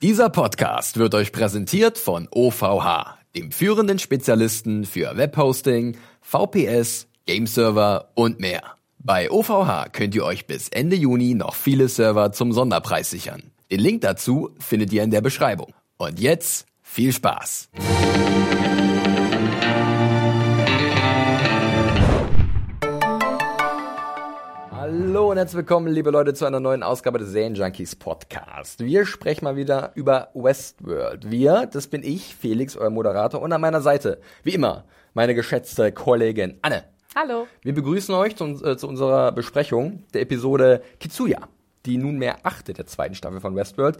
Dieser Podcast wird euch präsentiert von OVH, dem führenden Spezialisten für Webhosting, VPS, Gameserver und mehr. Bei OVH könnt ihr euch bis Ende Juni noch viele Server zum Sonderpreis sichern. Den Link dazu findet ihr in der Beschreibung. Und jetzt viel Spaß! Hallo und herzlich willkommen, liebe Leute, zu einer neuen Ausgabe des Serien Junkies Podcast. Wir sprechen mal wieder über Westworld. Wir, das bin ich, Felix, euer Moderator, und an meiner Seite, wie immer, meine geschätzte Kollegin Anne. Hallo. Wir begrüßen euch zu, äh, zu unserer Besprechung der Episode Kitsuya, die nunmehr achte der zweiten Staffel von Westworld.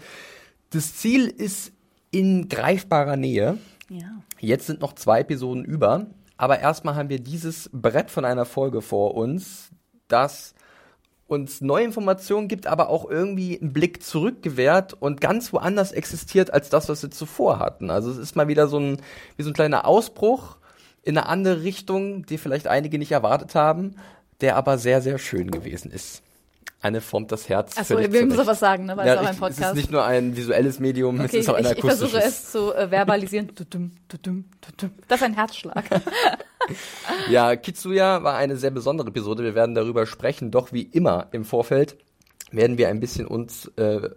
Das Ziel ist in greifbarer Nähe. Ja. Jetzt sind noch zwei Episoden über, aber erstmal haben wir dieses Brett von einer Folge vor uns, das uns neue Informationen gibt, aber auch irgendwie einen Blick zurückgewährt und ganz woanders existiert als das, was wir zuvor hatten. Also es ist mal wieder so ein, wie so ein kleiner Ausbruch in eine andere Richtung, die vielleicht einige nicht erwartet haben, der aber sehr, sehr schön gewesen ist. Anne formt das Herz. Achso, wir müssen sowas sagen, ne? weil Ja, es auch ein Podcast Es ist nicht nur ein visuelles Medium, es Okay, ist auch ein ich, ich versuche akustisches. es zu äh, verbalisieren. Das ist ein Herzschlag. Ja, Kitsuya war eine sehr besondere Episode. Wir werden darüber sprechen. Doch wie immer im Vorfeld werden wir ein bisschen uns, äh,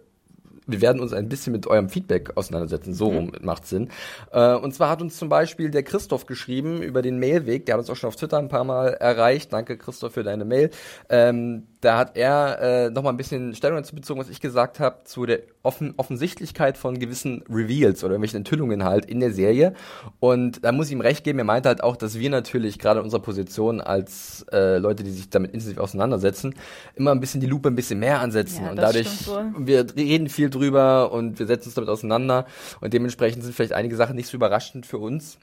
wir werden uns ein bisschen mit eurem Feedback auseinandersetzen. So rum macht Sinn. Äh, und zwar hat uns zum Beispiel der Christoph geschrieben über den Mailweg. Der hat uns auch schon auf Twitter ein paar Mal erreicht. Danke Christoph für deine Mail. Ähm, da hat er äh, noch mal ein bisschen Stellung dazu bezogen, was ich gesagt habe, zu der Offen Offensichtlichkeit von gewissen Reveals oder irgendwelchen Enthüllungen halt in der Serie. Und da muss ich ihm recht geben, er meinte halt auch, dass wir natürlich gerade in unserer Position als äh, Leute, die sich damit intensiv auseinandersetzen, immer ein bisschen die Lupe ein bisschen mehr ansetzen. Ja, und dadurch, wir reden viel drüber und wir setzen uns damit auseinander. Und dementsprechend sind vielleicht einige Sachen nicht so überraschend für uns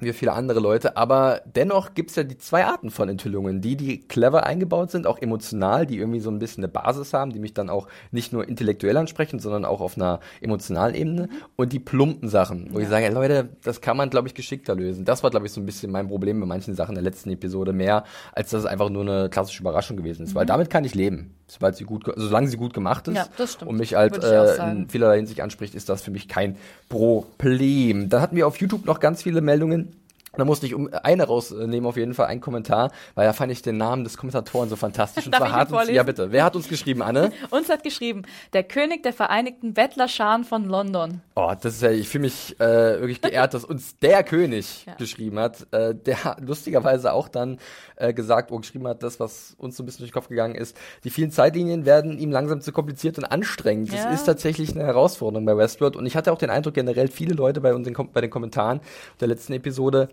wie viele andere Leute, aber dennoch gibt's ja die zwei Arten von Enthüllungen. Die, die clever eingebaut sind, auch emotional, die irgendwie so ein bisschen eine Basis haben, die mich dann auch nicht nur intellektuell ansprechen, sondern auch auf einer emotionalen Ebene. Und die plumpen Sachen, wo ich sage, ja, Leute, das kann man, glaube ich, geschickter lösen. Das war, glaube ich, so ein bisschen mein Problem bei manchen Sachen der letzten Episode mehr, als dass es einfach nur eine klassische Überraschung gewesen ist. Weil damit kann ich leben. Weil sie gut, also solange sie gut gemacht ist Ja, das stimmt. und mich halt äh, in vielerlei Hinsicht anspricht, ist das für mich kein Problem. Dann hatten wir auf YouTube noch ganz viele Meldungen. Da musste ich um eine rausnehmen, auf jeden Fall einen Kommentar, weil da fand ich den Namen des Kommentatoren so fantastisch. Und Darf zwar hat uns, ja bitte, wer hat uns geschrieben, Anne? Uns hat geschrieben, der König der Vereinigten Bettlerscharen von London. Oh, das ist ja, ich fühle mich äh, wirklich geehrt, dass uns der König Ja. geschrieben hat, äh, der lustigerweise auch dann äh, gesagt, oh, geschrieben hat, das, was uns so ein bisschen durch den Kopf gegangen ist, die vielen Zeitlinien werden ihm langsam zu kompliziert und anstrengend. Ja. Das ist tatsächlich eine Herausforderung bei Westworld und ich hatte auch den Eindruck, generell viele Leute bei, unseren, bei den Kommentaren der letzten Episode,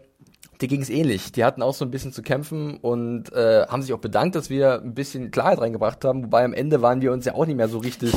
die ging es ähnlich. Die hatten auch so ein bisschen zu kämpfen und äh, haben sich auch bedankt, dass wir ein bisschen Klarheit reingebracht haben. Wobei am Ende waren wir uns ja auch nicht mehr so richtig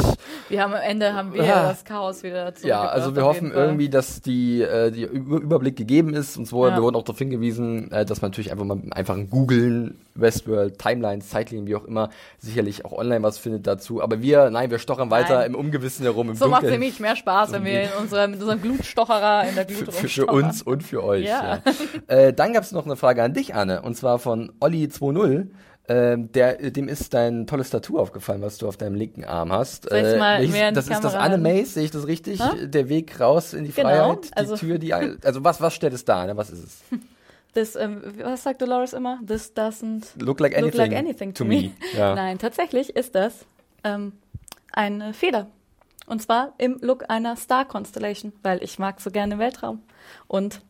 Wir haben am Ende haben wir Ja. das Chaos wieder ja, also wir hoffen irgendwie, dass die, äh, die Über Überblick gegeben ist. Und so, Ja. wir wurden auch darauf hingewiesen, äh, dass man natürlich einfach mal einfach ein Googlen, Westworld, Timelines, Zeitlinien, wie auch immer, sicherlich auch online was findet dazu. Aber wir, nein, wir stochern weiter Nein. im Ungewissen herum, im So macht es nämlich mehr Spaß, wenn wir in unserem, mit unserem Glutstocherer in der Glut Für, für, uns und für euch. Ja. Ja. Äh, dann gab es noch eine Frage an dich, Anne, und zwar von Olli20. Ähm, der, dem ist dein tolles Tattoo aufgefallen, was du auf deinem linken Arm hast. Äh, Soll ich's mal welches- mehr in das ist das Kamera Anne? Mace, sehe ich das richtig? Hä? Der Weg raus in die Genau, Freiheit, die also- Tür, die, also was, was stellt es dar, ne? Was ist es? This, ähm, was sagt Dolores immer? This doesn't Look like anything, look like anything to, me. Ja. Nein, tatsächlich ist das ähm, eine Feder. Und zwar im Look einer Star Constellation, weil ich mag so gerne Weltraum und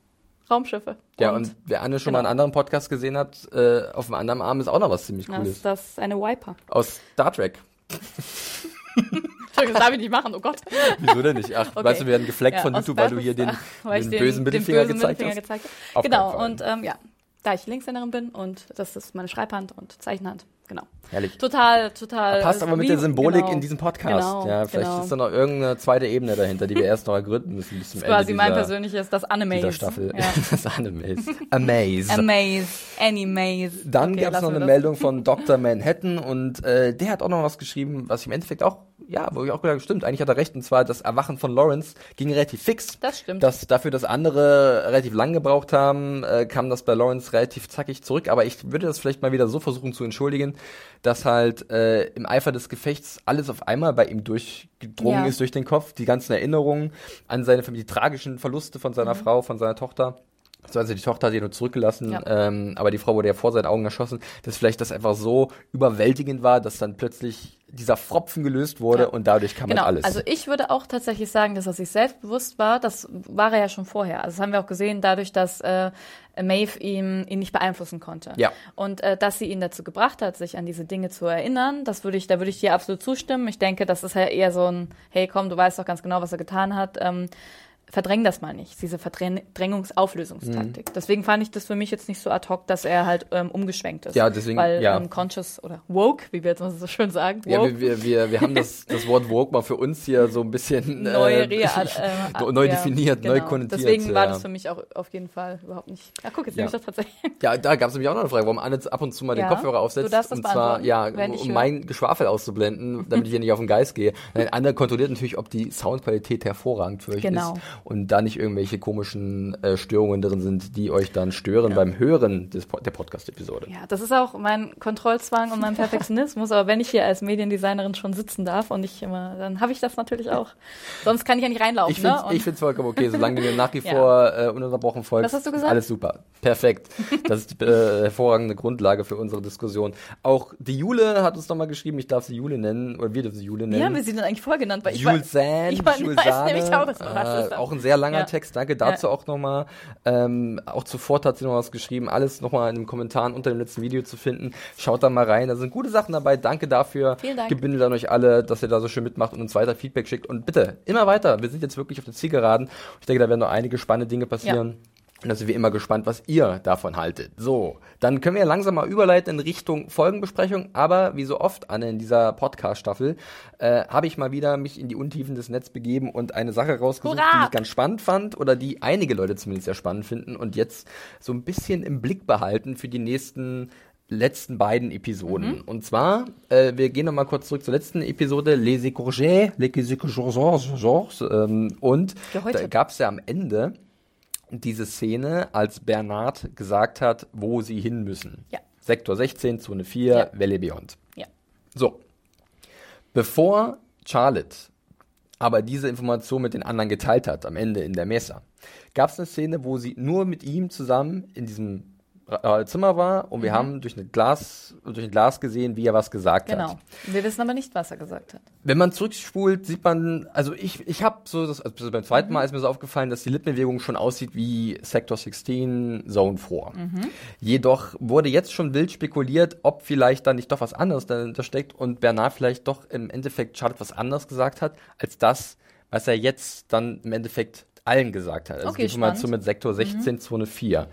Raumschiffe. Ja, und wer Anne schon mal einen genau. anderen Podcast gesehen hat, äh, auf dem anderen Arm ist auch noch was ziemlich das, Cooles. das ist eine Wiper. Aus Star Trek. Das darf ich nicht machen, oh Gott. Wieso denn nicht? Ach, Okay. weißt du, wir werden gefleckt Ja, von YouTube, weil du hier den, ich den, bösen den Mittelfinger bösen gezeigt Mittelfinger hast. gezeigt Genau, und ähm, ja, da ich Linkshänderin bin und das ist meine Schreibhand und Zeichenhand. Genau. Herrlich. Total, total. Passt aber mit der Symbolik genau. in diesem Podcast. Genau, ja, vielleicht genau. ist da noch irgendeine zweite Ebene dahinter, die wir erst noch ergründen müssen bis zum Das ist quasi Ende mein dieser, persönliches, das Animaze. dieser Staffel. Ja. das Animaze. Amaze. Amaze, Animaze. Dann Okay, gab es noch eine. Meldung von Dr. Manhattan und äh, der hat auch noch was geschrieben, was ich im Endeffekt auch, ja, wo ich auch gedacht stimmt, eigentlich hat er recht, und zwar das Erwachen von Lawrence ging relativ fix. Das stimmt. Das, dafür, dass andere relativ lang gebraucht haben, äh, kam das bei Lawrence relativ zackig zurück, aber ich würde das vielleicht mal wieder so versuchen zu entschuldigen, dass halt äh, im Eifer des Gefechts alles auf einmal bei ihm durchgedrungen Ja. ist durch den Kopf, die ganzen Erinnerungen an seine Familie, die tragischen Verluste von Mhm. seiner Frau, von seiner Tochter. Also die Tochter hat ihn nur zurückgelassen, Ja. ähm, aber die Frau wurde ja vor seinen Augen erschossen, dass vielleicht das einfach so überwältigend war, dass dann plötzlich dieser Fropfen gelöst wurde Ja. und dadurch kam Genau, halt alles. also ich würde auch tatsächlich sagen, dass er sich selbstbewusst war. Das war er ja schon vorher. Also das haben wir auch gesehen, dadurch, dass äh, Maeve ihn, ihn nicht beeinflussen konnte. Ja. Und äh, dass sie ihn dazu gebracht hat, sich an diese Dinge zu erinnern, das würde ich, da würde ich dir absolut zustimmen. Ich denke, das ist ja eher so ein, hey komm, du weißt doch ganz genau, was er getan hat. Ähm, verdräng das mal nicht, diese Verdrängungs-Auflösungstaktik. Deswegen fand ich das für mich jetzt nicht so ad hoc, dass er halt ähm, umgeschwenkt ist. Ja, deswegen, Weil ja. ähm, conscious oder woke, wie wir jetzt mal so schön sagen, ja, woke, wir, wir, wir, wir haben das, das Wort Woke mal für uns hier so ein bisschen neu, äh, rea- äh, neu ja, definiert, neu genau. konnotiert. Deswegen war ja. das für mich auch auf jeden Fall überhaupt nicht. Ja, guck, jetzt Ja. nehme ich das tatsächlich. Ja, da gab es nämlich auch noch eine Frage, warum Anne ab und zu mal den Ja, Kopfhörer aufsetzt. du darfst das und zwar, ja, um mein Geschwafel auszublenden, damit ich hier nicht auf den Geist gehe. Nein, Anne kontrolliert natürlich, ob die Soundqualität hervorragend für euch Genau. ist und da nicht irgendwelche komischen äh, Störungen drin sind, die euch dann stören beim Hören des, der Podcast-Episode. Ja, das ist auch mein Kontrollzwang und mein Perfektionismus. Aber wenn ich hier als Mediendesignerin schon sitzen darf und ich immer, dann habe ich das natürlich auch. Sonst kann ich ja nicht reinlaufen. Ich finde ne? Ich find's vollkommen okay, solange du mir nach wie Ja. vor äh, ununterbrochen folgst. Was hast du gesagt? Alles super. Perfekt. Das ist die äh, hervorragende Grundlage für unsere Diskussion. Auch die Jule hat uns nochmal geschrieben, ich darf sie Jule nennen, oder wir dürfen sie Jule nennen. Wie haben wir sie denn eigentlich vorgenannt? Weil ich Jules war- ich war- Jules weiß nämlich auch, dass- was ist äh, das? Auch ein sehr langer Ja. Text, danke dazu auch nochmal. Ähm, auch zuvor hat sie noch was geschrieben, alles nochmal in den Kommentaren unter dem letzten Video zu finden. Schaut da mal rein, da sind gute Sachen dabei, danke dafür. Vielen Dank. Gebündelt an euch alle, dass ihr da so schön mitmacht und uns weiter Feedback schickt. Und bitte, immer weiter, wir sind jetzt wirklich auf der Zielgeraden. Ich denke, da werden noch einige spannende Dinge passieren. Und da sind wir immer gespannt, was ihr davon haltet. So, dann können wir langsam mal überleiten in Richtung Folgenbesprechung. Aber wie so oft, Anne, in dieser Podcast-Staffel, äh, habe ich mal wieder mich in die Untiefen des Netzes begeben und eine Sache rausgesucht, Hurra! die ich ganz spannend fand oder die einige Leute zumindest sehr spannend finden und jetzt so ein bisschen im Blick behalten für die nächsten letzten beiden Episoden. Mhm. Und zwar, äh, wir gehen noch mal kurz zurück zur letzten Episode, Les Écourgés, Les Écourgés, ähm, und Gehäutet. da gab es ja am Ende diese Szene, als Bernard gesagt hat, wo sie hin müssen. Ja. Sektor 16, Zone 4, Ja. Valley Beyond. Ja. So. Bevor Charlotte aber diese Information mit den anderen geteilt hat, am Ende in der Mesa, gab es eine Szene, wo sie nur mit ihm zusammen in diesem äh, Zimmer war und wir haben durch, eine Glas, durch ein Glas gesehen, wie er was gesagt hat. Mhm. Genau. Wir wissen aber nicht, was er gesagt hat. Wenn man zurückspult, sieht man, also ich, ich habe so, das, also beim zweiten Mal ist mir so aufgefallen, dass die Lippenbewegung schon aussieht wie Sector 16 Zone 4. Jedoch wurde jetzt schon wild spekuliert, ob vielleicht da nicht doch was anderes dahinter steckt und Bernard vielleicht doch im Endeffekt Charlotte was anderes gesagt hat, als das, was er jetzt dann im Endeffekt allen gesagt hat. Also Okay, die Information spannend. mit Sektor 16, Zone 4.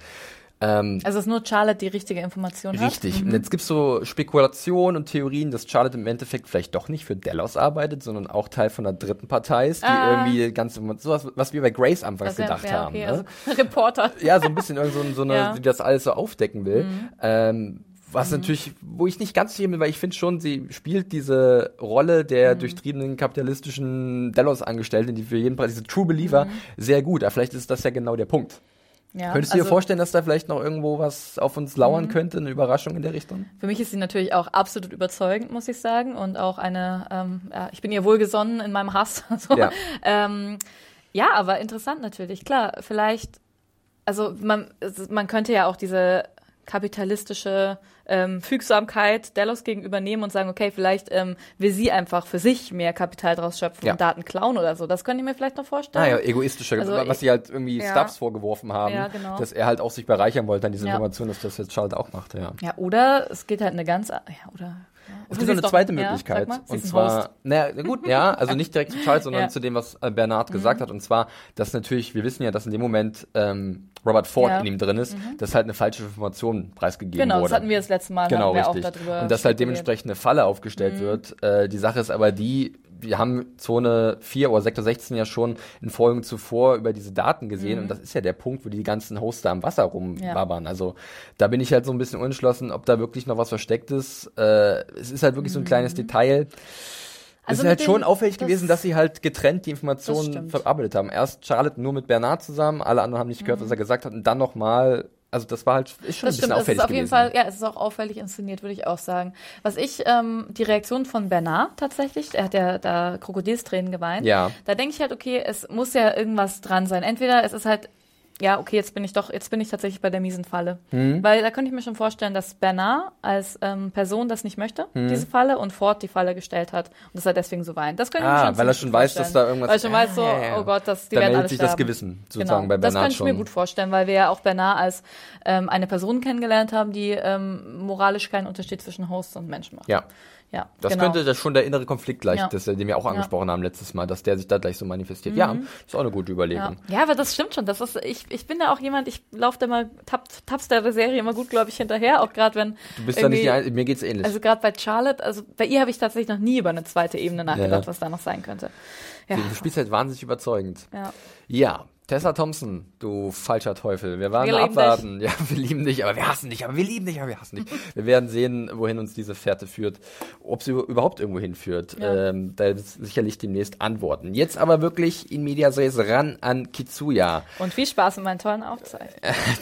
Ähm, Also dass nur Charlotte die richtige Information hat. Richtig. Und jetzt gibt's so Spekulationen und Theorien, dass Charlotte im Endeffekt vielleicht doch nicht für Delos arbeitet, sondern auch Teil von einer dritten Partei ist, die Ah. irgendwie ganz sowas, was wir bei Grace anfangs wär- gedacht haben. okay, Ne? also Reporter. Ja, so ein bisschen irgend so, so eine, Ja. Mhm. die das alles so aufdecken will. Ähm, was natürlich, wo ich nicht ganz sicher bin, weil ich finde schon, sie spielt diese Rolle Mhm. der durchtriebenen kapitalistischen Delos-Angestellten, die für jeden Preis, diese True Believer, sehr gut. Aber vielleicht ist das ja genau der Punkt. Mhm. Ja, Könntest du dir also vorstellen, dass da vielleicht noch irgendwo was auf uns Mhm. lauern könnte, eine Überraschung in der Richtung? Für mich ist sie natürlich auch absolut überzeugend, muss ich sagen. Und auch eine, ähm, ja, ich bin ihr wohlgesonnen in meinem Hass. So. Ja. Ähm, ja, aber interessant natürlich. Klar, vielleicht, also man, man könnte ja auch diese kapitalistische ähm, Fügsamkeit Delos gegenüber nehmen und sagen, okay, vielleicht ähm, will sie einfach für sich mehr Kapital draus schöpfen Ja. und Daten klauen oder so. Das könnte ich mir vielleicht noch vorstellen. Ah ja, egoistischer, Also, was sie halt irgendwie ja. Stubbs vorgeworfen haben, Ja, genau. dass er halt auch sich bereichern wollte an diese Ja. Information, dass das jetzt Charlotte auch macht, ja. Ja, oder es geht halt eine ganz, ja, oder. Es gibt noch eine zweite Möglichkeit. Ja, und zwar, naja, na gut, ja, also nicht direkt zu Charles, sondern Ja. Mhm. zu dem, was äh, Bernard gesagt hat. Und zwar, dass natürlich, wir wissen ja, dass in dem Moment ähm, Robert Ford Ja. Mhm. in ihm drin ist, dass halt eine falsche Information preisgegeben Genau, wurde. das hatten wir das letzte Mal. Genau, richtig. Auch darüber und dass halt. Mhm. dementsprechend eine Falle aufgestellt wird. Äh, die Sache ist aber die, wir haben Zone 4 oder Sektor 16 ja schon in Folgen zuvor über diese Daten gesehen und das ist ja der Punkt, wo die ganzen Hoster am Wasser rumwabbern. Also da bin ich halt so ein bisschen unentschlossen, ob da wirklich noch was versteckt ist. Äh, es ist halt wirklich so ein kleines Detail. Es Also ist halt schon auffällig das- gewesen, dass sie halt getrennt die Informationen verarbeitet haben. Erst Charlotte nur mit Bernard zusammen, alle anderen haben nicht gehört, was er gesagt hat und dann nochmal, also das war halt, ist schon Das ein bisschen stimmt, es auffällig ist auf jeden gewesen. Fall, ja, es ist auch auffällig inszeniert, würde ich auch sagen. Was ich, ähm, die Reaktion von Bernard tatsächlich, er hat ja da Krokodilstränen geweint. Ja. Da denke ich halt, okay, es muss ja irgendwas dran sein. Entweder es ist halt, ja, okay, jetzt bin ich doch, jetzt bin ich tatsächlich bei der miesen Falle. Hm. Weil da könnte ich mir schon vorstellen, dass Bernard als ähm, Person das nicht möchte, Hm. diese Falle, und Ford die Falle gestellt hat und dass er deswegen so weint. Das könnte ich Ah, mir schon weil er schon weiß, dass da irgendwas- Weil er schon weiß so, ja, ja. oh Gott, das, die Da werden alle sich das. Gewissen sozusagen genau. bei Das Bernard könnte ich mir schon. gut vorstellen, weil wir ja auch Bernard als ähm, eine Person kennengelernt haben, die ähm, moralisch keinen Unterschied zwischen Host und Mensch macht. Ja. Ja Das genau. könnte das schon der innere Konflikt gleich, Ja. das, den wir auch angesprochen haben letztes Mal, dass der sich da gleich so manifestiert. Ja, ist auch eine gute Ja. Überlegung. ja, aber das stimmt schon. Das ist, ich, ich bin da auch jemand, ich laufe da mal, tapp, tappst der Serie immer gut, glaube ich, hinterher. Auch gerade wenn. Du bist da nicht, die irgendwie- Ein- mir geht's ähnlich. Also gerade bei Charlotte, also bei ihr habe ich tatsächlich noch nie über eine zweite Ebene nachgedacht, Ja. was da noch sein könnte. Ja. du spielst halt wahnsinnig überzeugend. ja. Ja, Tessa Thompson, du falscher Teufel. Wir waren Wir abwarten. Ja, wir lieben dich, aber wir hassen dich, aber wir lieben dich, aber wir hassen dich. wir werden sehen, wohin uns diese Fährte führt, ob sie überhaupt irgendwo hinführt. Ja. Ähm, da ist sicherlich demnächst Antworten. Jetzt aber wirklich in Medias Res ran an Kitsuya. Und viel Spaß mit meinen tollen Aufzeigen.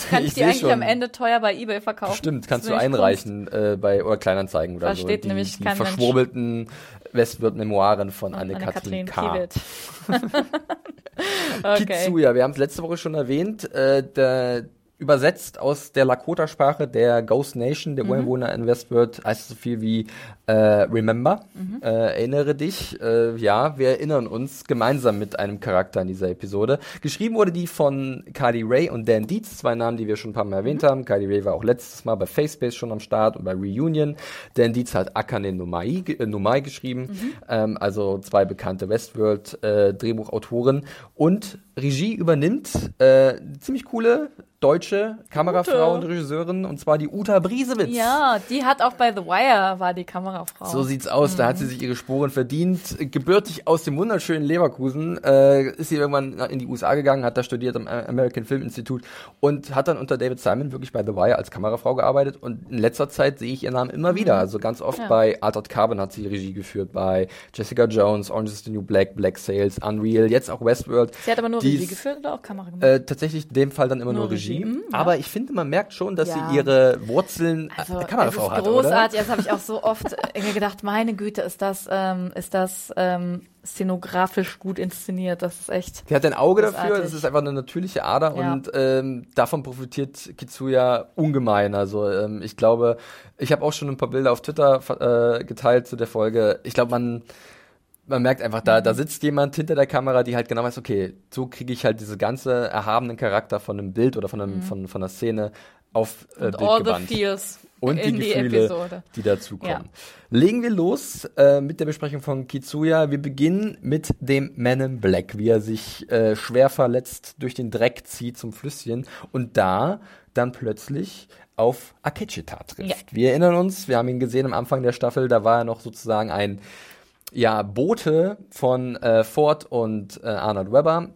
Kann ich, Ich die eigentlich schon. am Ende teuer bei Ebay verkaufen? Stimmt, kannst du einreichen äh, bei oder Kleinanzeigen oder Da so. steht die, nämlich die kein verschwurbelten Westwirt-Memoiren von Anne-Kathrin K. Okay. Kitsuya, wir haben es letzte Woche schon erwähnt, äh, der, übersetzt aus der Lakota-Sprache der Ghost Nation, Mhm. der Ureinwohner in Westworld, heißt so viel wie äh, Remember, Mhm. äh, erinnere dich. Äh, ja, wir erinnern uns gemeinsam mit einem Charakter in dieser Episode. Geschrieben wurde die von Carly Ray und Dan Dietz, zwei Namen, die wir schon ein paar Mal erwähnt Mhm. haben. Carly Ray war auch letztes Mal bei Facebase schon am Start und bei Reunion. Dan Dietz hat Akane Nomai, äh, Nomai geschrieben, Mhm. ähm, also zwei bekannte Westworld äh, und Regie übernimmt äh, ziemlich coole deutsche Kamerafrau und Regisseurin und zwar die Uta Briesewitz. Ja, die hat auch bei The Wire war die Kamerafrau. So sieht's aus, da hat Mhm. sie sich ihre Spuren verdient. Gebürtig aus dem wunderschönen Leverkusen äh, ist sie irgendwann in die USA gegangen, hat da studiert am American Film Institute und hat dann unter David Simon wirklich bei The Wire als Kamerafrau gearbeitet und in letzter Zeit sehe ich ihren Namen immer wieder. Also ganz oft Mhm. Ja. bei Altered Carbon hat sie Regie geführt, bei Jessica Jones, Orange is the New Black, Black Sales, Unreal, jetzt auch Westworld. Sie hat aber nur Die Regie geführt oder auch Kamera gemacht? Äh, tatsächlich in dem Fall dann immer nur, Nur Regie. Regie, mhm, ja. Aber ich finde, man merkt schon, dass Ja. sie ihre Wurzeln Also, äh, Kamerafrau es ist hat, oder? großartig. Das habe ich auch so oft äh, gedacht, meine Güte, ist das, ähm, ist das ähm, szenografisch gut inszeniert. Das ist echt. Die hat ein Auge dafür, Großartig. das ist einfach eine natürliche Ader Ja. und ähm, davon profitiert Kitsuya ungemein. Also ähm, ich glaube, ich habe auch schon ein paar Bilder auf Twitter äh, geteilt zu der Folge. Ich glaube, man man merkt einfach, da, Mhm. da sitzt jemand hinter der Kamera, die halt genau weiß, okay, so kriege ich halt diese ganze erhabenen Charakter von einem Bild oder von, einem, von, von einer Szene auf äh, Mhm. Und Bild all gebannt. the feels und in die die Gefühle, Episode. die dazukommen. Ja. Legen wir los äh, mit der Besprechung von Kitsuya. Wir beginnen mit dem Man in Black, wie er sich äh, schwer verletzt durch den Dreck zieht zum Flüsschen und da dann plötzlich auf Akechita trifft. Ja. Wir erinnern uns, wir haben ihn gesehen am Anfang der Staffel, da war er noch sozusagen ein ja, Bote von äh, Ford und äh, Arnold Webber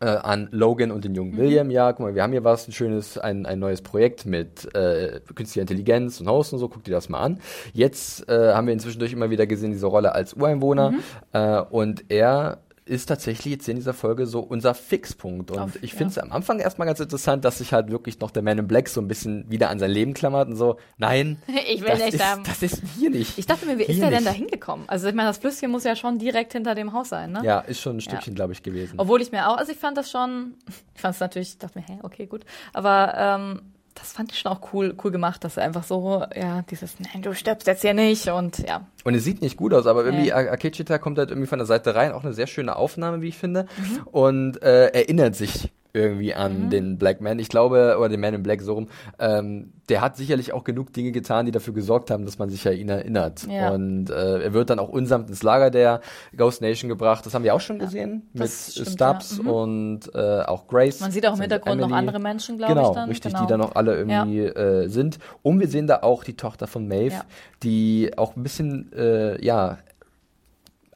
äh, an Logan und den jungen William. Ja, guck mal, wir haben hier was, ein schönes, ein, ein neues Projekt mit äh, künstlicher Intelligenz und Host und so, guck dir das mal an. Jetzt äh, haben wir inzwischendurch immer wieder gesehen, diese Rolle als Ureinwohner äh, und er ist tatsächlich jetzt in dieser Folge so unser Fixpunkt. Und Auf- ich ja. finde es am Anfang erstmal ganz interessant, dass sich halt wirklich noch der Man in Black so ein bisschen wieder an sein Leben klammert und so, nein, Ich will das, nicht ist, haben. das ist hier nicht. Ich dachte mir, wie ist Hier der denn da hingekommen? Also ich meine, das Flüsschen muss ja schon direkt hinter dem Haus sein, ne? Ja, ist schon ein Stückchen, glaube ich, gewesen. Obwohl ich mir auch, also ich fand das schon, ich fand es natürlich, ich dachte mir, hä, okay, gut. Aber ähm, das fand ich schon auch cool, cool gemacht, dass er einfach so, ja, dieses, nein, du stirbst jetzt hier nicht und ja. Und es sieht nicht gut aus, aber irgendwie Nee. Akechita kommt halt irgendwie von der Seite rein, auch eine sehr schöne Aufnahme, wie ich finde, Mhm. und äh, erinnert sich irgendwie an den Black Man. Ich glaube, oder den Man in Black so rum, ähm, der hat sicherlich auch genug Dinge getan, die dafür gesorgt haben, dass man sich ja ihn erinnert. Ja. Und äh, er wird dann auch unsamt ins Lager der Ghost Nation gebracht. Das haben wir auch schon gesehen mit das stimmt, Stubbs ja. Mhm. und äh, auch Grace. Man sieht auch im und Hintergrund noch Emily. andere Menschen, glaube Genau, ich dann. richtig, genau. die da noch alle irgendwie äh, sind. Und wir sehen da auch die Tochter von Maeve, Ja. die auch ein bisschen, äh, ja,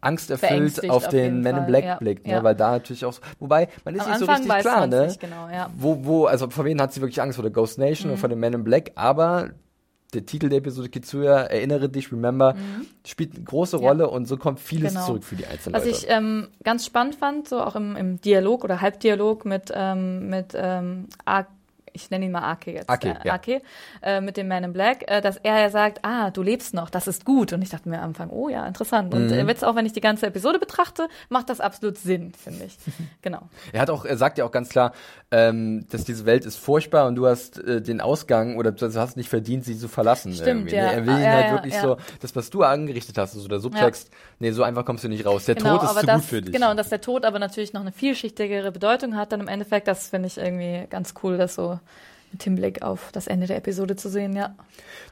angsterfüllt auf auf den Man in Black ja, blickt, ne? ja. weil da natürlich auch, so, wobei man ist Am nicht so Anfang richtig weiß klar, ne? nicht genau, ja. Wo, wo, also vor wen hat sie wirklich Angst? Vor der Ghost Nation oder vor dem Man in Black? Aber der Titel der Episode Kitsuya, erinnere dich, remember, spielt eine große Mhm. Ja. Rolle und so kommt vieles Genau. zurück für die einzelnen Was Leute. ich ähm, ganz spannend fand, so auch im, im Dialog oder Halbdialog mit, ähm, mit ähm, A ich nenne ihn mal Ake jetzt, Ake, äh, ja. Ake äh, mit dem Man in Black, äh, dass er ja sagt, ah, du lebst noch, das ist gut. Und ich dachte mir am Anfang, oh ja, interessant. Und Mhm. äh, jetzt auch, wenn ich die ganze Episode betrachte, macht das absolut Sinn, finde ich. genau. Er hat auch, er sagt ja auch ganz klar, ähm, dass diese Welt ist furchtbar und du hast äh, den Ausgang oder du hast nicht verdient, sie zu verlassen. Stimmt, irgendwie, ja. Ne? Er will ihn Ah, ja, halt ja, wirklich ja. so, das, was du angerichtet hast, so der Subtext, nee, so einfach kommst du nicht raus. Der Genau, Tod ist zu das, gut für dich. Genau, und dass der Tod aber natürlich noch eine vielschichtigere Bedeutung hat, dann im Endeffekt, das finde ich irgendwie ganz cool, das so mit Hinblick auf das Ende der Episode zu sehen, ja.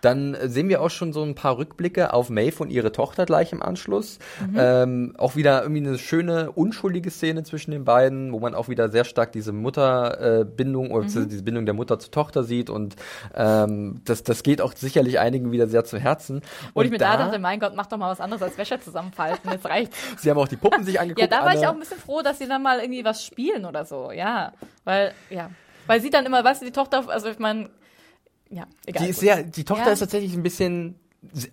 Dann sehen wir auch schon so ein paar Rückblicke auf Maeve und ihre Tochter gleich im Anschluss. Mhm. Ähm, auch wieder irgendwie eine schöne, unschuldige Szene zwischen den beiden, wo man auch wieder sehr stark diese Mutterbindung äh, oder Mhm. diese Bindung der Mutter zur Tochter sieht und ähm, das, das geht auch sicherlich einigen wieder sehr zu Herzen. Wo und ich mir da dachte, mein Gott, mach doch mal was anderes als Wäsche zusammenfalten, jetzt reicht's. Sie haben auch die Puppen sich angeguckt. Ja, da war ich alle. auch ein bisschen froh, dass sie dann mal irgendwie was spielen oder so, ja. Weil, ja. Weil sie dann immer, weißt du, die Tochter, also ich meine, ja, egal. Die, ist gut. sehr, die Tochter Ja. ist tatsächlich ein bisschen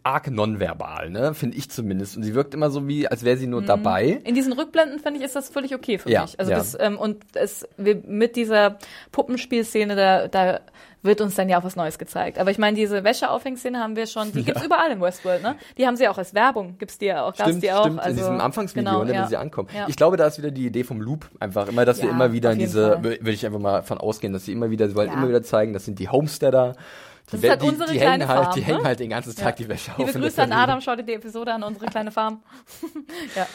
arg nonverbal, ne? Finde ich zumindest. Und sie wirkt immer so wie, als wäre sie nur Mhm. dabei. In diesen Rückblenden finde ich, ist das völlig okay für Ja, mich. Also ja. das, ähm, und es, wir, mit dieser Puppenspielszene, da, da wird uns dann ja auch was Neues gezeigt. Aber ich meine, diese Wäscheaufhängszene haben wir schon, die gibt's überall in Westworld, ne? Die haben sie auch als Werbung, gibt's die ja auch, gab's Stimmt, die auch. stimmt, also, in diesem Anfangsvideo, genau, ne, ja. wenn sie ankommen. Ja. Ich glaube, da ist wieder die Idee vom Loop einfach immer, dass wir Ja, immer wieder in diese, würde ich einfach mal von ausgehen, dass sie immer wieder, sie wollen Ja. immer wieder zeigen, das sind die Homesteader. Die, Das ist we- halt die, unsere die kleine hängen halt, Farm, die ne? hängen halt den ganzen Tag Ja. die Wäsche auf. Liebe Grüße an. Adam, schau dir die Episode an, unsere kleine Farm. ja.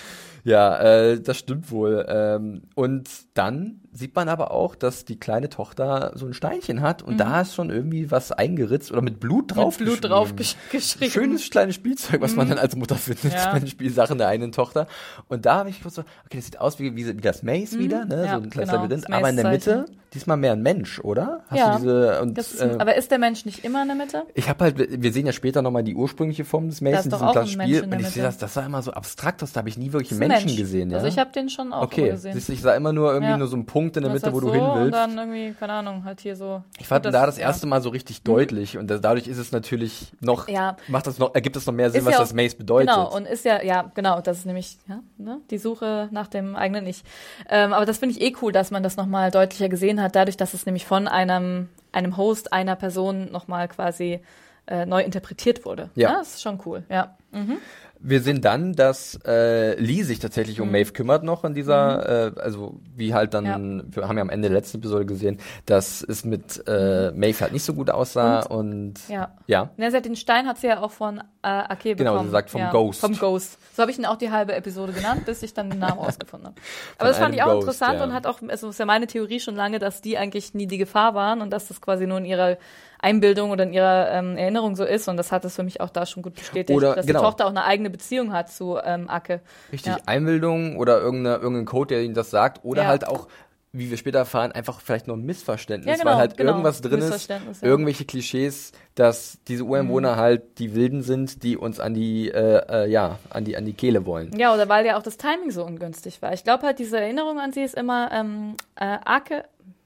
Ja, äh, das stimmt wohl. Ähm, und dann sieht man aber auch, dass die kleine Tochter so ein Steinchen hat und da ist schon irgendwie was eingeritzt oder mit Blut drauf. Mhm. Mit Blut drauf gesch geschrieben. Schönes kleines Spielzeug, was man dann als Mutter findet Ja. den Spielsachen der eigenen Tochter. Und da habe ich kurz so, okay, das sieht aus wie, wie, wie das Maze wieder, ne? Mhm. Ja, so ein kleines genau, Labyrinth. das Aber in der Mitte, diesmal mehr ein Mensch, oder? Hast Ja, du diese, und, Das ist, äh, aber ist der Mensch nicht immer in der Mitte? ich habe halt, wir sehen ja später nochmal die ursprüngliche Form des Maze Da ist in doch diesem auch kleinen ein Mensch Spiel. Und ich sehe das, das sah immer so abstrakt aus, da habe ich nie wirklich ein Menschen Mensch. gesehen, ja. Also ich habe den schon auch Okay, gesehen. du, ich sah immer nur irgendwie nur so einen Punkt in der Das Mitte, ist wo du so hin Und willst. dann irgendwie, keine Ahnung, halt hier so. Ich fand Gut, da das ja. erste Mal so richtig deutlich und das, dadurch ist es natürlich noch, Ja. macht das noch, ergibt es noch mehr Sinn, Ist was ja das auch- Maze bedeutet. Genau, und ist ja, ja, genau, das ist nämlich ja, ne, die Suche nach dem eigenen Ich. Ähm, aber das finde ich eh cool, dass man das nochmal deutlicher gesehen hat, dadurch, dass es nämlich von einem, einem Host, einer Person nochmal quasi äh, neu interpretiert wurde. Ja. Das ist schon cool, ja. Wir sehen dann, dass äh, Lee sich tatsächlich Mhm. um Maeve kümmert noch in dieser, äh, also wie halt dann, wir haben ja am Ende der letzten Episode gesehen, dass es mit äh, Maeve halt nicht so gut aussah und, Ja. ja. Ja, sie hat den Stein hat sie ja auch von äh, Ake Genau, bekommen. sie sagt vom ja, Ghost. Vom Ghost. So habe ich ihn auch die halbe Episode genannt, bis ich dann den Namen rausgefunden habe. Aber das fand ich auch Ghost, interessant ja. und hat auch, also ist ja meine Theorie schon lange, dass die eigentlich nie die Gefahr waren und dass das quasi nur in ihrer Einbildung oder in ihrer ähm, Erinnerung so ist und das hat es für mich auch da schon gut bestätigt, Oder- dass genau. die Tochter auch eine eigene Beziehung hat zu ähm, Ake. Richtig, Ja. Einbildung oder irgendeine, irgendein Code, der ihnen das sagt oder Ja. halt auch, wie wir später erfahren, einfach vielleicht nur ein Missverständnis, Ja, genau, weil halt genau. irgendwas drin ist, ja. irgendwelche Klischees, dass diese Ureinwohner halt die Wilden sind, die uns an die, äh, äh, ja, an die, an die Kehle wollen. Ja, oder weil ja auch das Timing so ungünstig war. Ich glaube halt, diese Erinnerung an sie ist immer ähm, äh, Ake,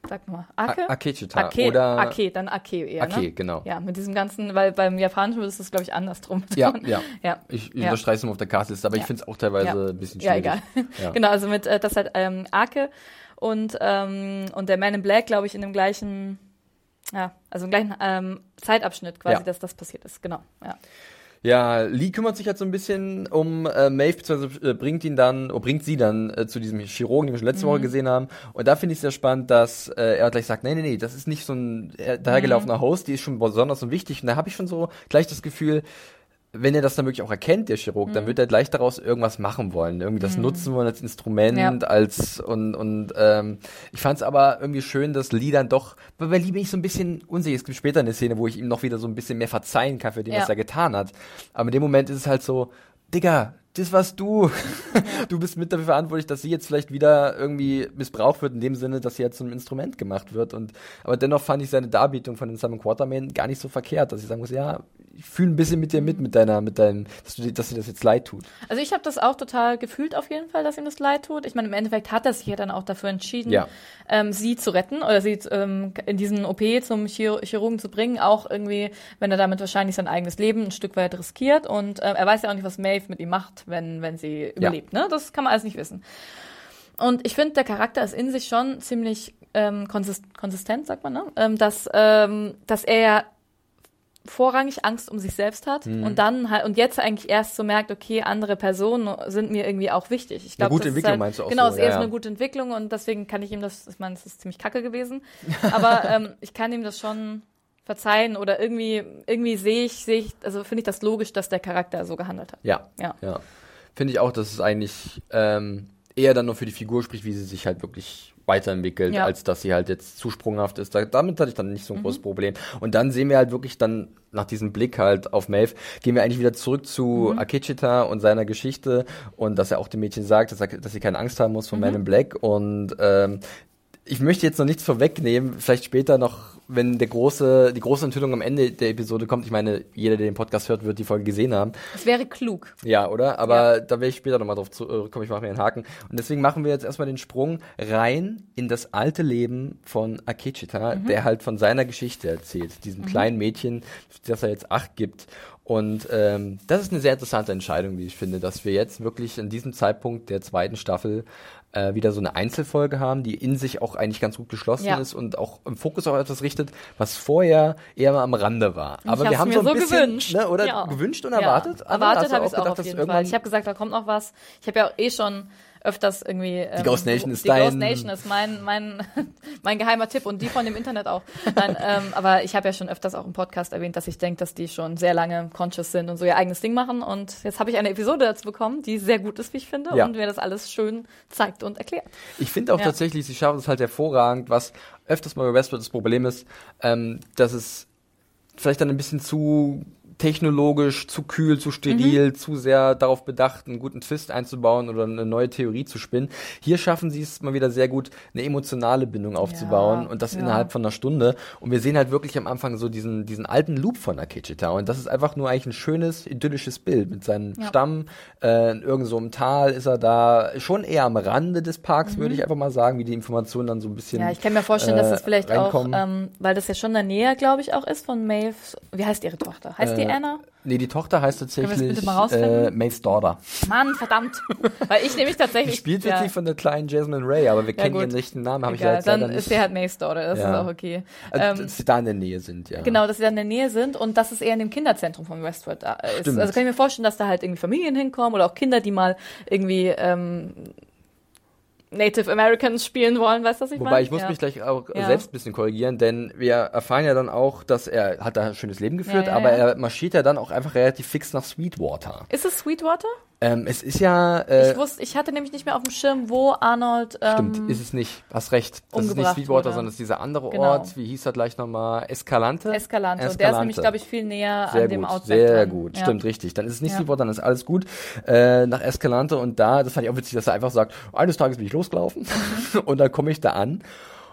sag mal, Ake? A- Akechita Ake, oder Ake, dann Ake eher, Ake, ne? genau. Ja, mit diesem ganzen, weil beim Japanischen ist es, glaube ich, andersrum. Ja, ja. ja. Ich, ich Ja. unterstreiche es mal auf der Castliste, aber ich Ja. finde es auch teilweise Ja. ein bisschen Ja, schwierig. egal. Ja. Genau, also mit, äh, das hat ähm, Ake und, ähm, und der Man in Black, glaube ich, in dem gleichen, ja, also im gleichen ähm, Zeitabschnitt quasi, dass das passiert ist. Genau, ja. Ja, Lee kümmert sich halt so ein bisschen um äh, Maeve, beziehungsweise äh, bringt ihn dann, oder bringt sie dann äh, zu diesem Chirurgen, den wir schon letzte Woche gesehen haben. Und da finde ich sehr spannend, dass äh, er gleich sagt, nee, nee, nee, das ist nicht so ein äh, dahergelaufener Host, die ist schon besonders und wichtig. Und da habe ich schon so gleich das Gefühl, wenn er das dann wirklich auch erkennt, der Chirurg, Mhm. dann wird er gleich daraus irgendwas machen wollen, irgendwie das nutzen wollen als Instrument, Ja. als und und ähm, ich fand es aber irgendwie schön, dass Lee dann doch, weil bei Lee bin ich so ein bisschen unsicher. Es gibt später eine Szene, wo ich ihm noch wieder so ein bisschen mehr verzeihen kann für den, Ja. was er getan hat. Aber in dem Moment ist es halt so, Digga, das warst du. Du bist mit dafür verantwortlich, dass sie jetzt vielleicht wieder irgendwie missbraucht wird, in dem Sinne, dass sie jetzt zum Instrument gemacht wird. Und aber dennoch fand ich seine Darbietung von den Simon Quartermain gar nicht so verkehrt, dass ich sagen muss, ja, ich fühle ein bisschen mit dir mit, mit deiner, mit deinem, dass, du, dass dir das jetzt leid tut. Also ich habe das auch total gefühlt auf jeden Fall, dass ihm das leid tut. Ich meine, im Endeffekt hat er sich ja dann auch dafür entschieden, Ja. ähm, sie zu retten oder sie ähm, in diesen OP zum Chir Chirurgen zu bringen, auch irgendwie, wenn er damit wahrscheinlich sein eigenes Leben ein Stück weit riskiert. Und ähm, er weiß ja auch nicht, was Maeve mit ihm macht, wenn, wenn sie überlebt. Ne? Das kann man alles nicht wissen. Und ich finde, der Charakter ist in sich schon ziemlich ähm, konsist konsistent, sagt man, ne? ähm, dass, ähm, dass er ja vorrangig Angst um sich selbst hat Mhm. und dann halt und jetzt eigentlich erst so merkt, okay, andere Personen sind mir irgendwie auch wichtig. Ich Eine glaub, gute das Entwicklung halt, meinst du auch Genau, so, es ist ja, erst ja. eine gute Entwicklung und deswegen kann ich ihm das, ich meine, es ist ziemlich kacke gewesen, aber ähm, ich kann ihm das schon verzeihen oder irgendwie irgendwie sehe ich sehe ich also finde ich das logisch, dass der Charakter so gehandelt hat. Ja. Ja. Ja. Finde ich auch, dass es eigentlich ähm, eher dann nur für die Figur spricht, wie sie sich halt wirklich weiterentwickelt, Ja. als dass sie halt jetzt zu sprunghaft ist. Da, damit hatte ich dann nicht so ein großes Problem. Und dann sehen wir halt wirklich dann nach diesem Blick halt auf Maeve, gehen wir eigentlich wieder zurück zu Akechita und seiner Geschichte und dass er auch dem Mädchen sagt, dass, er, dass sie keine Angst haben muss vor Man in Black und ähm, ich möchte jetzt noch nichts vorwegnehmen, vielleicht später noch, wenn der große, die große Enthüllung am Ende der Episode kommt. Ich meine, jeder, der den Podcast hört, wird die Folge gesehen haben. Es wäre klug. Ja, oder? Aber da werde ich später nochmal drauf zurückkommen. Ich mache mir einen Haken. Und deswegen machen wir jetzt erstmal den Sprung rein in das alte Leben von Akechita, der halt von seiner Geschichte erzählt. Diesem kleinen Mädchen, das er jetzt acht gibt. Und ähm, das ist eine sehr interessante Entscheidung, wie ich finde, dass wir jetzt wirklich in diesem Zeitpunkt der zweiten Staffel äh, wieder so eine Einzelfolge haben, die in sich auch eigentlich ganz gut geschlossen Ja. ist und auch im Fokus auf etwas richtet, was vorher eher mal am Rande war. Aber wir haben so ein so bisschen, gewünscht. ne, oder Ja. gewünscht und Ja. erwartet. Hast Erwartet habe ich es auch gedacht, auf jeden Fall. Ich habe gesagt, da kommt noch was. Ich habe ja auch eh schon öfters irgendwie. Ähm, Ghost Nation ist die Ghost dein- Nation ist mein, mein, mein geheimer Tipp und die von dem Internet auch. Nein, ähm, aber ich habe ja schon öfters auch im Podcast erwähnt, dass ich denke, dass die schon sehr lange conscious sind und so ihr eigenes Ding machen. Und jetzt habe ich eine Episode dazu bekommen, die sehr gut ist, wie ich finde, Ja. und mir das alles schön zeigt und erklärt. Ich finde auch Ja. tatsächlich, sie schaffen es halt hervorragend, was öfters mal bei Westworld das Problem ist, ähm, dass es vielleicht dann ein bisschen zu technologisch, zu kühl, zu steril, Mhm. zu sehr darauf bedacht, einen guten Twist einzubauen oder eine neue Theorie zu spinnen. Hier schaffen sie es mal wieder sehr gut, eine emotionale Bindung aufzubauen Ja, und das ja. innerhalb von einer Stunde. Und wir sehen halt wirklich am Anfang so diesen, diesen alten Loop von Akechita. Und das ist einfach nur eigentlich ein schönes, idyllisches Bild mit seinem Ja. Stamm. Äh, in irgend so einem Tal ist er da, schon eher am Rande des Parks, würde ich einfach mal sagen, wie die Informationen dann so ein bisschen. Mhm. Ja, ich kann mir vorstellen, dass äh, es vielleicht reinkommen. auch, ähm, weil das ja schon in der Nähe, glaube ich, auch ist von Maeve. Wie heißt ihre Tochter? Heißt die Äh, Anna? Nee, die Tochter heißt tatsächlich äh, Maeve's Daughter. Mann, verdammt. Weil ich nämlich tatsächlich. Gespielt ja, wird sie von der kleinen Jasmine Ray, aber wir Ja, kennen gut. ihren richtigen Namen, habe ich ja jetzt dann nicht. ist sie halt Maeve's Daughter, das Ja. ist auch okay. also, dass sie da in der Nähe sind, ja. Genau, dass sie da in der Nähe sind und dass es eher in dem Kinderzentrum von Westworld da ist. Stimmt. Also kann ich mir vorstellen, dass da halt irgendwie Familien hinkommen oder auch Kinder, die mal irgendwie ähm, Native Americans spielen wollen, weißt du, was ich meine? Wobei ich muss ja. mich gleich auch Ja. selbst ein bisschen korrigieren, denn wir erfahren ja dann auch, dass er hat da ein schönes Leben geführt, Ja, aber er marschiert ja dann auch einfach relativ fix nach Sweetwater. Ist es Sweetwater? Ähm, es ist ja, äh, ich wusste, ich hatte nämlich nicht mehr auf dem Schirm, wo Arnold. Ähm, stimmt, ist es nicht, hast recht. Das ist nicht Sweetwater, wurde. sondern es ist dieser andere Genau. Ort, wie hieß er gleich nochmal, Escalante? Escalante. Und der ist nämlich, glaube ich, viel näher Sehr an dem gut, Outback sehr dran. gut, Ja. stimmt, richtig. Dann ist es nicht Ja. Sweetwater, dann ist alles gut. Äh, nach Escalante und da, das fand ich auch witzig, dass er einfach sagt, eines Tages bin ich losgelaufen Mhm. und dann komme ich da an.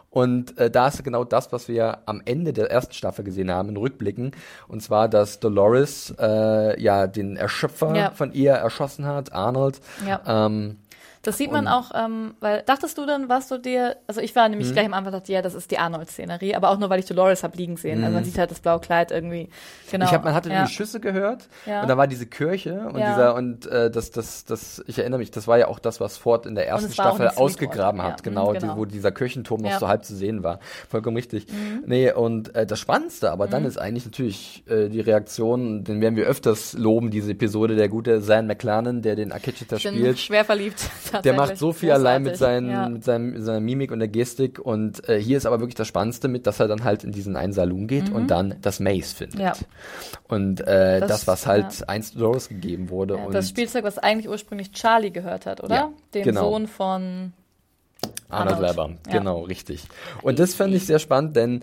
Und äh, da ist genau das, was wir am Ende der ersten Staffel gesehen haben, in Rückblicken. Und zwar, dass Dolores äh, ja den Erschöpfer Ja. von ihr erschossen hat, Arnold. Ja. Ähm, Das sieht man auch, ähm, weil dachtest du dann, warst du dir, also ich war Mhm. nämlich gleich am Anfang dachte, ja, das ist die Arnold-Szenerie, aber auch nur, weil ich Dolores hab liegen sehen. Also man sieht halt das blaue Kleid irgendwie. Genau. Mhm. Ich hab, man hatte ja. die Schüsse gehört Ja. und da war diese Kirche und Ja. dieser und äh, das, das, das, ich erinnere mich, das war ja auch das, was Ford in der ersten Staffel ausgegraben hat, genau, Mhm, genau. Die, wo dieser Kirchenturm noch. Mhm. so halb zu sehen war. Vollkommen richtig. Nee, und äh, das Spannendste aber dann ist eigentlich natürlich äh, die Reaktion, den werden wir öfters loben, diese Episode, der gute Zan McLaren, der den Akechita Ich bin spielt. schwer verliebt. Der macht so viel allein mit, Großartig. seinen, ja. mit, seinem, seiner Mimik und der Gestik. Und äh, hier ist aber wirklich das Spannendste mit, dass er dann halt in diesen einen Saloon geht und dann das Maze findet. Mhm. Ja. Und äh, das, Das- was halt einst Dolores gegeben wurde. Ja, und das Spielzeug, was eigentlich ursprünglich Charlie gehört hat, oder? Ja, Den genau. Sohn von Arnold. Weber, Ja. genau, richtig. Und das fand ich sehr spannend, denn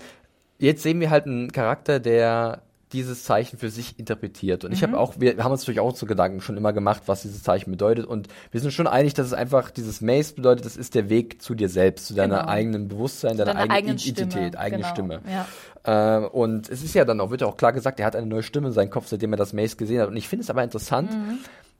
jetzt sehen wir halt einen Charakter, der dieses Zeichen für sich interpretiert. Und ich Mhm. habe auch, wir haben uns natürlich auch zu Gedanken schon immer gemacht, was dieses Zeichen bedeutet. Und wir sind schon einig, dass es einfach dieses Maze bedeutet, das ist der Weg zu dir selbst, zu deiner Genau. eigenen Bewusstsein, deiner, deiner eigenen, eigenen Identität, eigene genau. Stimme. Ja. Äh, und es ist ja dann auch, wird ja auch klar gesagt, er hat eine neue Stimme in seinem Kopf, seitdem er das Maze gesehen hat. Und ich finde es aber interessant, Mhm.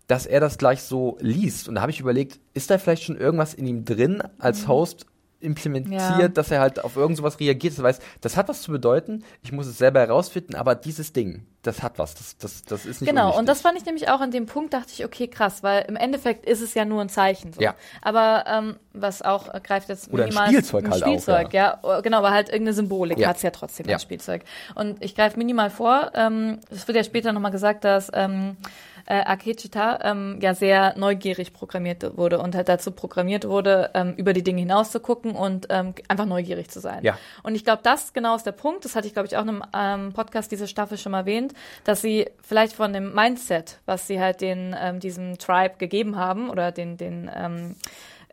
dass er das gleich so liest. Und da habe ich überlegt, ist da vielleicht schon irgendwas in ihm drin als Host implementiert. Ja. dass er halt auf irgend sowas reagiert. Das heißt, das hat was zu bedeuten, ich muss es selber herausfinden, aber dieses Ding, das hat was, das, das, das ist nicht Genau, unwichtig. und das fand ich nämlich auch an dem Punkt, dachte ich, okay, krass, weil im Endeffekt ist es ja nur ein Zeichen. So. Ja. Aber ähm, was auch äh, greift jetzt Oder ein minimal Spielzeug ein halt auch, Spielzeug, ja. Oh, Genau, aber halt irgendeine Symbolik Ja. hat's ja trotzdem Ja. als Spielzeug. Und ich greife minimal vor, ähm, es wird ja später nochmal gesagt, dass ähm, äh, Akechita ähm, ja sehr neugierig programmiert wurde und halt dazu programmiert wurde, ähm, über die Dinge hinaus zu gucken und ähm, einfach neugierig zu sein. Ja. Und ich glaube, das genau ist der Punkt. Das hatte ich, glaube ich, auch in einem ähm, Podcast diese Staffel schon mal erwähnt, dass sie vielleicht von dem Mindset, was sie halt den ähm, diesem Tribe gegeben haben oder den den ähm,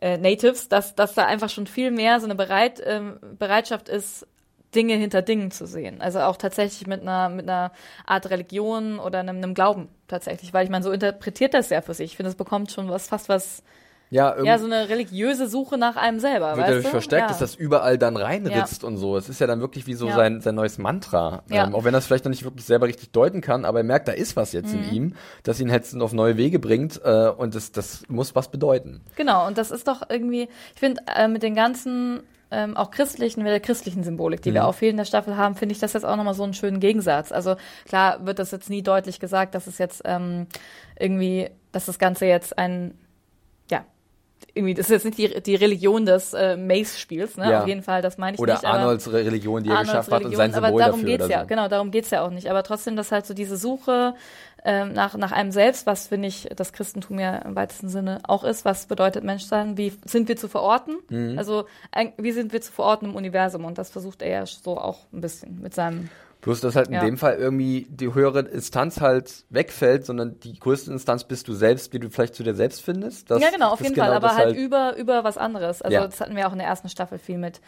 äh, Natives, dass dass da einfach schon viel mehr so eine Bereit, ähm, Bereitschaft ist, Dinge hinter Dingen zu sehen. Also auch tatsächlich mit einer mit einer Art Religion oder einem, einem Glauben tatsächlich, weil ich meine, so interpretiert das ja für sich. Ich finde, es bekommt schon was fast was ja, irgendwie ja so eine religiöse Suche nach einem selber. wird weißt dadurch du? verstärkt, ja. dass das überall dann reinritzt und so. Es ist ja dann wirklich wie so Ja. sein, sein neues Mantra. Ja. Ähm, auch wenn er es vielleicht noch nicht wirklich selber richtig deuten kann, aber er merkt, da ist was jetzt Mhm. in ihm, das ihn jetzt auf neue Wege bringt äh, und das, das muss was bedeuten. Genau, und das ist doch irgendwie, ich finde, äh, mit den ganzen ähm, auch christlichen, mit der christlichen Symbolik, die Mhm. wir in der Staffel haben, finde ich das jetzt auch nochmal so einen schönen Gegensatz. Also klar wird das jetzt nie deutlich gesagt, dass es jetzt ähm, irgendwie, dass das Ganze jetzt ein, ja, irgendwie, das ist jetzt nicht die, die Religion des äh, Mace-Spiels, ne? Ja. Auf jeden Fall, das meine ich Oder nicht. aber- Arnolds Re- Religion, die er Arnolds geschafft hat und Religion, sein Symbol aber darum dafür geht's oder ja, so. genau, darum geht's ja auch nicht. Aber trotzdem, dass halt so diese Suche ähm, nach, nach einem selbst, was finde ich das Christentum ja im weitesten Sinne auch ist, was bedeutet Menschsein, wie sind wir zu verorten? Mhm. Also ein, wie sind wir zu verorten im Universum? Und das versucht er ja so auch ein bisschen mit seinem Bloß, dass halt in Ja. dem Fall irgendwie die höhere Instanz halt wegfällt, sondern die größte Instanz bist du selbst, die du vielleicht zu dir selbst findest. Das, Ja, genau, auf jeden genau Fall, aber das halt, über, über was anderes. Also Ja. das hatten wir auch in der ersten Staffel viel mit.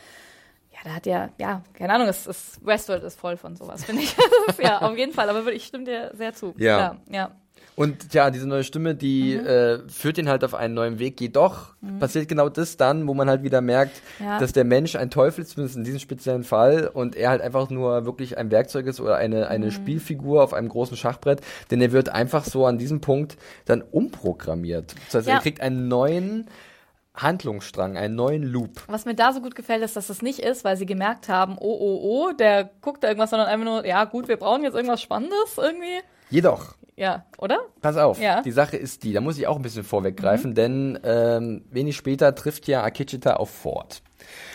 Ja, da hat ja, ja, keine Ahnung, es ist, Westworld ist voll von sowas, finde ich. Ja, auf jeden Fall, aber ich stimme dir sehr zu. Ja. Klar, ja. Und ja, diese neue Stimme, die Mhm. äh, führt ihn halt auf einen neuen Weg. Jedoch passiert genau das dann, wo man halt wieder merkt, Ja. dass der Mensch ein Teufel ist, zumindest in diesem speziellen Fall, und er halt einfach nur wirklich ein Werkzeug ist oder eine, Mhm. eine Spielfigur auf einem großen Schachbrett, denn er wird einfach so an diesem Punkt dann umprogrammiert. Das heißt, Ja. er kriegt einen neuen Handlungsstrang, einen neuen Loop. Was mir da so gut gefällt, ist, dass das nicht ist, weil sie gemerkt haben, oh, oh, oh, der guckt da irgendwas, sondern einfach nur, ja gut, wir brauchen jetzt irgendwas Spannendes irgendwie. Jedoch, Ja, oder? Pass auf, Ja. Mhm. die Sache ist die, da muss ich auch ein bisschen vorweggreifen, denn ähm, wenig später trifft ja Akichita auf Ford.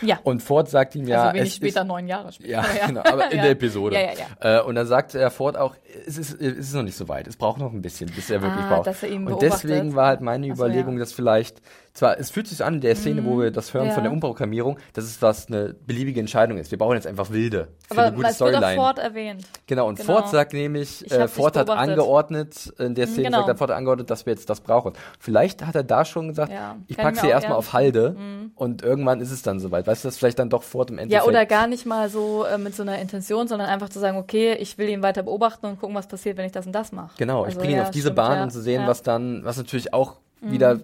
Ja. Und Ford sagt ihm ja, also wenig später, ist, neun Jahre später. ja, genau, aber in Ja. der Episode. Ja. Äh, und dann sagt er Ford auch, es ist, es ist noch nicht so weit, es braucht noch ein bisschen, bis er wirklich Ah, braucht. dass er ihn und beobachtet. deswegen war halt meine so, Überlegung. Mhm. dass vielleicht, zwar, es fühlt sich so an in der Szene, wo wir das hören von der Umprogrammierung, dass es was eine beliebige Entscheidung ist. Wir brauchen jetzt einfach wilde für Aber eine gute es wird auch Storyline. Ford erwähnt. Genau, und Genau. Ford sagt nämlich, Ich äh, Ford hat angeordnet, in der Szene genau. sagt er, Ford angeordnet, dass wir jetzt das brauchen. Vielleicht hat er da schon gesagt, ich kann pack ich sie erstmal. Mhm. auf Halde und irgendwann ist es dann soweit. Weißt du, dass vielleicht dann doch Ford im Endeffekt. Ja, oder gar nicht mal so äh, mit so einer Intention, sondern einfach zu sagen, okay, ich will ihn weiter beobachten und gucken, was passiert, wenn ich das und das mache. Genau, ich Also, bringe ihn ja, auf diese stimmt, Bahn, ja. um zu sehen, ja. Mhm. was dann, was natürlich auch wieder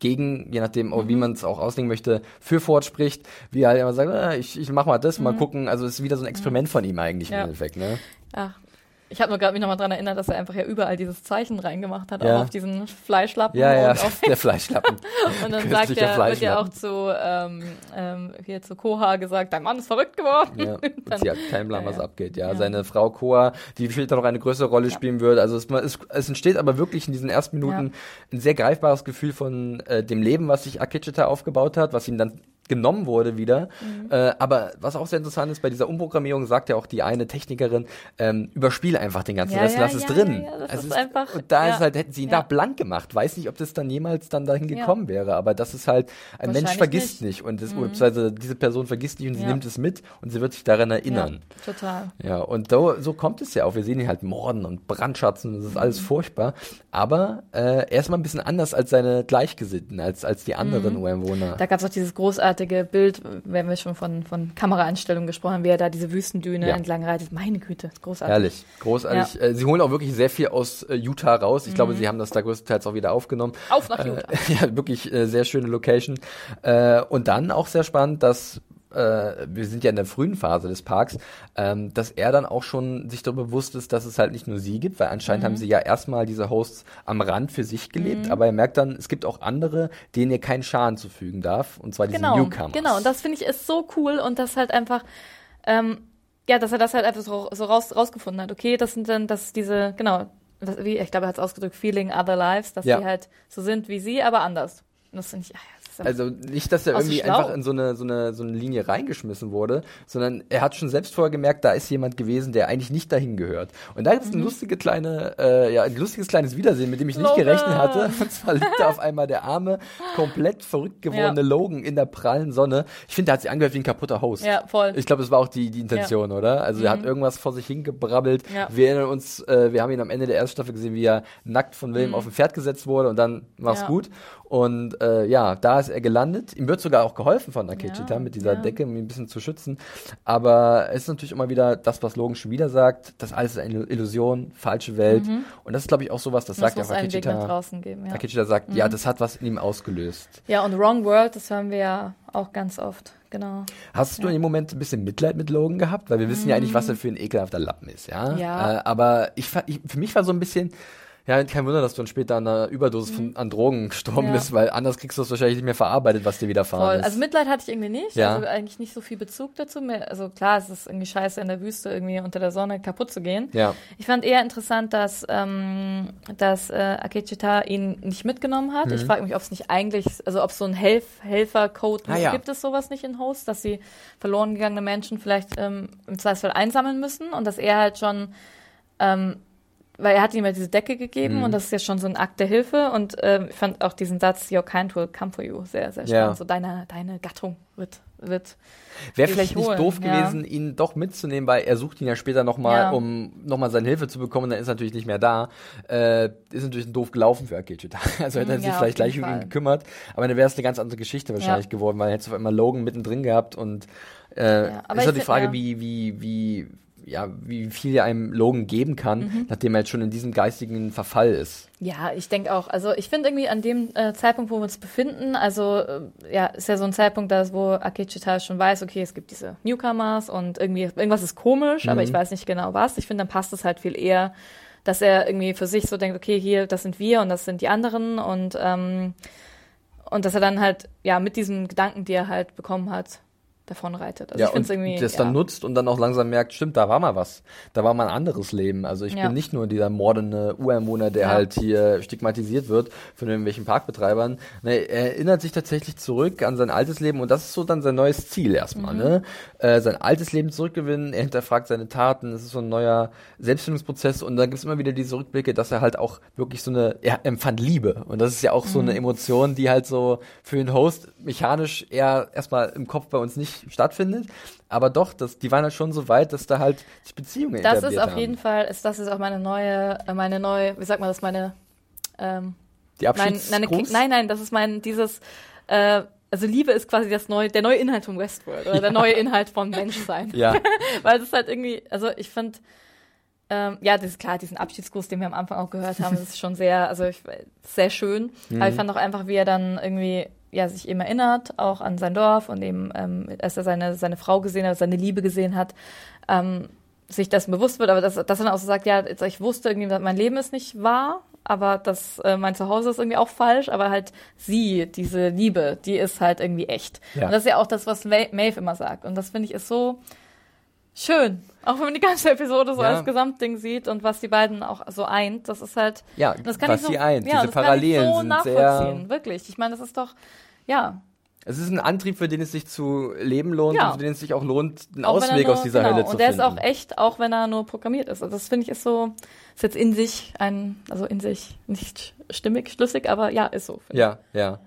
gegen, je nachdem, wie man es auch auslegen möchte, für Ford spricht, wie er halt immer sagt, ah, ich, ich mach mal das, mal gucken. Also es ist wieder so ein Experiment von ihm eigentlich Mhm. Im Endeffekt, ne? Ach, Ich habe nur gerade mich nochmal dran erinnert, dass er einfach ja überall dieses Zeichen reingemacht hat, Ja. auch auf diesen Fleischlappen. Ja, ja, Und, auf, der Fleischlappen. und dann sagt er, wird ja auch zu, ähm, ähm, hier zu Koha gesagt, dein Mann ist verrückt geworden. Ja, und Dann- sie hat keinen Plan, Ja, was abgeht. Ja, seine Frau Koa, die später noch eine größere Rolle spielen wird. Also es, es, es entsteht aber wirklich in diesen ersten Minuten ein sehr greifbares Gefühl von äh, dem Leben, was sich Akecheta aufgebaut hat, was ihm dann genommen wurde wieder. Mhm. Äh, aber was auch sehr interessant ist, bei dieser Umprogrammierung sagt ja auch die eine Technikerin, ähm, überspiel einfach den ganzen Ja, Rest, ja, lass es ja, drin. ja, das Also ist es einfach- und da ist halt, hätten sie ihn da blank gemacht. Weiß nicht, ob das dann jemals dann dahin gekommen wäre, aber das ist halt, ein Mensch vergisst nicht. nicht, Mhm. und das, beziehungsweise diese Person vergisst nicht und sie nimmt es mit und sie wird sich daran erinnern. Ja, total. Ja, und so, so kommt es ja auch. Wir sehen ihn halt morden und brandschatzen, das ist Mhm. alles furchtbar. Aber äh, er ist mal ein bisschen anders als seine Gleichgesinnten, als, als die anderen Mhm. Ureinwohner. Da gab es auch dieses großartige Bild, wenn wir schon von, von Kameraeinstellungen gesprochen haben, wie er da diese Wüstendüne Ja. entlang reitet. Meine Güte, großartig. Herrlich, großartig. Äh, sie holen auch wirklich sehr viel aus äh, Utah raus. Ich Mhm. glaube, sie haben das da größtenteils auch wieder aufgenommen. Auf nach Utah. Äh, ja, wirklich äh, sehr schöne Location. Äh, und dann auch sehr spannend, dass äh, wir sind ja in der frühen Phase des Parks, ähm, dass er dann auch schon sich darüber bewusst ist, dass es halt nicht nur sie gibt, weil anscheinend Mhm. haben sie ja erstmal diese Hosts am Rand für sich gelebt, aber er merkt dann, es gibt auch andere, denen er keinen Schaden zufügen darf, und zwar diese Genau, Newcomers. genau. Und das finde ich ist so cool und das halt einfach, ähm, ja, dass er das halt einfach so, so raus, rausgefunden hat. Okay, das sind dann, dass diese, genau, was, wie, ich glaube, er hat es ausgedrückt, feeling other lives, dass Ja. die halt so sind wie sie, aber anders. Und das finde ich, ja, ist Also nicht, dass er Auch so irgendwie schlau. einfach in so eine, so, eine, so eine Linie reingeschmissen wurde, sondern er hat schon selbst vorher gemerkt, da ist jemand gewesen, der eigentlich nicht dahin gehört. Und da gibt es eine lustige kleine, äh, ja, ein lustiges kleines Wiedersehen, mit dem ich nicht Logan. gerechnet hatte. Und zwar liegt da auf einmal der arme, komplett verrückt gewordene Ja. Logan in der prallen Sonne. Ich finde, der hat sich angehört wie ein kaputter Host. ja, voll. Ich glaube, das war auch die, die Intention, oder? Also er hat irgendwas vor sich hingebrabbelt. Mhm. Ja. Wir erinnern uns, äh, wir haben ihn am Ende der ersten Staffel gesehen, wie er nackt von William auf ein Pferd gesetzt wurde und dann war's Mhm. Ja. gut. Und äh, ja, da ist er gelandet. Ihm wird sogar auch geholfen von Akechita Ja, mit dieser ja. Decke, um ihn ein bisschen zu schützen. Aber es ist natürlich immer wieder das, was Logan schon wieder sagt, das alles ist eine Illusion, falsche Welt. Und das ist, glaube ich, auch sowas, das Mhm. das sagt ja auch einen Weg nach Akechita. draußen geben, ja. Mhm. Akechita sagt, ja, das hat was in ihm ausgelöst. Ja, und Wrong World, das hören wir ja auch ganz oft, genau. Hast du in dem Moment ein bisschen Mitleid mit Logan gehabt? Weil wir wissen ja eigentlich, was er für ein ekelhafter Lappen ist, ja? Mhm. Ja. Äh, aber ich, ich, für mich war so ein bisschen, ja, kein Wunder, dass du dann später an einer Überdosis von, an Drogen gestorben Mhm. Ja. bist, weil anders kriegst du es wahrscheinlich nicht mehr verarbeitet, was dir widerfahren Voll. ist. Also Mitleid hatte ich irgendwie nicht. Ja. Also eigentlich nicht so viel Bezug dazu. Mehr- Also klar, es ist irgendwie scheiße in der Wüste irgendwie unter der Sonne kaputt zu gehen. ja. Ich fand eher interessant, dass, ähm, dass äh, Akechita ihn nicht mitgenommen hat. Mhm. Ich frage mich, ob es nicht eigentlich, also ob es so ein Helf Helfercode Ah, ja. gibt es sowas nicht in Host, dass sie verloren gegangene Menschen vielleicht ähm, im Zweifelsfall einsammeln müssen und dass er halt schon ähm, weil er hat ihm ja diese Decke gegeben Mhm. und das ist ja schon so ein Akt der Hilfe und ähm, ich fand auch diesen Satz Your kind will come for you sehr sehr spannend. Ja. So deine deine Gattung wird wird Wäre vielleicht nicht holen, doof ja. gewesen, ihn doch mitzunehmen, weil er sucht ihn ja später nochmal, Ja. um nochmal seine Hilfe zu bekommen, dann ist er natürlich nicht mehr da. Äh, ist natürlich doof gelaufen für Akechita. Also hätte er Mhm, sich ja, vielleicht gleich jeden um ihn Fall. gekümmert, aber dann wäre es eine ganz andere Geschichte wahrscheinlich geworden, weil hättest du auf einmal Logan mittendrin gehabt und äh, ist halt die Frage, wie, wie, wie, ja, wie viel er einem Logan geben kann, Mhm. nachdem er jetzt schon in diesem geistigen Verfall ist. Ja, ich denke auch. Also ich finde irgendwie an dem äh, Zeitpunkt, wo wir uns befinden, also äh, ja, ist ja so ein Zeitpunkt, da, wo Akechita schon weiß, okay, es gibt diese Newcomers und irgendwie irgendwas ist komisch, aber ich weiß nicht genau was. Ich finde, dann passt es halt viel eher, dass er irgendwie für sich so denkt, okay, hier, das sind wir und das sind die anderen und ähm, und dass er dann halt ja mit diesen Gedanken, die er halt bekommen hat, davon reitet. Also ja, ich finde irgendwie das ja. dann nutzt und dann auch langsam merkt, stimmt, da war mal was. Da war mal ein anderes Leben. Also ich Ja. bin nicht nur dieser mordende Ureinwohner, der Ja. halt hier stigmatisiert wird von irgendwelchen Parkbetreibern. Ne, er erinnert sich tatsächlich zurück an sein altes Leben und das ist so dann sein neues Ziel erstmal. Mhm. Ne? Äh, sein altes Leben zurückgewinnen, er hinterfragt seine Taten, es ist so ein neuer Selbstfindungsprozess und da gibt es immer wieder diese Rückblicke, dass er halt auch wirklich so eine, er empfand Liebe und das ist ja auch so Mhm. eine Emotion, die halt so für den Host mechanisch eher erstmal im Kopf bei uns nicht stattfindet, aber doch, das, die waren halt schon so weit, dass da halt sich Beziehungen Das ist auf haben. jeden Fall, ist, das ist auch meine neue, äh, meine neue, wie sagt man das, meine ähm, Die Nein, Abschieds nein, nein, nein, nein, das ist mein, dieses, äh, also Liebe ist quasi das neue, der neue Inhalt von Westworld oder der neue Inhalt von Menschsein. Ja, Weil ist halt irgendwie, also ich finde, ähm, ja, das ist klar, diesen Abschiedsgruß, den wir am Anfang auch gehört haben, das ist schon sehr, also ich, sehr schön. Mhm. Aber ich fand auch einfach, wie er dann irgendwie, ja, sich eben erinnert, auch an sein Dorf und eben, ähm, als er seine, seine Frau gesehen hat, seine Liebe gesehen hat, ähm, sich das bewusst wird, aber dass, dass er dann auch so sagt, ja, ich wusste irgendwie, mein Leben ist nicht wahr, aber das, äh, mein Zuhause ist irgendwie auch falsch, aber halt sie, diese Liebe, die ist halt irgendwie echt. Ja. Und das ist ja auch das, was Ma- Maeve immer sagt. Und das finde ich ist so schön. Auch wenn man die ganze Episode so Ja. als Gesamtding sieht und was die beiden auch so eint, das ist halt, Ja, das kann was ich so, sie eint. ja, Diese das kann Parallelen ich so sind nachvollziehen, sehr- wirklich. Ich meine, das ist doch, ja, Es ist ein Antrieb, für den es sich zu leben lohnt Ja. und für den es sich auch lohnt, einen Auch Ausweg nur, aus dieser genau, Hölle zu Und der finden. ist auch echt, auch wenn er nur programmiert ist. Also das finde ich ist so, ist jetzt in sich ein, also in sich nicht stimmig, schlüssig, aber ja, ist so. finde Ja, ja.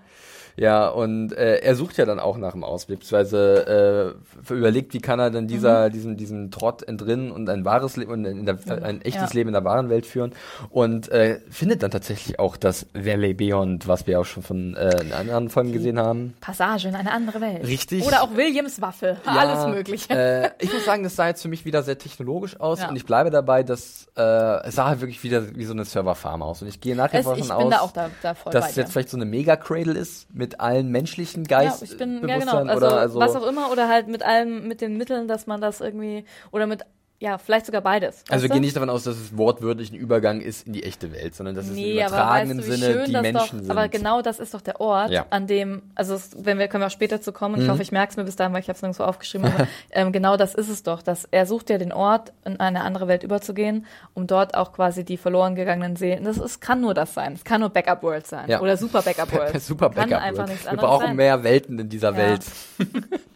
Ja, und äh, er sucht ja dann auch nach dem Ausweg, beziehungsweise äh, überlegt, wie kann er denn dieser, Mhm. diesem, diesem Trott entrinnen und ein wahres Leben und in der, ein echtes Ja. Leben in der wahren Welt führen und äh, findet dann tatsächlich auch das Valley Beyond, was wir auch schon von äh, in anderen Folgen gesehen haben. Passage in eine andere Welt. Richtig. Oder auch Williams Waffe. Alles Mögliche. Äh, ich muss sagen, das sah jetzt für mich wieder sehr technologisch aus Ja. und ich bleibe dabei, dass äh, es sah halt wirklich wieder wie so eine Serverfarm aus und ich gehe nachher davon aus, da auch da, dass es jetzt vielleicht so eine Mega-Cradle ist mit allen menschlichen ja, Geist ich bin, ja genau, also, oder also was auch immer, oder halt mit allem, mit den Mitteln, dass man das irgendwie, oder mit, ja, vielleicht sogar beides. Also wir gehen nicht davon aus, dass es wortwörtlich ein Übergang ist in die echte Welt, sondern dass es im Nee, aber übertragenen weißt du, Sinne schön die Menschen doch, sind. Aber genau das ist doch der Ort, Ja. Mhm. an dem, also es, wenn wir können wir auch später zu kommen, ich hoffe, ich merke es mir bis dahin, weil ich habe es nirgendwo aufgeschrieben, aber ähm, genau das ist es doch, dass er sucht ja den Ort, in eine andere Welt überzugehen, um dort auch quasi die verloren gegangenen Seelen, das ist, kann nur das sein, es kann nur Backup World sein Ja. oder Super Backup World. Super kann Backup. einfach World. nichts Wir brauchen sein. mehr Welten in dieser Ja. Welt.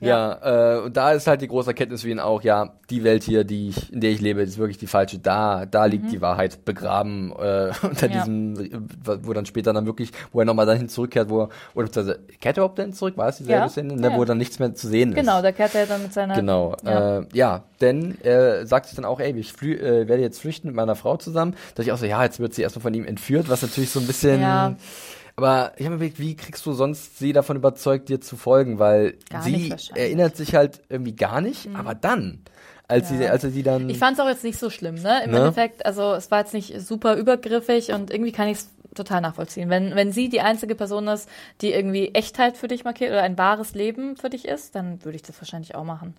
ja, äh, und da ist halt die große Erkenntnis für ihn auch, ja, die Welt hier, die ich, in der ich lebe, ist wirklich die falsche. Da, da liegt die Wahrheit begraben äh, unter Mhm. Ja. diesem, wo dann später dann wirklich, wo er nochmal dahin zurückkehrt, wo er, oder beziehungsweise, kehrt er überhaupt denn zurück? War es dieselbe Ja. Szene? Ne, Ja. Wo dann nichts mehr zu sehen ist. Genau, da kehrt er dann mit seiner, Genau, Ja. ja. Äh, ja, denn er sagt sich dann auch, ey, ich flü äh, werde jetzt flüchten mit meiner Frau zusammen. Dass ich auch so, ja, jetzt wird sie erstmal von ihm entführt, was natürlich so ein bisschen. Ja. Aber ich habe mir überlegt, wie kriegst du sonst sie davon überzeugt, dir zu folgen? Weil Gar sie. Mhm. erinnert sich halt irgendwie gar nicht, aber dann, als sie, als er sie dann. Ich fand es auch jetzt nicht so schlimm, ne? Im Ne? Endeffekt, also es war jetzt nicht super übergriffig und irgendwie kann ich es total nachvollziehen. Wenn, wenn sie die einzige Person ist, die irgendwie Echtheit für dich markiert oder ein wahres Leben für dich ist, dann würde ich das wahrscheinlich auch machen.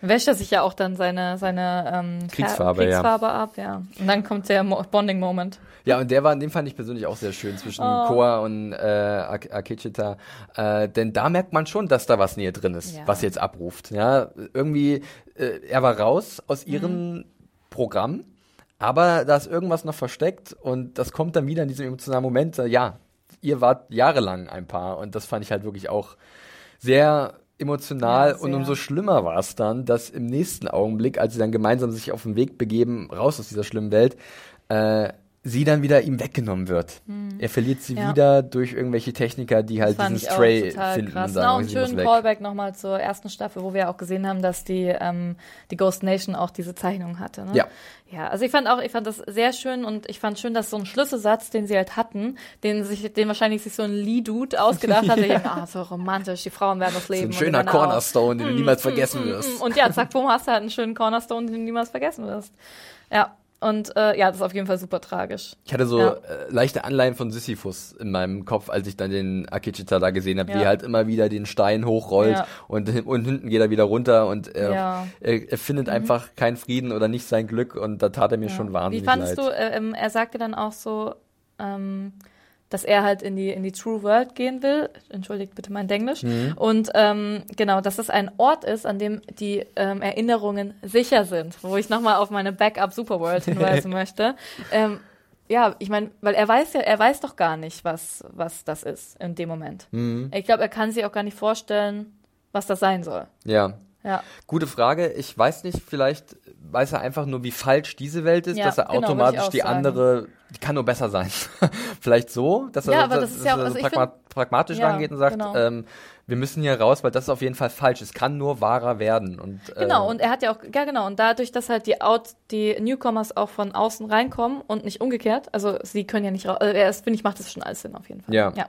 Wäscht er sich ja auch dann seine, seine ähm, Kriegsfarbe, ja. Kriegsfarbe ab, ja. Und dann kommt der Mo Bonding-Moment. Ja, und der war, den fand ich persönlich auch sehr schön zwischen Oh. Koa und äh, Ak Akechita. Äh, denn da merkt man schon, dass da was Nähe drin ist, Ja. was jetzt abruft. Ja, irgendwie, äh, er war raus aus Mhm. ihrem Programm, aber da ist irgendwas noch versteckt und das kommt dann wieder in diesem emotionalen Moment. Ja, ihr wart jahrelang ein Paar und das fand ich halt wirklich auch sehr emotional Ja, und umso schlimmer war es dann, dass im nächsten Augenblick, als sie dann gemeinsam sich auf den Weg begeben, raus aus dieser schlimmen Welt, äh, sie dann wieder ihm weggenommen wird. Er verliert sie Hm. Ja. wieder durch irgendwelche Techniker, die halt diesen Stray finden krass. und Na, sagen, und sie muss schönen. Callback nochmal zur ersten Staffel, wo wir auch gesehen haben, dass die, ähm, die Ghost Nation auch diese Zeichnung hatte. Ne? Ja. Ja, also ich fand auch, ich fand das sehr schön und ich fand schön, dass so ein Schlüsselsatz, den sie halt hatten, den sich, den wahrscheinlich sich so ein Lee-Dude ausgedacht hat, der denkt, ah, so romantisch, die Frauen werden das leben. ein und schöner die Männer auch. Cornerstone, den du niemals vergessen Mm, wirst. Und ja, zack, bumm, hast du halt einen schönen Cornerstone, den du niemals vergessen wirst. Ja, und äh, ja, das ist auf jeden Fall super tragisch. Ich hatte so Ja. äh, leichte Anleihen von Sisyphus in meinem Kopf, als ich dann den Akechita da gesehen habe, wie Ja. er halt immer wieder den Stein hochrollt Ja. und, und hinten geht er wieder runter und er. Mhm. er, er findet einfach keinen Frieden oder nicht sein Glück und da tat er mir schon wahnsinnig Wie fandest leid. du, äh, ähm, er sagte dann auch so, ähm, dass er halt in die, in die True World gehen will. Entschuldigt bitte mein Englisch. Mhm. Und ähm, genau, dass es ein Ort ist, an dem die ähm, Erinnerungen sicher sind, wo ich nochmal auf meine Backup Superworld hinweisen möchte. Ähm, ja, ich meine, weil er weiß ja, er weiß doch gar nicht, was, was das ist in dem Moment. Mhm. Ich glaube, er kann sich auch gar nicht vorstellen, was das sein soll. Ja, Ja. Gute Frage. Ich weiß nicht, vielleicht weiß er einfach nur, wie falsch diese Welt ist, Ja, dass er genau, automatisch die sagen. andere, die kann nur besser sein. vielleicht so, dass er, Ja, dass, das ist ja auch- er also so pragma pragmatisch Ja, rangeht und sagt, genau. ähm, wir müssen hier raus, weil das ist auf jeden Fall falsch. Es kann nur wahrer werden. Und, äh, Genau, und er hat ja auch, ja genau, und dadurch, dass halt die Out, die Newcomers auch von außen reinkommen und nicht umgekehrt, also sie können ja nicht raus, also er ist, finde ich, macht das schon alles Sinn auf jeden Fall. Ja. ja.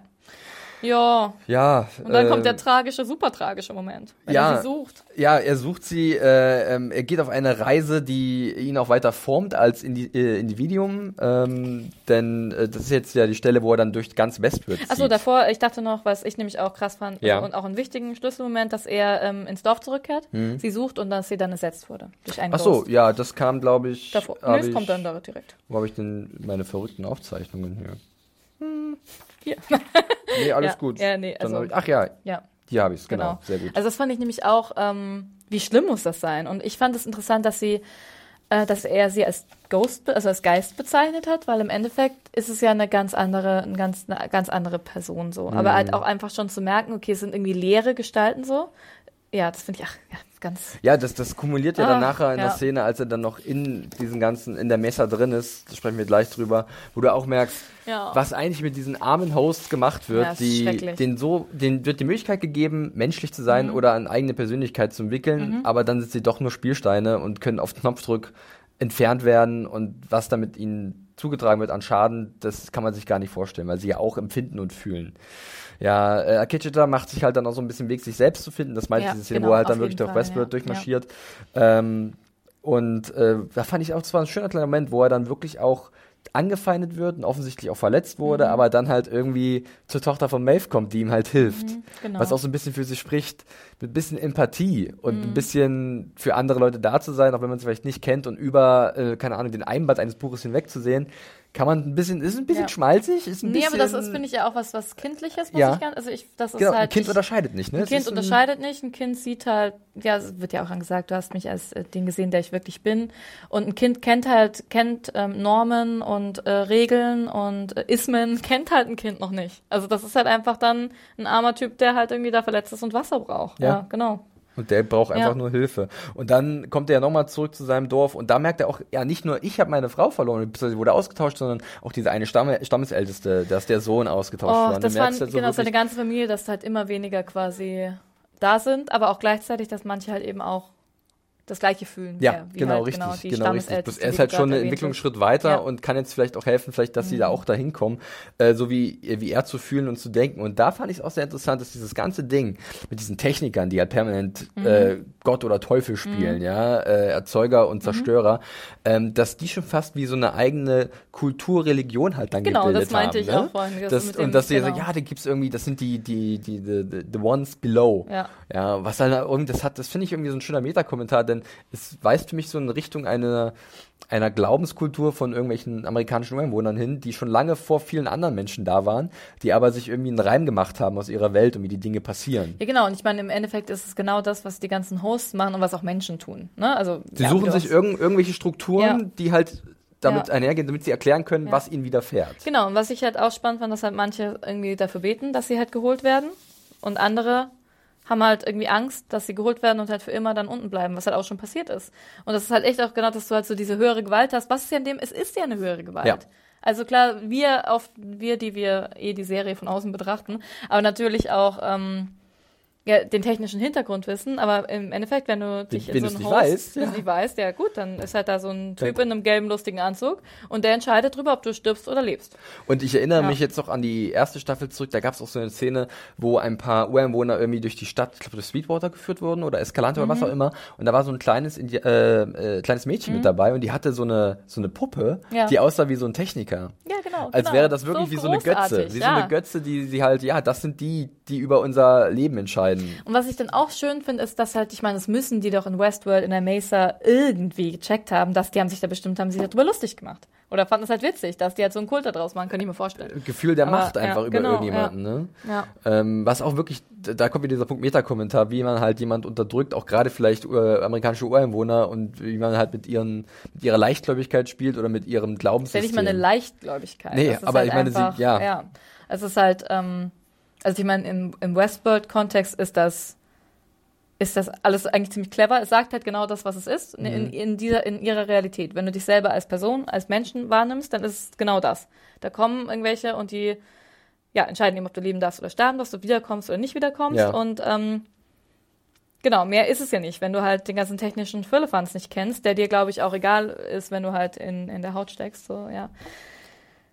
Ja. Ja. Und dann äh, kommt der tragische, super tragische Moment, wenn ja. er sie sucht. Ja, er sucht sie, äh, ähm, er geht auf eine Reise, die ihn auch weiter formt als Indi äh, Individuum, ähm, denn äh, das ist jetzt ja die Stelle, wo er dann durch ganz Westwood zieht. Achso, davor, ich dachte noch, was ich nämlich auch krass fand Ja. und auch einen wichtigen Schlüsselmoment, dass er ähm, ins Dorf zurückkehrt, Mhm. sie sucht und dass sie dann ersetzt wurde durch einen Ach so, Ghost. ja, das kam, glaube ich. Davor. Nee, das ich, kommt dann da direkt. Wo habe ich denn meine verrückten Aufzeichnungen hier? Hier. Nee, alles Ja, gut. ja, nee, also- ich, ach ja, Ja. hier habe ich es, genau. Genau. Sehr gut. Also das fand ich nämlich auch, ähm, wie schlimm muss das sein? Und ich fand es interessant, dass sie, äh, dass er sie als Ghost, also als Geist bezeichnet hat, weil im Endeffekt ist es ja eine ganz andere, eine ganz, eine ganz andere Person so. Mhm. Aber halt auch einfach schon zu merken, okay, es sind irgendwie leere Gestalten so. Ja, das finde ich ach, ja, ganz. Ja, das, das kumuliert ja dann Ah, nachher in der ja. Szene, als er dann noch in diesen ganzen, in der Mesa drin ist, da sprechen wir gleich drüber, wo du auch merkst, Ja. was eigentlich mit diesen armen Hosts gemacht wird, die. Mhm. denen so, denen wird die Möglichkeit gegeben, menschlich zu sein oder eine eigene Persönlichkeit zu entwickeln, aber dann sind sie doch nur Spielsteine und können auf Knopfdruck entfernt werden und was damit ihnen zugetragen wird an Schaden, das kann man sich gar nicht vorstellen, weil sie ja auch empfinden und fühlen. Ja, äh, Akecheta macht sich halt dann auch so ein bisschen Weg, sich selbst zu finden. Das meinte Ja, ich, diese Szene, genau, wo er halt dann wirklich durch Westworld ja. durchmarschiert. Ähm, und äh, da fand ich auch, es war ein schöner kleiner Moment, wo er dann wirklich auch angefeindet wird und offensichtlich auch verletzt wurde, Mhm. aber dann halt irgendwie zur Tochter von Maeve kommt, die ihm halt hilft. genau. Was auch so ein bisschen für sie spricht, mit ein bisschen Empathie und Mhm. ein bisschen für andere Leute da zu sein, auch wenn man sie vielleicht nicht kennt und über, äh, keine Ahnung, den Einband eines Buches hinwegzusehen, kann man ein bisschen, ist ein bisschen Ja. schmalzig, ist ein Nee, bisschen. aber das ist, finde ich, ja auch was, was Kindliches, muss Ja. ich ganz, also ich, das ist genau, halt. ein Kind ich, unterscheidet nicht, ne? Ein Kind unterscheidet nicht, ein Kind sieht halt, ja, es wird ja auch angesagt, du hast mich als äh, den gesehen, der ich wirklich bin. Und ein Kind kennt halt, kennt ähm, Normen und äh, Regeln und äh, Ismen, kennt halt ein Kind noch nicht. Also das ist halt einfach dann ein armer Typ, der halt irgendwie da verletzt ist und Wasser braucht. Ja. Ja, genau. Und der braucht einfach Ja. nur Hilfe. Und dann kommt er ja nochmal zurück zu seinem Dorf und da merkt er auch, ja, nicht nur ich habe meine Frau verloren, beziehungsweise wurde ausgetauscht, sondern auch diese eine Stamme, Stammesälteste, dass der Sohn ausgetauscht Oh, wurde. Das du war merkst halt so genau seine ganze Familie, dass halt immer weniger quasi da sind, aber auch gleichzeitig, dass manche halt eben auch das Gleiche fühlen. Ja, wie genau, halt, richtig, Genau, die genau richtig. Bloß er ist die halt schon einen Entwicklungsschritt weiter Ja. Mhm. und kann jetzt vielleicht auch helfen, vielleicht, dass sie da auch dahin kommen, äh, so wie, wie er zu fühlen und zu denken. Und da fand ich es auch sehr interessant, dass dieses ganze Ding mit diesen Technikern, die halt permanent Mhm. äh, Gott oder Teufel spielen, ja, äh, Erzeuger Mhm. und Zerstörer, ähm, dass die schon fast wie so eine eigene Kulturreligion halt dann Genau, gebildet das meinte haben. ich ne? auch vorhin, das und dem- dass die so, genau. ja, da gibt's irgendwie, das sind die, die, die, the, the, the ones below. Ja. Ja, was halt irgendwie, das hat, das finde ich irgendwie so ein schöner Metakommentar, denn es weist für mich so in Richtung einer, einer Glaubenskultur von irgendwelchen amerikanischen Ureinwohnern hin, die schon lange vor vielen anderen Menschen da waren, die aber sich irgendwie einen Reim gemacht haben aus ihrer Welt und wie die Dinge passieren. Ja, genau. Und ich meine, im Endeffekt ist es genau das, was die ganzen Hosts machen und was auch Menschen tun. Ne? Also, Sie ja, suchen du sich irgend, irgendwelche Strukturen, Ja. die halt damit Ja. einhergehen, damit sie erklären können, Ja. was ihnen widerfährt. Genau, und was ich halt auch spannend fand, dass halt manche irgendwie dafür beten, dass sie halt geholt werden. Und andere haben halt irgendwie Angst, dass sie geholt werden und halt für immer dann unten bleiben, was halt auch schon passiert ist. Und das ist halt echt auch genau, dass du halt so diese höhere Gewalt hast. Was ist ja in dem, es ist ja eine höhere Gewalt. Ja. Also klar, wir auf wir, die wir eh die Serie von außen betrachten, aber natürlich auch ähm, ja, den technischen Hintergrund wissen, aber im Endeffekt, wenn du dich wenn in so einen Host, weißt, du nicht weißt, ja gut, dann ist halt da so ein Typ in einem gelben, lustigen Anzug und der entscheidet drüber, ob du stirbst oder lebst. Und ich erinnere Ja. mich jetzt noch an die erste Staffel zurück, da gab es auch so eine Szene, wo ein paar Ureinwohner irgendwie durch die Stadt, ich glaube durch Sweetwater geführt wurden oder Escalante oder was Mhm. auch immer. Und da war so ein kleines, Indi äh, äh, kleines Mädchen mit dabei und die hatte so eine, so eine Puppe, Ja. die aussah wie so ein Techniker. Ja, genau. Als genau. wäre das wirklich wie so eine Götze. Wie ja. so eine Götze, die sie halt, ja, das sind die, die über unser Leben entscheiden. Und was ich dann auch schön finde, ist, dass halt, ich meine, das müssen die doch in Westworld, in der Mesa irgendwie gecheckt haben, dass die haben sich da bestimmt, haben sich darüber lustig gemacht. Oder fanden es halt witzig, dass die halt so einen Kult da draus machen, kann ich mir vorstellen. Gefühl der Aber, Macht ja, einfach über genau, irgendjemanden, ne? Ja. Ähm, was auch wirklich, da kommt wieder dieser Punkt Meta-Kommentar, wie man halt jemand unterdrückt, auch gerade vielleicht äh, amerikanische Ureinwohner und wie man halt mit ihren, mit ihrer Leichtgläubigkeit spielt oder mit ihrem Ist ja Glaubenssystem. nicht mal eine Leichtgläubigkeit. Nee, Das ist aber halt ich meine, sie- einfach, ja. ja. Es ist halt, ähm, also ich meine, im, im Westworld-Kontext ist das, ist das alles eigentlich ziemlich clever. Es sagt halt genau das, was es ist, Mhm. in, in, dieser, in ihrer Realität. Wenn du dich selber als Person, als Menschen wahrnimmst, dann ist es genau das. Da kommen irgendwelche und die ja, entscheiden eben, ob du leben darfst oder sterben darfst, ob du wiederkommst oder nicht wiederkommst. Ja. Und ähm, genau, mehr ist es ja nicht, wenn du halt den ganzen technischen Firlefanz nicht kennst, der dir, glaube ich, auch egal ist, wenn du halt in, in der Haut steckst. So, ja.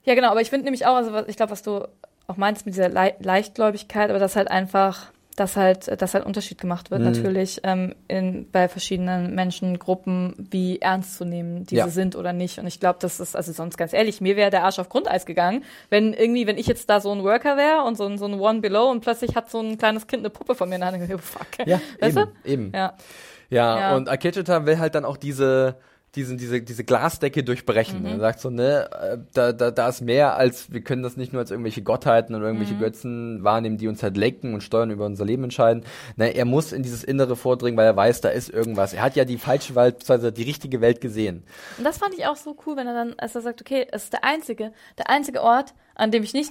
Ja, genau, aber ich finde nämlich auch, also ich glaube, was du auch meinst mit dieser Le Leichtgläubigkeit, aber dass halt einfach dass halt, dass halt Unterschied gemacht wird, Mhm. natürlich ähm, in, bei verschiedenen Menschengruppen, wie ernst zu nehmen diese Ja. sind oder nicht. Und ich glaube, das ist, also sonst ganz ehrlich, mir wäre der Arsch auf Grundeis gegangen, wenn irgendwie, wenn ich jetzt da so ein Worker wäre und so ein, so ein One Below und plötzlich hat so ein kleines Kind eine Puppe von mir in der Hand und ich so, fuck. Ja, weißt eben, du? eben. Ja. Ja, Ja. und Akecheta will halt dann auch diese, diesen, diese, diese Glasdecke durchbrechen. Mhm. Er sagt so, ne, äh, da, da, da ist mehr als, wir können das nicht nur als irgendwelche Gottheiten oder irgendwelche Mhm. Götzen wahrnehmen, die uns halt lenken und steuern über unser Leben entscheiden. Ne, er muss in dieses Innere vordringen, weil er weiß, da ist irgendwas. Er hat ja die falsche Welt, beziehungsweise die richtige Welt gesehen. Und das fand ich auch so cool, wenn er dann, als er sagt, okay, es ist der einzige, der einzige Ort, an dem ich nicht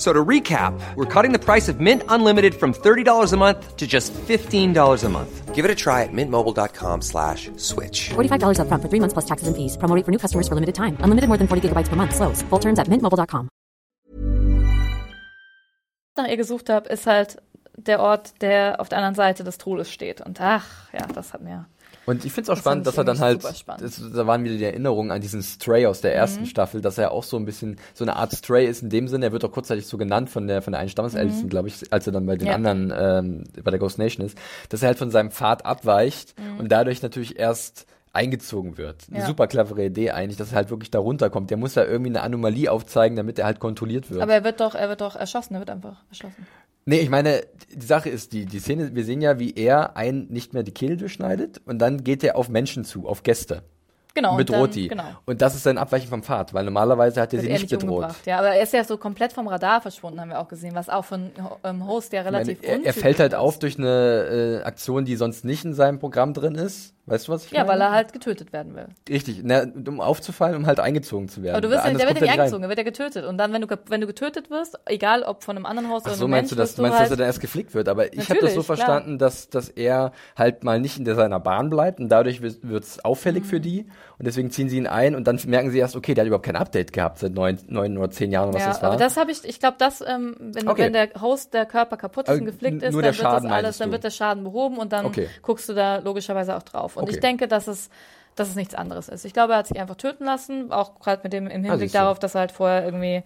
F- So to recap, we're cutting the price of Mint Unlimited from $30 a month to just $15 a month. Give it a try at mintmobile.com slash switch. $45 upfront for three months plus taxes and fees. Promo rate for new customers for limited time. Unlimited more than 40 gigabytes per month. Slows. Full terms at mintmobile.com. nach ihr gesucht habe, ist halt der Ort, der auf der anderen Seite des Todes steht. Und ach, ja, das hat mir. Und ich finde es auch Das spannend, dass er dann halt, das, da waren wieder die Erinnerungen an diesen Stray aus der Mhm. ersten Staffel, dass er auch so ein bisschen so eine Art Stray ist in dem Sinne, er wird auch kurzzeitig so genannt von der von der einen Stammesältesten, glaube ich, als er dann bei den Mhm. Ja. anderen ähm, bei der Ghost Nation ist, dass er halt von seinem Pfad abweicht und dadurch natürlich erst eingezogen wird. Eine Mhm. Ja. super clevere Idee eigentlich, dass er halt wirklich da runterkommt. Der muss ja irgendwie eine Anomalie aufzeigen, damit er halt kontrolliert wird. Aber er wird doch, er wird doch erschossen, er wird einfach erschossen. Nee, ich meine, die Sache ist, die, die Szene, wir sehen ja, wie er einen nicht mehr die Kehle durchschneidet und dann geht er auf Menschen zu, auf Gäste. Genau. bedroht dann, die. Genau. Und das ist sein Abweichen vom Pfad, weil normalerweise hat er sie nicht nicht bedroht. umgebracht. Ja, aber er ist ja so komplett vom Radar verschwunden, haben wir auch gesehen, was auch von ähm, Host ja Ich meine, relativ er, er fällt halt ist. auf durch eine äh, Aktion, die sonst nicht in seinem Programm drin ist. Weißt du, was ich Ja, meine? weil er halt getötet werden will. Richtig, na, um aufzufallen, um halt eingezogen zu werden. Aber du wirst ja, der wird ja nicht eingezogen, er wird ja getötet. Und dann, wenn du, wenn du getötet wirst, egal ob von einem anderen Haus Ach oder so, einem meinst du Mensch, das? wirst Du meinst, halt, dass er dann erst geflickt wird? Aber ich habe das so klar. verstanden, dass, dass er halt mal nicht in seiner Bahn bleibt und dadurch wird es auffällig Mhm. für die und deswegen ziehen sie ihn ein und dann merken sie erst, okay, der hat überhaupt kein Update gehabt seit neun, neun oder zehn Jahren, was ja, das war. aber das habe ich, ich glaube, das, ähm, wenn, Okay. wenn der Host, der Körper kaputt ist Aber und geflickt ist, dann wird das Schaden, alles, meintest dann wird der Schaden behoben und dann Okay. guckst du da logischerweise auch drauf. Und Okay. ich denke, dass es, dass es nichts anderes ist. Ich glaube, er hat sich einfach töten lassen, auch gerade mit dem im Hinblick siehst du. darauf, dass er halt vorher irgendwie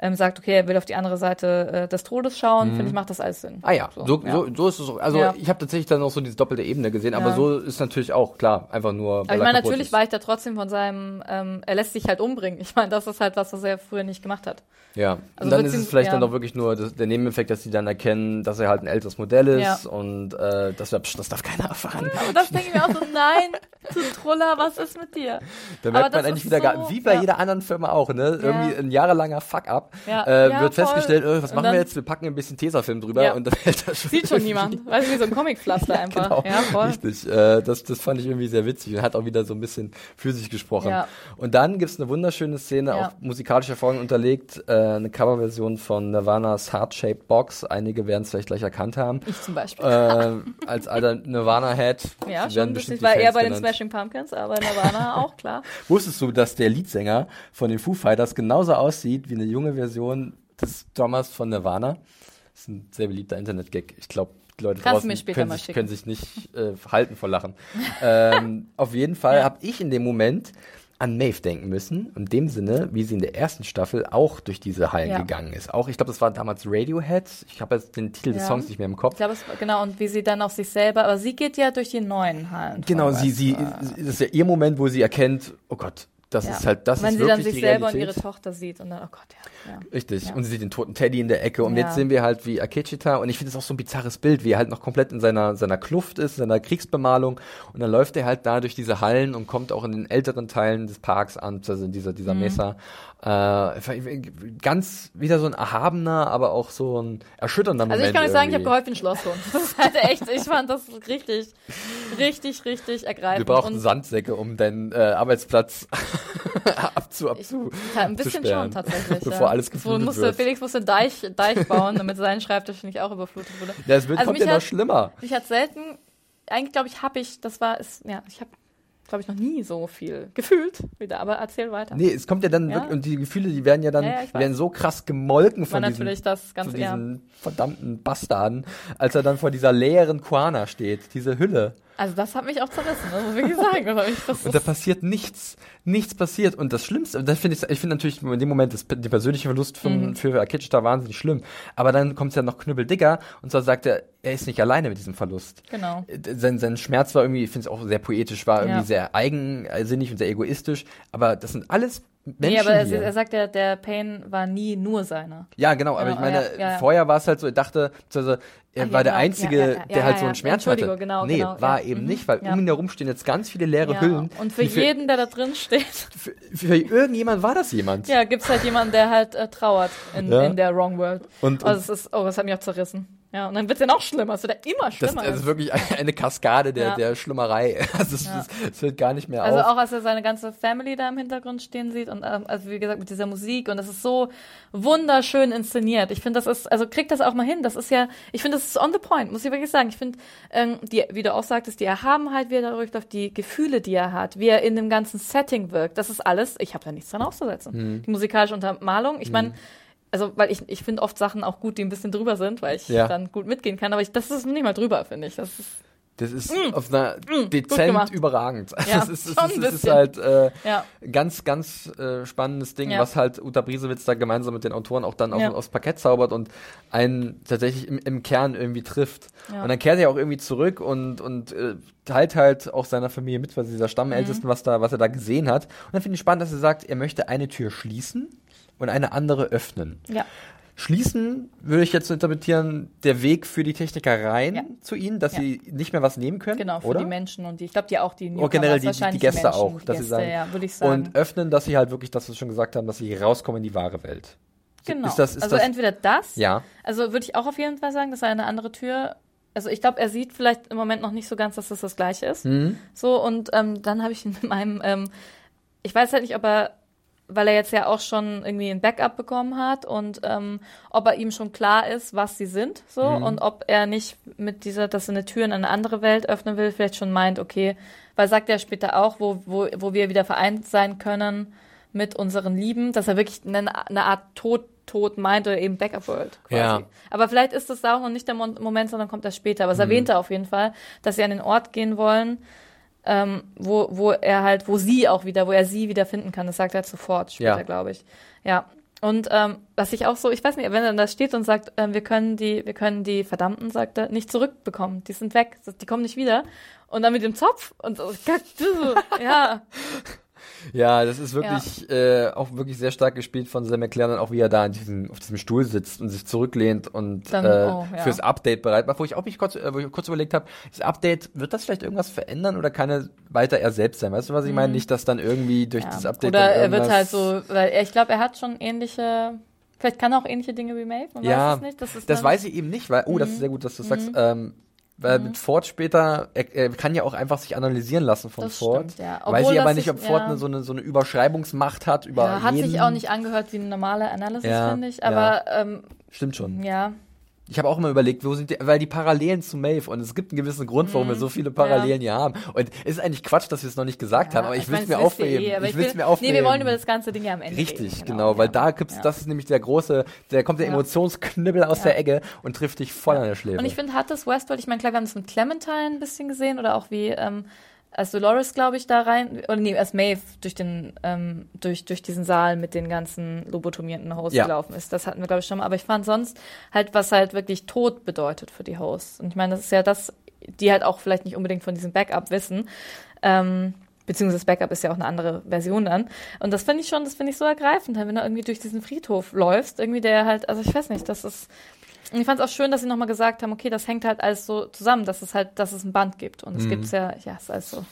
ähm, sagt, okay, er will auf die andere Seite äh, des Todes schauen, finde ich, macht das alles Sinn. Ah ja, so, so, ja. so, ist es auch. Also Ja. ich habe tatsächlich dann auch so diese doppelte Ebene gesehen, aber Ja. so ist natürlich auch klar, einfach nur. Aber ich meine, natürlich weicht er trotzdem von seinem, ähm, er lässt sich halt umbringen. Ich meine, das ist halt was, was er früher nicht gemacht hat. Ja, Also und dann ist es vielleicht dann doch wirklich nur das, der Nebeneffekt, dass sie dann erkennen, dass er halt ein älteres Modell ist und äh, das, das darf keiner erfahren. Und das denke ich mir auch so, nein, du Truller, was ist mit dir? Da Aber merkt man das endlich ist wieder, so- gar, wie bei jeder anderen Firma auch, ne? Irgendwie ein jahrelanger Fuck-up. Ja. Äh, Ja, wird voll. festgestellt, äh, was Und machen wir jetzt? Wir packen ein bisschen Tesafilm drüber Ja. und dann hält das schon. Sieht schon niemand. Weißt du, wie so ein Comicpflaster einfach. Genau, Ja, voll. richtig. Äh, das, das fand ich irgendwie sehr witzig und hat auch wieder so ein bisschen für sich gesprochen. Und dann gibt's eine wunderschöne Szene, auch musikalischer Erfahrung unterlegt, äh, eine Coverversion von Nirvana's Heart-Shaped Box. Einige werden es vielleicht gleich erkannt haben. Ich zum Beispiel. äh, als alter Nirvana-Head. ja, schon. Ich war eher bei den genannt. Smashing Pumpkins, aber Nirvana auch, klar. Wusstest du, dass der Leadsänger von den Foo Fighters genauso aussieht wie eine junge Version des Drummers von Nirvana? Das ist ein sehr beliebter Internet-Gag. Ich glaube, die Leute Kannst draußen können, sich, können sich nicht äh, halten vor Lachen. ähm, auf jeden Fall Ja. habe ich in dem Moment an Maeve denken müssen. In dem Sinne, wie sie in der ersten Staffel auch durch diese Hallen Ja. gegangen ist. Auch, ich glaube, das war damals Radiohead. Ich habe jetzt den Titel des Ja. Songs nicht mehr im Kopf. Ich glaube, genau, und wie sie dann auf sich selber, aber sie geht ja durch die neuen Hallen. Genau, sie, sie, das ist ja ihr Moment, wo sie erkennt, oh Gott, das Ja. ist halt, das Wenn ist sie wirklich dann sich die selber und Realität. ihre Tochter sieht und dann, oh Gott, ja. ja. Richtig. Ja. Und sie sieht den toten Teddy in der Ecke. Und jetzt sehen wir halt, wie Akechita, und ich finde das auch so ein bizarres Bild, wie er halt noch komplett in seiner, seiner Kluft ist, in seiner Kriegsbemalung. Und dann läuft er halt da durch diese Hallen und kommt auch in den älteren Teilen des Parks an, also in dieser, dieser Mhm. Mesa. Äh, ganz wieder so ein erhabener, aber auch so ein erschütternder Also Moment. ich kann euch sagen, ich habe geholfen, ein Schloss holen. Das ist halt echt, ich fand das richtig, richtig, richtig ergreifend. Wir brauchen Und Sandsäcke, um deinen äh, Arbeitsplatz abzu, abzu, Ja, ein bisschen schon tatsächlich. bevor ja. alles geflutet musste, wird. Felix musste Deich, Deich bauen, damit sein Schreibtisch nicht auch überflutet wurde. Ja, es wird, Also kommt mich ja noch schlimmer. Ich hatte selten, eigentlich glaube ich, habe ich, das war, ist, ja, ich habe glaube ich, noch nie so viel gefühlt wieder. Aber erzähl weiter. Nee, es kommt ja dann Ja. wirklich, und die Gefühle, die werden ja dann, Ja, ja, ich werden so krass gemolken von diesen, natürlich das ganz von diesen verdammten Bastarden, als er dann vor dieser leeren Quana steht, diese Hülle. Also das hat mich auch zerrissen, das muss ich sagen. Das Und da passiert nichts. Nichts passiert. Und das Schlimmste, und das finde ich, ich finde natürlich in dem Moment das, der persönliche Verlust Mhm. von, für Akic da wahnsinnig schlimm. Aber dann kommt es ja noch knüppeldicker und zwar sagt er, er ist nicht alleine mit diesem Verlust. genau. Äh, Sein, sein Schmerz war irgendwie, ich finde es auch sehr poetisch, war irgendwie Ja. sehr eigensinnig und sehr egoistisch. Aber das sind alles Menschen Nee, aber er, er sagt ja, der Pain war nie nur seiner. Ja, genau, aber Ja, ich meine, ja, ja, vorher war es halt so, ich dachte, also, er Ach, war ja, der genau. Einzige, der halt so einen. Schmerz hatte. Genau, nee, genau, war eben Mhm. nicht, weil um ihn herum stehen jetzt ganz viele leere. Hüllen. Und für die jeden, der da drin steht, Für, für irgendjemand war das jemand. ja, gibt's halt jemanden, der halt äh, trauert in, in der Wrong World. Und- also es ist, oh, das hat mich auch zerrissen. Ja, und dann wird's ja noch schlimmer. Es wird ja immer Das, schlimmer. das ist wirklich eine, Kaskade der, Ja. der Schlimmerei. Also es, Ja. es, hört gar nicht mehr Also auf. auch als er seine ganze Family da im Hintergrund stehen sieht und ähm, also wie gesagt mit dieser Musik und das ist so wunderschön inszeniert. Ich finde, das ist also kriegt das auch mal hin. Das ist ja, ich finde, das ist on the point, muss ich wirklich sagen. Ich finde, ähm, die, wie du auch sagtest, die Erhabenheit, wie er da durchläuft, die Gefühle, die er hat, wie er in dem ganzen Setting wirkt, das ist alles. Ich habe da nichts dran auszusetzen. Mhm. Die musikalische Untermalung, ich meine. Also, weil ich, ich finde oft Sachen auch gut, die ein bisschen drüber sind, weil ich Ja. dann gut mitgehen kann. Aber ich, das ist nicht mal drüber, finde ich. Das ist, Das ist auf einer dezent mm, gemacht. überragend. Ja, das ist, das ist, ein das ist halt äh, ja. ganz, ganz äh, spannendes Ding, Ja. was halt Uta Briesewitz da gemeinsam mit den Autoren auch dann auf, Ja. aufs Parkett zaubert und einen tatsächlich im, im Kern irgendwie trifft. Und dann kehrt er auch irgendwie zurück und, und äh, teilt halt auch seiner Familie mit, was dieser Stammältesten, Mhm. was da, was er da gesehen hat. Und dann finde ich spannend, dass er sagt, er möchte eine Tür schließen und eine andere öffnen. Ja. Schließen würde ich jetzt interpretieren, der Weg für die Techniker rein Ja. zu ihnen, dass Ja. sie nicht mehr was nehmen können. Genau, für oder? die Menschen und die, ich glaube, die auch die Oder Oh, generell die, wahrscheinlich die Gäste Menschen, auch, die dass Gäste, sie sagen. ja, würde ich sagen. Und öffnen, dass sie halt wirklich, das, was wir schon gesagt haben, dass sie rauskommen in die wahre Welt. genau. Ist das, ist also das, entweder das, ja. also würde ich auch auf jeden Fall sagen, dass er eine andere Tür, also ich glaube, er sieht vielleicht im Moment noch nicht so ganz, dass das das Gleiche ist. Mhm. So, und ähm, dann habe ich in meinem, ähm, ich weiß halt nicht, ob er, weil er jetzt ja auch schon irgendwie ein Backup bekommen hat und ähm, ob er ihm schon klar ist, was sie sind, so, Mhm. und ob er nicht mit dieser, dass er eine Tür in eine andere Welt öffnen will, vielleicht schon meint, okay, weil sagt er später auch, wo, wo, wo wir wieder vereint sein können mit unseren Lieben, dass er wirklich eine, eine Art Tod, Tod meint oder eben Backup World quasi. Ja. Aber vielleicht ist das da auch noch nicht der Moment, sondern kommt das später. Aber es erwähnt er auf jeden Fall, dass sie an den Ort gehen wollen, ähm, wo, wo er halt, wo sie auch wieder, wo er sie wieder finden kann. Das sagt er sofort später, Ja. glaube ich. Ja. Und ähm, was ich auch so, ich weiß nicht, wenn er da steht und sagt, ähm, wir können die, wir können die Verdammten, sagt er, nicht zurückbekommen. Die sind weg, die kommen nicht wieder. Und dann mit dem Zopf und so, ja, Ja, das ist wirklich äh, auch wirklich sehr stark gespielt von Sam McLaren, auch wie er da in diesem, auf diesem Stuhl sitzt und sich zurücklehnt und Dann- äh, oh, ja. fürs Update bereit war. Wo ich auch mich kurz, äh, wo ich kurz überlegt habe, das Update, wird das vielleicht irgendwas verändern oder kann er weiter er selbst sein? Weißt du, was ich meine? Nicht, dass dann irgendwie durch Mhm. ja. das Update Oder er wird halt so, weil er, ich glaube, er hat schon ähnliche, vielleicht kann er auch ähnliche Dinge wie Maeve, man ja, weiß es nicht. Das, das weiß ich eben nicht, weil, oh, das Mhm. ist sehr gut, dass du sagst, ähm, weil mit Ford später, er, er kann ja auch einfach sich analysieren lassen von Das Ford. stimmt, ja. Weiß Obwohl ich aber nicht, ob Ford ja. eine, so, eine, so eine Überschreibungsmacht hat über Ja, hat jeden. sich auch nicht angehört wie eine normale Analysis, Ja, finde ich. Aber ähm, Stimmt schon. ja, Ich habe auch immer überlegt, wo sind die, weil die Parallelen zu Maeve und es gibt einen gewissen Grund, warum wir so viele Parallelen hier haben. Und es ist eigentlich Quatsch, dass wir es noch nicht gesagt haben, aber ich, will meine, es mir aufheben. eh, ich will es will- mir aufheben. Nee, wir wollen über das ganze Ding ja am Ende Richtig, reden. genau, weil ja. da gibt's, Ja. das ist nämlich der große, der kommt der Ja. Emotionsknüppel aus Ja. der Ecke und trifft dich voll an der Schläfe. Und ich finde, hat das Westworld, ich meine, klar, wir haben das mit Clementine ein bisschen gesehen oder auch wie, ähm, als Dolores, glaube ich, da rein, oder nee, als Maeve durch den, ähm, durch, durch diesen Saal mit den ganzen lobotomierten Hosts Ja. gelaufen ist. Das hatten wir, glaube ich, schon mal. Aber ich fand sonst halt, was halt wirklich Tod bedeutet für die Hosts. Und ich meine, das ist ja das, die halt auch vielleicht nicht unbedingt von diesem Backup wissen. Ähm, beziehungsweise das Backup ist ja auch eine andere Version dann. Und das finde ich schon, das finde ich so ergreifend, halt, wenn du irgendwie durch diesen Friedhof läufst, irgendwie der halt, also ich weiß nicht, das ist, und ich fand es auch schön, dass sie nochmal gesagt haben, okay, das hängt halt alles so zusammen, dass es halt, dass es ein Band gibt. Und es Mhm. gibt's ja, ja, es ist alles so,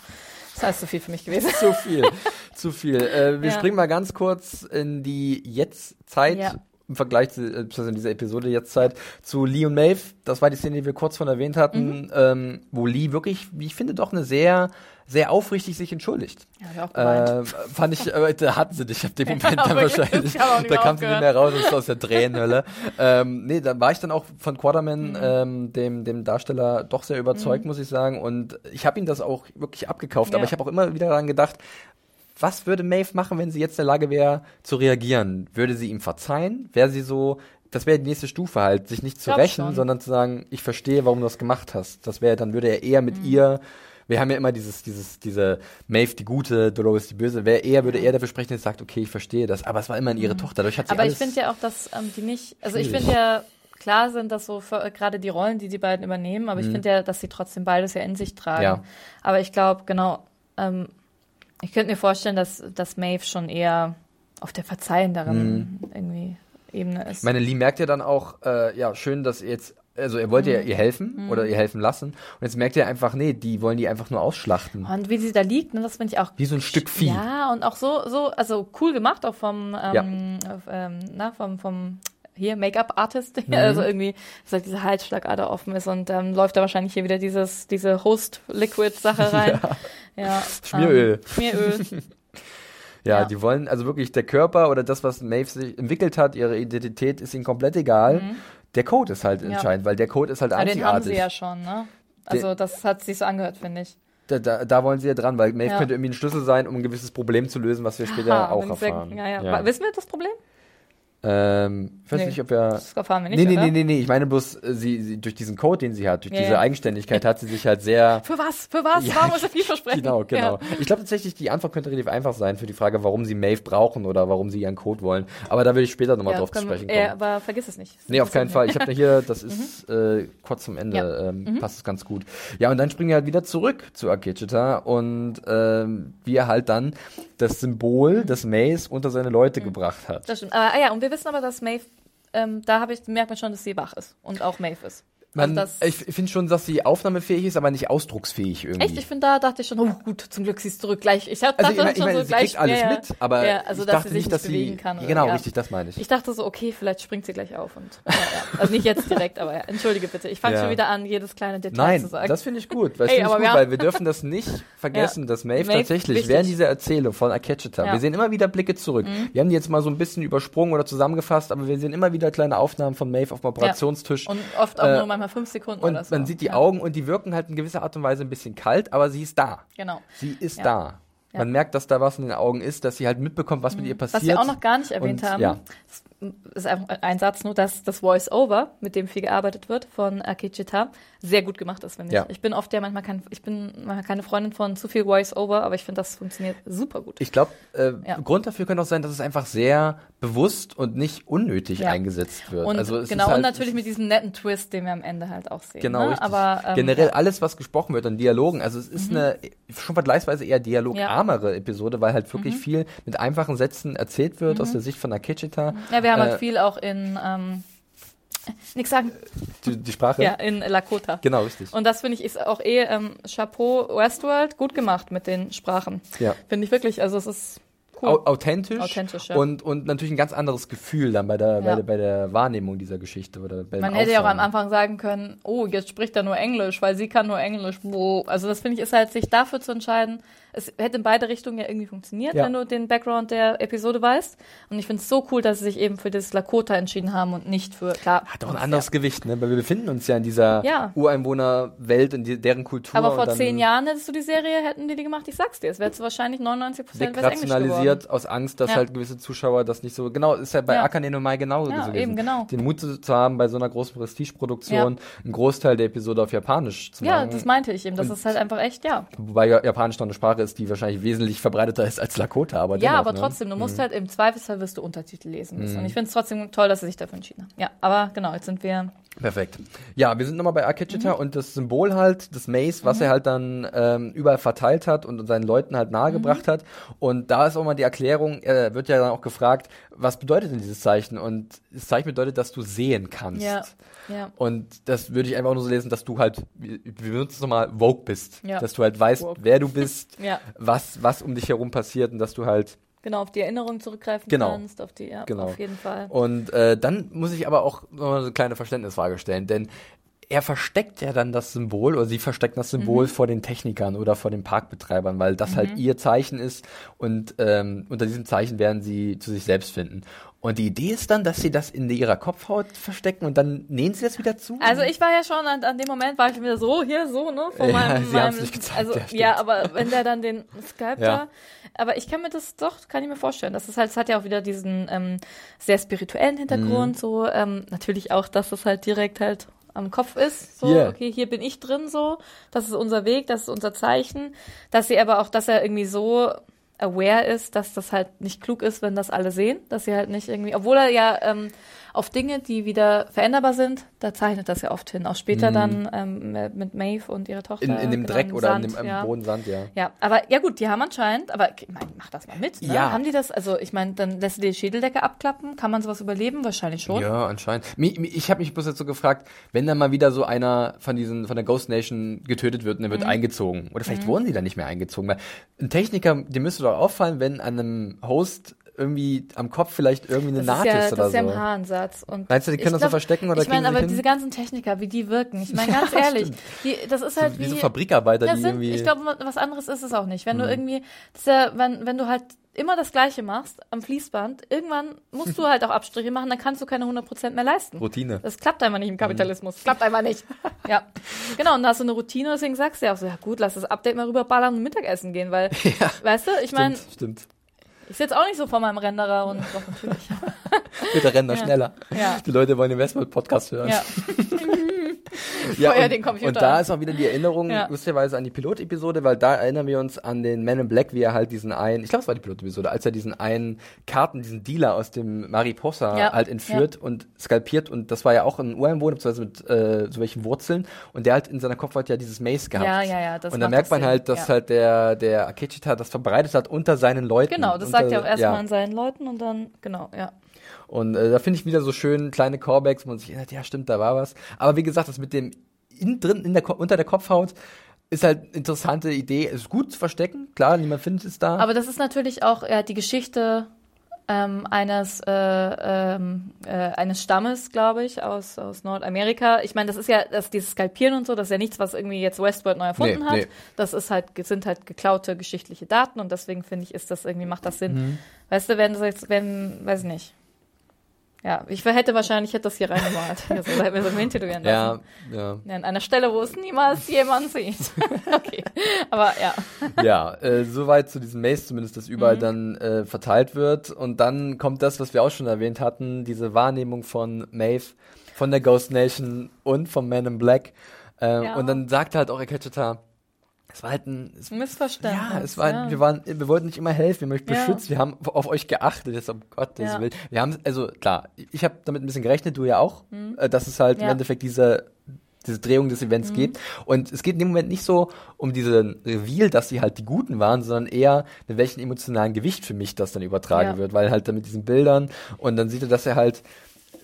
es ist alles so viel für mich gewesen. zu viel, zu viel. Äh, wir Ja. springen mal ganz kurz in die Jetztzeit. Ja. im Vergleich zu, äh, in dieser Episode jetzt Zeit zu Lee und Maeve. Das war die Szene, die wir kurz von erwähnt hatten, Mhm. ähm, wo Lee wirklich, wie ich finde, doch eine sehr, sehr aufrichtig sich entschuldigt. Ja. Äh, fand ich, aber da hatten sie dich ab dem Moment dann wahrscheinlich. Da kam sie nicht mehr raus ist aus der Tränenhölle. ähm, nee, dann war ich dann auch von Quaterman, Mhm. ähm, dem, dem Darsteller, doch sehr überzeugt, muss ich sagen. Und ich habe ihm das auch wirklich abgekauft. Ja. Aber ich habe auch immer wieder daran gedacht, was würde Maeve machen, wenn sie jetzt in der Lage wäre, zu reagieren? Würde sie ihm verzeihen? Wäre sie so, das wäre die nächste Stufe halt, sich nicht zu rächen, schon. sondern zu sagen, ich verstehe, warum du das gemacht hast. Das wäre, dann würde er eher Mhm. mit ihr, wir haben ja immer dieses, dieses, diese Maeve die Gute, Dolores die Böse, wer eher, würde er dafür sprechen, der sagt, okay, ich verstehe das. Aber es war immerhin ihre Tochter, dadurch hat sie Mhm. Aber ich finde ja auch, dass ähm, die nicht, also ich Schwierig. finde ja, klar sind das so für, äh, gerade die Rollen, die die beiden übernehmen, aber ich finde ja, dass sie trotzdem beides ja in sich tragen. Mhm. Ja. Aber ich glaube, genau, ähm, ich könnte mir vorstellen, dass, dass Maeve schon eher auf der verzeihenderen irgendwie Ebene ist. Ich meine, Lee merkt ja dann auch, äh, ja, schön, dass ihr jetzt, also er wollte ja Mhm. ihr helfen oder ihr helfen lassen. Und jetzt merkt er einfach, nee, die wollen die einfach nur ausschlachten. und wie sie da liegt, ne, das finde ich auch Wie so ein Stück Vieh. Ja, und auch so, so, also cool gemacht, auch vom, Ja. ähm, auf, ähm, na, vom, vom hier Make-up-Artist, Mhm. also irgendwie, dass halt diese Halsschlagader offen ist und dann läuft da wahrscheinlich hier wieder dieses, diese Host-Liquid-Sache rein. ja. Schmieröl. Ähm, Schmieröl. Ja, Ja. die wollen, also wirklich der Körper oder das, was Maeve sich entwickelt hat, ihre Identität ist ihnen komplett egal. Der Code ist halt entscheidend, weil der Code ist halt Aber den haben einzigartig. sie ja schon, ne? Also das hat sich so angehört, finde ich. da, da, da wollen sie ja dran, weil Maeve Ja. könnte irgendwie ein Schlüssel sein, um ein gewisses Problem zu lösen, was wir später Aha, auch ich sehr- erfahren. Ja, ja. Wissen wir das Problem? Ähm, ich weiß Nee. nicht, ob wir. Das erfahren wir nicht, nee, nee, oder? nee, nee, nee. Ich meine bloß, äh, sie, sie, durch diesen Code, den sie hat, durch Ja, diese ja. Eigenständigkeit hat sie sich halt sehr. Für was? Für was? Ja, Warum muss er viel versprechen? Genau, genau. Ja. Ich glaube tatsächlich, die Antwort könnte relativ einfach sein für die Frage, warum sie Maeve brauchen oder warum sie ihren Code wollen. Aber da will ich später nochmal Ja, drauf das zu sprechen wir- kommen. äh, aber vergiss es nicht. Nee, auf keinen Fall. Ich habe da hier, das ist äh, kurz zum Ende, Ja. ähm, passt es ganz gut. Ja, und dann springen wir halt wieder zurück zu Akechita und ähm, wie er halt dann das Symbol des Maze unter seine Leute gebracht hat. Das stimmt. Aber, ah ja, und wir wissen aber, dass Maeve, ähm, da habe ich, merkt man schon, dass sie wach ist. Und auch Maeve ist. Man, also ich finde schon, dass sie aufnahmefähig ist, aber nicht ausdrucksfähig irgendwie. echt, ich finde, da dachte ich schon, oh gut, zum Glück sie ist zurück. Gleich, ich hab, also dachte ich, mein- ich schon meine, so sie gleich. kriegt alles ja, mit, aber ja, also, ich dass dachte nicht, dass sie kann. genau ja. richtig, das meine ich. Ich dachte so, okay, vielleicht springt sie gleich auf und ja, also nicht jetzt direkt, aber ja. entschuldige bitte. Ich fange schon wieder an, jedes kleine Detail Nein, zu sagen. das finde ich gut, weil, Ey, gut wir weil wir dürfen das nicht vergessen, dass Maeve, Maeve, tatsächlich wichtig. während dieser Erzählung von Akechita. Mhm. wir sehen immer wieder Blicke zurück. Wir haben die jetzt mal so ein bisschen übersprungen oder zusammengefasst, aber wir sehen immer wieder kleine Aufnahmen von Maeve auf dem Operationstisch. und oft auch Äh, nur manchmal fünf Sekunden Und oder so. man sieht die ja. Augen und die wirken halt in gewisser Art und Weise ein bisschen kalt, aber sie ist da. Genau. Sie ist Ja. da. Mhm. Man merkt, dass da was in den Augen ist, dass sie halt mitbekommt, was mit ihr passiert. Was wir auch noch gar nicht erwähnt Und, haben, ja. das ist einfach ein Satz nur, dass das Voice-Over, mit dem viel gearbeitet wird von Akichita, sehr gut gemacht ist, finde ich. Ja. Ich bin oft ja manchmal kein, ich bin manchmal keine Freundin von zu viel Voice-Over, aber ich finde, das funktioniert super gut. Ich glaube, äh, Ja. Grund dafür könnte auch sein, dass es einfach sehr bewusst und nicht unnötig Ja. eingesetzt wird. Und also genau, halt, und natürlich mit diesem netten Twist, den wir am Ende halt auch sehen. Genau, ne? Aber ähm, Generell. Mhm. alles, was gesprochen wird an Dialogen, also es ist eine schon vergleichsweise eher dialogarmere Episode, weil halt Mhm. wirklich viel mit einfachen Sätzen erzählt wird aus der Sicht von Akechita. Ja, wir haben Äh, halt viel auch in, ähm, nix sagen, Die, die Sprache. ja, in Lakota. Genau, richtig. Und das finde ich ist auch eh ähm, Chapeau Westworld gut gemacht mit den Sprachen. Ja. Finde ich wirklich, also es ist cool. Au authentisch, Authentisch, ja. und, und natürlich ein ganz anderes Gefühl dann bei der, bei Ja. der, bei der Wahrnehmung dieser Geschichte. Oder beim Man hätte ja auch am. Anfang sagen können, oh, jetzt spricht er nur Englisch, weil sie kann nur Englisch. Also das finde ich ist halt, sich dafür zu entscheiden. Es hätte in beide Richtungen ja irgendwie funktioniert, Ja. wenn du den Background der Episode weißt. Und ich finde es so cool, dass sie sich eben für das Lakota entschieden haben und nicht für, klar. Hat auch ein anderes Gewicht, ne? Weil wir befinden uns ja in dieser Ja. Ureinwohnerwelt und die, deren Kultur. Aber vor zehn Jahren hättest du die Serie, hätten die die gemacht, ich sag's dir. Es wäre wahrscheinlich 99 Prozent wegrationalisiert aus Angst, dass Ja. halt gewisse Zuschauer das nicht so. Genau, ist ja bei Ja. Akane no Mai genauso Ja, gewesen. eben, genau. Den Mut zu haben, bei so einer großen Prestigeproduktion einen Großteil der Episode auf Japanisch zu Ja, machen. das meinte ich eben. Das Und- ist halt einfach echt, ja. Wobei ja- Japanisch noch eine Sprache ist, die wahrscheinlich wesentlich verbreiteter ist als Lakota. Aber Ja, dennoch, aber ne? trotzdem, du musst halt im Zweifelsfall wirst du Untertitel lesen müssen. Mhm. Und ich finde es trotzdem toll, dass sie sich dafür entschieden haben. Ja, aber genau, jetzt sind wir. Perfekt. Ja, wir sind nochmal bei Akechita Mhm. und das Symbol halt, das Maze, was er halt dann ähm, überall verteilt hat und seinen Leuten halt nahegebracht Mhm. hat. Und da ist auch mal die Erklärung, er wird ja dann auch gefragt, was bedeutet denn dieses Zeichen? Und das Zeichen bedeutet, dass du sehen kannst. Ja, ja. Und das würde ich einfach nur so lesen, dass du halt, wir wir benutzen es nochmal, woke bist. Ja. Dass du halt weißt, Woke. wer du bist, Ja. was, was um dich herum passiert und dass du halt Genau, auf die Erinnerung zurückgreifen Genau. kannst, auf die, ja, Genau. auf jeden Fall. Und äh, dann muss ich aber auch noch eine kleine Verständnisfrage stellen, denn er versteckt ja dann das Symbol oder sie verstecken das Symbol Mhm. vor den Technikern oder vor den Parkbetreibern, weil das halt ihr Zeichen ist und ähm, unter diesem Zeichen werden sie zu sich selbst finden. Und die Idee ist dann, dass sie das in ihrer Kopfhaut verstecken und dann nähen sie das wieder zu. Also ich war ja schon an, an dem Moment war ich wieder so hier so ne vor Ja, meinem, sie meinem nicht gezeigt, also ja, ja aber wenn der dann den Skype Ja. da aber ich kann mir das doch kann ich mir vorstellen das ist halt es hat ja auch wieder diesen ähm, sehr spirituellen Hintergrund Mhm. so ähm, natürlich auch dass es halt direkt halt am Kopf ist so Hier. okay hier bin ich drin so das ist unser Weg das ist unser Zeichen dass sie aber auch dass er irgendwie so aware ist, dass das halt nicht klug ist, wenn das alle sehen, dass sie halt nicht irgendwie, obwohl er ja ähm, auf Dinge, die wieder veränderbar sind, da zeichnet das ja oft hin. Auch später dann ähm, mit Maeve und ihrer Tochter. in, in dem genau, Dreck oder Sand, in dem im ja. Boden Sand, ja. Ja, aber ja gut, die haben anscheinend, aber ich mein, mach das mal mit. Ne? Ja. Haben die das, also ich meine, dann lässt du die Schädeldecke abklappen, kann man sowas überleben? Wahrscheinlich schon. Ja, anscheinend. Mi- Ich habe mich bloß jetzt so gefragt, wenn dann mal wieder so einer von diesen von der Ghost Nation getötet wird und er wird Mhm. eingezogen oder vielleicht wurden die dann nicht mehr eingezogen, weil ein Techniker, dem müsste doch auffallen, wenn an einem Host irgendwie am Kopf vielleicht irgendwie eine Das Naht ist ja, ist das oder ist ja so. im Haarensatz. Und Meinst du, die können das so verstecken oder Ich meine, aber hin? diese ganzen Techniker, wie die wirken. Ich meine, ganz ehrlich, die, das ist halt So, wie, wie so Fabrikarbeiter, Ja, die sind, irgendwie. ich glaube, was anderes ist es auch nicht. Mhm. Wenn du irgendwie, das ja, wenn, wenn du halt immer das Gleiche machst am Fließband, irgendwann musst du halt auch Abstriche machen, dann kannst du keine 100% mehr leisten. Routine. Das klappt einfach Mhm. nicht im Kapitalismus. Klappt einfach nicht. ja. Genau, und da hast du eine Routine, deswegen sagst du ja auch so, ja gut, lass das Update mal rüberballern und Mittagessen gehen, weil, weißt du, ich meine, Stimmt, stimmt. Ich sitze auch nicht so vor meinem Renderer und doch natürlich. Bitte rennen da schneller. Ja. Die Leute wollen den Westworld-Podcast hören. Ja. Ja, Feuer und, den Computer und da ist auch wieder die Erinnerung, Ja. lustigerweise, an die Pilotepisode, weil da erinnern wir uns an den Man in Black, wie er halt diesen einen, ich glaube, es war die Pilotepisode, als er diesen einen Karten, diesen Dealer aus dem Mariposa Ja, halt entführt und skalpiert und das war ja auch ein Ureinwohner, beziehungsweise mit äh, so welchen Wurzeln und der halt in seiner Kopfhaut ja dieses Mace gehabt. Ja, ja, ja, das und da merkt man Sinn, halt, dass ja. halt der, der Akechita das verbreitet hat unter seinen Leuten. Genau, das unter, sagt er auch erstmal ja. an seinen Leuten und dann, genau, ja. Und äh, da finde ich wieder so schön kleine Callbacks, wo man sich erinnert, ja stimmt, da war was. Aber wie gesagt, das mit dem in, drin in der, unter der Kopfhaut ist halt eine interessante Idee. Ist gut zu verstecken, klar, niemand findet es da. Aber das ist natürlich auch äh, die Geschichte ähm, eines äh, ähm, äh, eines Stammes, glaube ich, aus aus Nordamerika. Ich meine, das ist ja, das dieses Skalpieren und so, das ist ja nichts, was irgendwie jetzt Westworld neu erfunden Nee, hat. nee. Das ist halt sind halt geklaute geschichtliche Daten und deswegen finde ich, ist das irgendwie macht das Sinn. Mhm. Weißt du, wenn das jetzt, wenn, weiß ich nicht. Ja, ich hätte wahrscheinlich hätte das hier reingemalt. Also, da hätten wir so ein tätowieren lassen. ja, ja. Ja, an einer Stelle, wo es niemals jemand sieht. okay. Aber ja. ja, äh, soweit zu diesem Maze zumindest, das Mhm. überall dann äh, verteilt wird. Und dann kommt das, was wir auch schon erwähnt hatten, diese Wahrnehmung von Maeve, von der Ghost Nation und vom Man in Black. Äh, Ja. Und dann sagt halt auch Ekechita, es war halt ein, es Missverständnis. Ja, es war, ja. wir waren, wir wollten nicht immer helfen, wir euch Ja. beschützt, wir haben auf euch geachtet, jetzt um Gottes Ja. Willen. Wir haben, also klar, ich habe damit ein bisschen gerechnet, du ja auch, äh, dass es halt im Mhm. Mhm. Endeffekt diese, diese Drehung des Events geht. Und es geht in dem Moment nicht so um diesen Reveal, dass sie halt die Guten waren, sondern eher, mit welchem emotionalen Gewicht für mich das dann übertragen wird, weil halt dann mit diesen Bildern und dann sieht er, dass er halt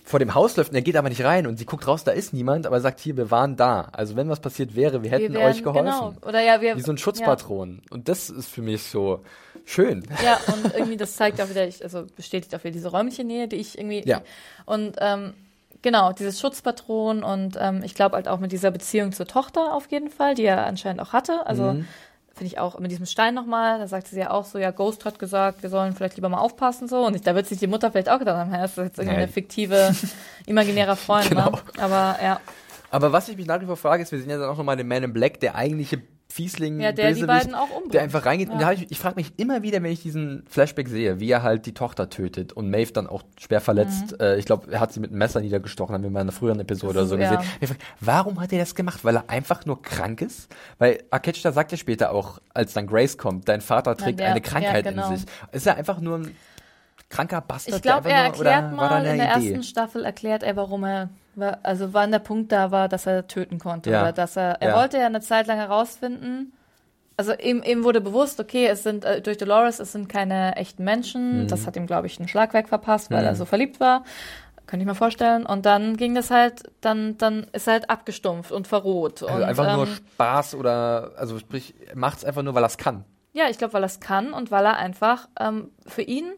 vor dem Haus läuft und er geht aber nicht rein und sie guckt raus, da ist niemand, aber er sagt hier, wir waren da. Also wenn was passiert wäre, wir hätten Wir wären- euch geholfen. Genau. Oder ja, wir, Wie so ein Schutzpatron. Und das ist für mich so schön. Ja, und irgendwie das zeigt auch wieder, ich, also bestätigt auch wieder diese räumliche Nähe, die ich irgendwie. Ja. Und ähm, genau, dieses Schutzpatron und ähm, ich glaube halt auch mit dieser Beziehung zur Tochter auf jeden Fall, die er anscheinend auch hatte. Also Mhm. Finde ich auch mit diesem Stein nochmal, da sagte sie ja auch so, ja, Ghost hat gesagt, wir sollen vielleicht lieber mal aufpassen so. Und ich, da wird sich die Mutter vielleicht auch gedacht haben, ja, das ist jetzt irgendwie Nee. eine fiktive, imaginärer Freund, Genau. ne? Aber ja. Aber was ich mich nach wie vor frage, ist, wir sehen ja dann auch nochmal den Man in Black, der eigentliche Fiesling, Ja, der die Bösewicht, beiden auch umbringt. der einfach reingeht. Und Ja. da hab ich, ich frage mich immer wieder, wenn ich diesen Flashback sehe, wie er halt die Tochter tötet und Maeve dann auch schwer verletzt. Äh, ich glaube, er hat sie mit einem Messer niedergestochen, haben wir mal in einer früheren Episode Mhm. Das oder so ist- ja. gesehen. Ich frag, warum hat er das gemacht? Weil er einfach nur krank ist? Weil Akechta sagt ja später auch, als dann Grace kommt, dein Vater trägt der- eine Krankheit ja, genau. in sich. Ist er einfach nur ein kranker Bastard? Ich glaube, er nur- erklärt da mal in der Idee? ersten Staffel erklärt er, warum er war, also wann der Punkt da war, dass er töten konnte Ja. oder dass er er Ja. wollte ja eine Zeit lang herausfinden. Also ihm, ihm wurde bewusst, okay, es sind äh, durch Dolores, es sind keine echten Mhm. Menschen. Das hat ihm, glaube ich, einen Schlagwerk verpasst, weil er so verliebt war. Könnte ich mir vorstellen. Und dann ging das halt, dann, dann ist er halt abgestumpft und verroht. Also und, einfach nur ähm, Spaß oder, also sprich, macht es einfach nur, weil er es kann. Ja, ich glaube, weil er es kann und weil er einfach ähm, für ihn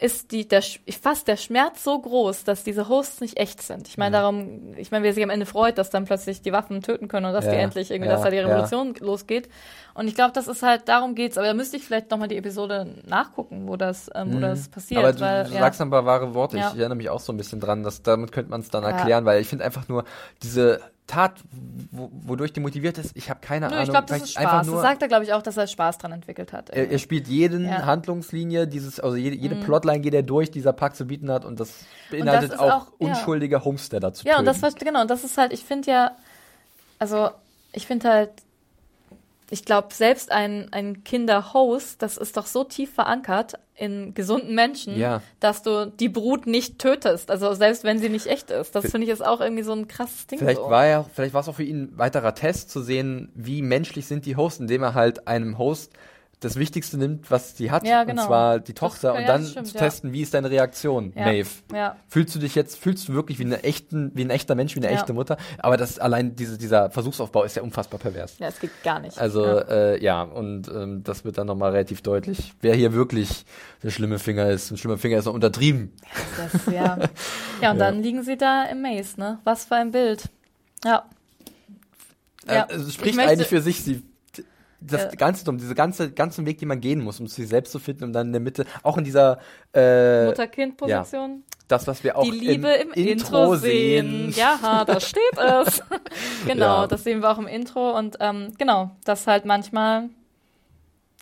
ist die, der, fast der Schmerz so groß, dass diese Hosts nicht echt sind. Ich meine, darum, ich meine, wer sich am Ende freut, dass dann plötzlich die Waffen töten können und dass die Ja, endlich irgendwie, ja, dass da die ja. Revolution losgeht. Und ich glaube, das ist halt, darum geht's. Aber da müsste ich vielleicht nochmal die Episode nachgucken, wo das, ähm, wo das passiert. Mhm. Aber du, weil, du ja. sagst ein paar wahre Worte. Ja. Ich erinnere mich auch so ein bisschen dran, dass damit könnte man es dann Ja. erklären, weil ich finde einfach nur diese Tat, wo, wodurch die motiviert ist, ich habe keine Nö, Ahnung. ich glaube, das ist Spaß. nur, Das sagt er, glaube ich, auch, dass er Spaß dran entwickelt hat. er, er spielt jeden Ja. Handlungslinie, dieses, also jede, jede Plotline geht er durch, die dieser Pack zu bieten hat und das beinhaltet ist auch, auch- ja. unschuldige Homesteader zu Ja, töten. und das genau, und das ist halt, ich finde ja, also, ich finde halt, ich glaube, selbst ein, ein Kinderhost, das ist doch so tief verankert in gesunden Menschen, Ja. dass du die Brut nicht tötest. Also selbst wenn sie nicht echt ist. Das finde ich ist auch irgendwie so ein krasses Ding. Vielleicht so. war er, vielleicht war es auch für ihn ein weiterer Test zu sehen, wie menschlich sind die Hosts, indem er halt einem Host das Wichtigste nimmt, was sie hat, Ja, genau. und zwar die Das- Tochter, ja, und ja, dann das stimmt, zu ja. testen, wie ist deine Reaktion, Ja, Maeve. ja. Fühlst du dich jetzt, fühlst du wirklich wie eine echten, wie ein echter Mensch, wie eine Ja. echte Mutter? Aber das allein diese, dieser Versuchsaufbau ist ja unfassbar pervers. Ja, es geht gar nicht. Also ja. äh, ja, und ähm, das wird dann nochmal relativ deutlich, wer hier wirklich der schlimme Finger ist. Ein schlimmer Finger ist noch untertrieben. Das, ja. ja, und dann liegen sie da im Maze, ne? Was für ein Bild. Ja. Ja. Äh, es Ich spricht eigentlich für sich. Sie, das Ja. ganze drum, diese ganze ganzen Weg, den man gehen muss, um sich selbst zu finden, um dann in der Mitte, auch in dieser äh, Mutter-Kind-Position. das, was wir auch Die Liebe im, im, Intro, sehen. Ja, da steht es. genau, Ja. das sehen wir auch im Intro und ähm, genau, das halt manchmal,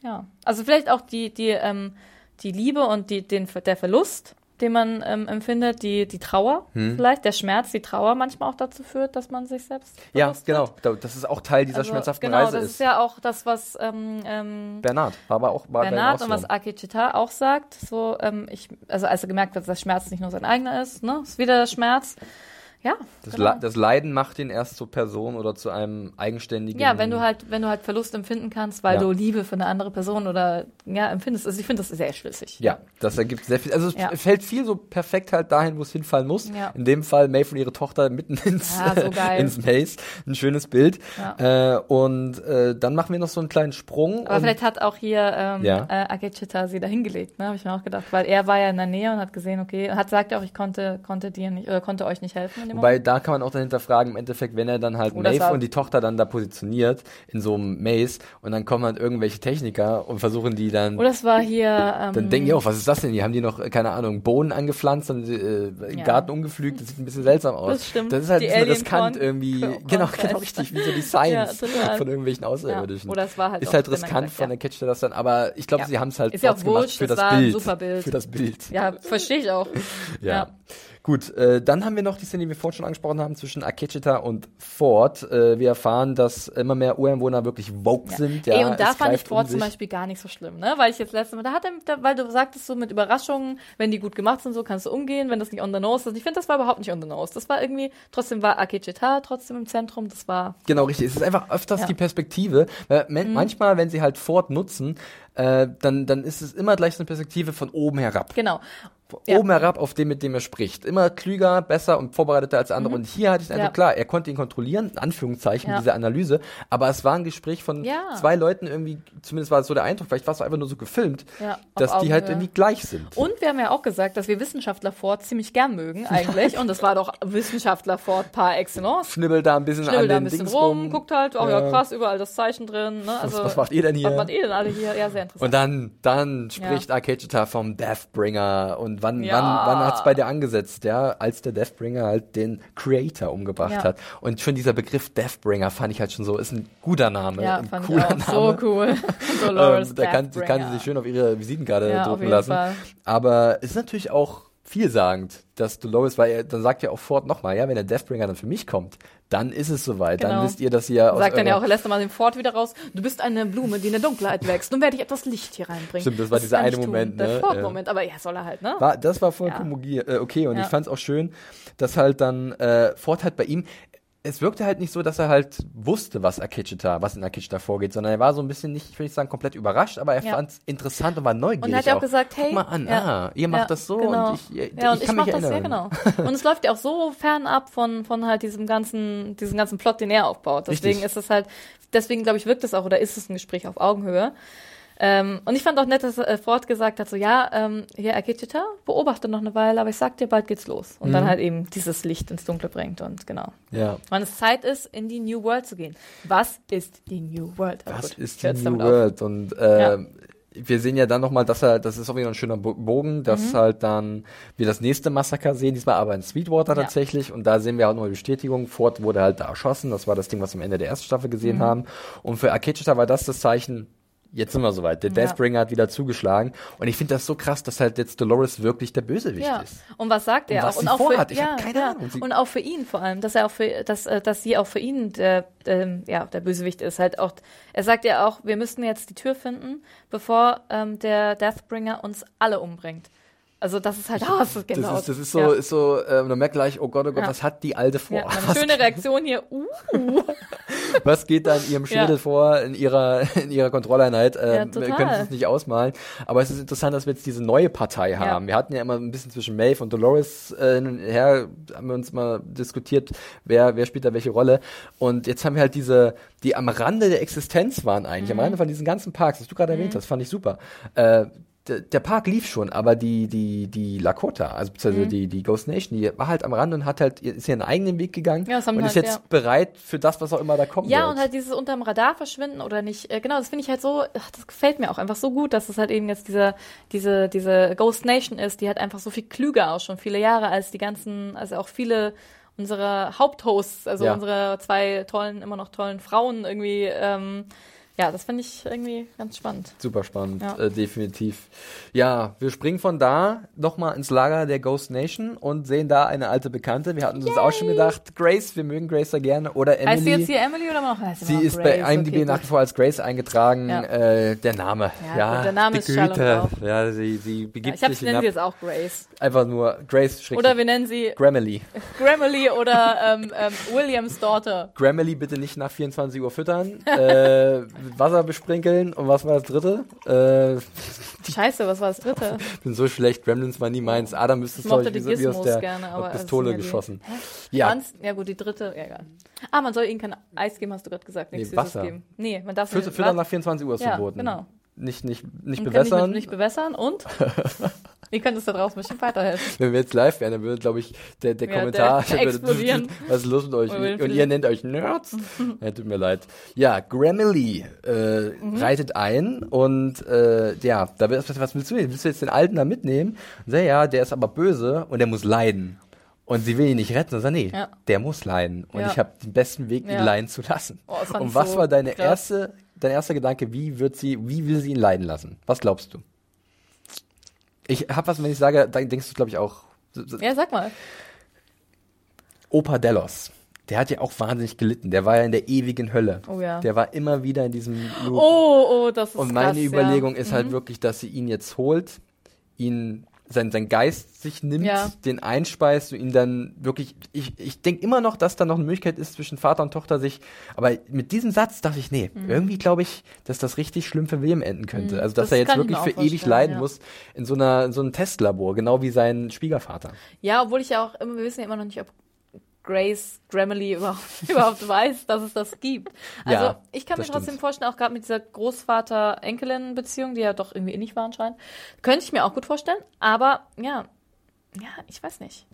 ja, also vielleicht auch die die ähm, die Liebe und die den der Verlust, den man ähm, empfindet, die die Trauer Hm. vielleicht, der Schmerz, die Trauer manchmal auch dazu führt, dass man sich selbst Ja, genau. wird. Da- Das ist auch Teil dieser Also, schmerzhaften genau, Reise das ist. ist ja auch das, was ähm, ähm, Bernhard war aber auch war auch und was Akechita auch sagt, so, ähm, ich, also als er gemerkt hat, dass Schmerz nicht nur sein eigener ist, ne, ist wieder Schmerz. Ja, das, genau. Le das Leiden macht ihn erst zur Person oder zu einem eigenständigen. ja, wenn du halt, wenn du halt Verlust empfinden kannst, weil Ja. du Liebe für eine andere Person oder ja empfindest, also ich finde das sehr schlüssig. Ja, das ergibt sehr viel. Also es Ja. fällt viel so perfekt halt dahin, wo es hinfallen muss. Ja. In dem Fall Maeve und ihre Tochter mitten ins, Ja, so ins Maze. Ein schönes Bild. Äh, und äh, dann machen wir noch so einen kleinen Sprung. Aber vielleicht hat auch hier ähm, äh, Akechita sie da hingelegt, ne, habe ich mir auch gedacht, weil er war ja in der Nähe und hat gesehen, okay, hat sagt ja auch, ich konnte, konnte dir nicht, oder konnte euch nicht helfen in dem Wobei, Moment. da kann man auch dahinter fragen, im Endeffekt, wenn er dann halt Oh, das Maeve und die Tochter dann da positioniert, in so einem Maze, und dann kommen halt irgendwelche Techniker und versuchen die dann, Oder es war hier, ähm, dann denken die auch, was ist das denn? Die haben die noch, keine Ahnung, Bohnen angepflanzt und äh, Ja. Garten umgepflügt, das sieht ein bisschen seltsam aus. Das stimmt. Das ist halt Die ein bisschen riskant Alien-Korn- irgendwie, Korn- genau, Kornfest. genau richtig, wie so die Science Ja, von irgendwelchen Außerirdischen. Ja. Oder es war halt ist halt riskant gleich, von der Catch das dann, aber ich glaube, sie haben es halt Ist ja auch gemacht wurscht, für das das Bild. super Bild. Für das Bild. ja, verstehe ich auch. Ja. Ja. Gut, äh, dann haben wir noch die Szene, die wir vorhin schon angesprochen haben, zwischen Akechita und Ford. Äh, wir erfahren, dass immer mehr Ureinwohner wirklich woke sind. Ja, Ey, und da fand ich greift um Ford zum. Beispiel gar nicht so schlimm, ne? Weil ich jetzt letztes Mal, da hat er, da, weil du sagtest so mit Überraschungen, wenn die gut gemacht sind, so kannst du umgehen, wenn das nicht on the nose ist. Ich finde, das war überhaupt nicht on the nose. Das war irgendwie, trotzdem war Akechita trotzdem im Zentrum, das war, Genau, richtig. Es ist einfach öfters Ja. Mhm. die Perspektive. Weil man- Manchmal, wenn sie halt Ford nutzen, äh, dann, dann ist es immer gleich so eine Perspektive von oben herab. genau. Ja. Oben herab auf dem, mit dem er spricht. Immer klüger, besser und vorbereiteter als andere. Und hier hatte ich Mhm. Ja. klar, er konnte ihn kontrollieren, in Anführungszeichen, Ja. diese Analyse. Aber es war ein Gespräch von Ja. zwei Leuten irgendwie, zumindest war es so der Eindruck, vielleicht war es einfach nur so gefilmt, Ja, dass die halt irgendwie gleich sind. Und wir haben ja auch gesagt, dass wir Wissenschaftler Ford ziemlich gern mögen, eigentlich. Und das war doch Wissenschaftler Ford par excellence. Schnibbelt da ein bisschen Schnibbelt an da den ein bisschen Dings rum, rum. guckt halt, oh ja, Ja. krass, überall das Zeichen drin. Ne? Also, was macht ihr denn hier? Was macht ihr denn alle hier? Ja, sehr interessant. Und dann, dann spricht Akechita vom Deathbringer. Und wann, Ja. wann, wann hat's bei dir angesetzt, ja? Als der Deathbringer halt den Creator umgebracht Ja. hat. Und schon dieser Begriff Deathbringer fand ich halt schon so, ist ein guter Name. ja, ein fand ich cooler auch. Name. So cool. Dolores Ähm, da kann, kann sie sich schön auf ihre Visitenkarte drucken lassen. Fall. Aber es ist natürlich auch vielsagend, dass Dolores, weil er, dann sagt ja auch Ford nochmal, ja, wenn der Deathbringer dann für mich kommt, dann ist es soweit. Dann Genau. wisst ihr, dass ihr aus Sagt dann ja auch, er lässt dann mal den Ford wieder raus. Du bist eine Blume, die in der Dunkelheit wächst. Nun werde ich etwas Licht hier reinbringen. Stimmt, das war dieser eine? Moment, Der ne? Ford-Moment. Aber ja, soll er halt, ne? War, das war vollkommen Ja. äh, okay und Ja. ich fand es auch schön, dass halt dann äh, Ford halt bei ihm es wirkte halt nicht so, dass er halt wusste, was Akechita, was in Akechita vorgeht, sondern er war so ein bisschen nicht, ich will nicht sagen komplett überrascht, aber er Ja. fand es interessant und war neugierig. Und er hat ja auch gesagt, hey, guck mal an, ja, ah, ihr macht ja, das so genau. und ich, ich, ja, und ich ich, mach das, ja, erinnern. genau. Und es läuft ja auch so fernab von, von halt diesem ganzen, diesem ganzen Plot, den er aufbaut. Deswegen Richtig. ist es halt, deswegen glaube ich, wirkt es auch, oder ist es ein Gespräch auf Augenhöhe. Ähm, und ich fand auch nett, dass äh, Ford gesagt hat, so, ja, ähm, hier, Akechita, beobachte noch eine Weile, aber ich sag dir, bald geht's los. Und Mhm. dann halt eben dieses Licht ins Dunkle bringt und genau. Ja. Wann es Zeit ist, in die New World zu gehen. Was ist die New World? Aber Was gut, ist die New damit auf. World? Und äh, Ja. wir sehen ja dann nochmal, dass er, das ist auch wieder ein schöner Bo- Bogen, dass Mhm. halt dann wir das nächste Massaker sehen, diesmal aber in Sweetwater Ja. tatsächlich. Und da sehen wir auch nochmal Bestätigung. Ford wurde halt da erschossen. Das war das Ding, was wir am Ende der ersten Staffel gesehen Mhm. haben. Und für Akechita war das das Zeichen, jetzt sind wir soweit. Der Ja. Deathbringer hat wieder zugeschlagen. Und ich finde das so krass, dass halt jetzt Dolores wirklich der Bösewicht Ja. ist. Und was sagt Und er was auch? Und vorhat, für, ich ja, keine ja. Ahnung. Und auch für ihn vor allem, dass er auch für, dass, äh, dass sie auch für ihn der, ähm, ja, der Bösewicht ist. Halt auch, er sagt ja auch, wir müssen jetzt die Tür finden, bevor ähm, der Deathbringer uns alle umbringt. Also das ist halt, das ist genau. Das ist, das ist so, ja. ist so, ähm, man merkt gleich, oh Gott, oh Gott, Ja. was hat die Alte vor? Ja, eine was, schöne Reaktion hier. Uh, was geht da in ihrem Schädel Ja. vor, in ihrer, in ihrer Kontrolleinheit? Ja, Ähm, wir total. können es nicht ausmalen. Aber es ist interessant, dass wir jetzt diese neue Partei haben. Wir hatten ja immer ein bisschen zwischen Maeve und Dolores äh, hin und her, haben wir uns mal diskutiert, wer, wer spielt da welche Rolle. Und jetzt haben wir halt diese, die am Rande der Existenz waren eigentlich, Mhm. am Rande von diesen ganzen Parks, was du gerade erwähnt hast, fand ich super. Äh, der, Park lief schon, aber die, die, die Lakota, also beziehungsweise Mhm. die, die Ghost Nation, die war halt am Rand und hat halt, ist ihren eigenen Weg gegangen Ja, und ist halt, jetzt ja. bereit für das, was auch immer da kommen Ja, wird. und halt dieses unterm Radar verschwinden oder nicht. Äh, genau, das finde ich halt so, ach, das gefällt mir auch einfach so gut, dass es halt eben jetzt diese, diese, diese Ghost Nation ist, die halt einfach so viel klüger auch schon viele Jahre als die ganzen, also auch viele unserer Haupthosts, also Ja. unsere zwei tollen, immer noch tollen Frauen irgendwie, ähm, ja, das finde ich irgendwie ganz spannend. Super spannend, Ja. äh, definitiv. Ja, wir springen von da nochmal ins Lager der Ghost Nation und sehen da eine alte Bekannte. Wir hatten uns auch schon gedacht, Grace, wir mögen Grace da gerne. Oder Emily. Heißt sie jetzt hier Emily oder noch? Heißt Sie noch ist bei Grace? IMDb Okay, nach wie vor als Grace eingetragen. Ja. Äh, der Name, Ja, ja, gut, der Name ist Güte. Ja, sie, sie Ja, begibt ich, hab, ich sich nenne sie hinab. jetzt auch Grace. Einfach nur Grace, schrägstrich Oder wir nennen sie Grammarly. Grammarly oder ähm, ähm, Williams Daughter. Grammarly bitte nicht nach 24 Uhr füttern. äh, mit Wasser besprinkeln. Und was war das dritte? Äh, Scheiße, was war das dritte? bin so schlecht. Gremlins war nie meins. Adam müsste es, Ich glaube ich, die wie, wie aus der gerne, aber das Pistole die- geschossen. Ja? Ja gut, die dritte, ja egal. Ah, man soll ihnen kein Eis geben, hast du gerade gesagt. Nichts Nee, Wasser. geben. Nee, man darf Fütter, nicht- Füttern nach 24 Uhr ist Ja, verboten. genau. Nicht, nicht, nicht und bewässern. Nicht, nicht bewässern und? Ihr könnt es da draußen bestimmt weiterhelfen. Wenn wir jetzt live wären, dann würde, glaube ich, der, der Ja, Kommentar, der- der explodieren. was ist los mit euch? Wir würden Und ihr nennt euch Nerds? ja, tut mir leid. Ja, Grammarly äh, Mhm. reitet ein und äh, ja, da wird, was, was willst du denn? Willst du jetzt den Alten da mitnehmen? Und sagt, ja, der ist aber böse und der muss leiden. Und sie will ihn nicht retten, sondern nee, Ja. der muss leiden. Und Ja. ich habe den besten Weg, ihn Ja. leiden zu lassen. Oh, und was so war deine krass. erste, dein erster Gedanke, wie wird sie, wie will sie ihn leiden lassen? Was glaubst du? Ich habe was, wenn ich sage, dann denkst du, glaube ich, auch. Ja, sag mal. Opa Delos. Der hat ja auch wahnsinnig gelitten. Der war ja in der ewigen Hölle. Oh ja. Der war immer wieder in diesem Loop. Oh, oh, das ist Und meine krass, Überlegung ja. ist halt wirklich, dass sie ihn jetzt holt, ihn sein, sein Geist sich nimmt, Ja. den einspeist und ihn dann wirklich. Ich, ich denke immer noch, dass da noch eine Möglichkeit ist zwischen Vater und Tochter sich. Aber mit diesem Satz dachte ich, nee, Mhm. irgendwie glaube ich, dass das richtig schlimm für William enden könnte. Also dass Das er jetzt wirklich für ewig leiden ja. muss in so einer in so einem Testlabor, genau wie sein Schwiegervater. Ja, obwohl ich ja auch immer, wir wissen ja immer noch nicht, ob Grace Grammarly überhaupt, überhaupt weiß, dass es das gibt. Also Ja, ich kann mir trotzdem stimmt. vorstellen, auch gerade mit dieser Großvater-Enkelin-Beziehung, die ja doch irgendwie innig war anscheinend, könnte ich mir auch gut vorstellen. Aber ja, ja, ich weiß nicht.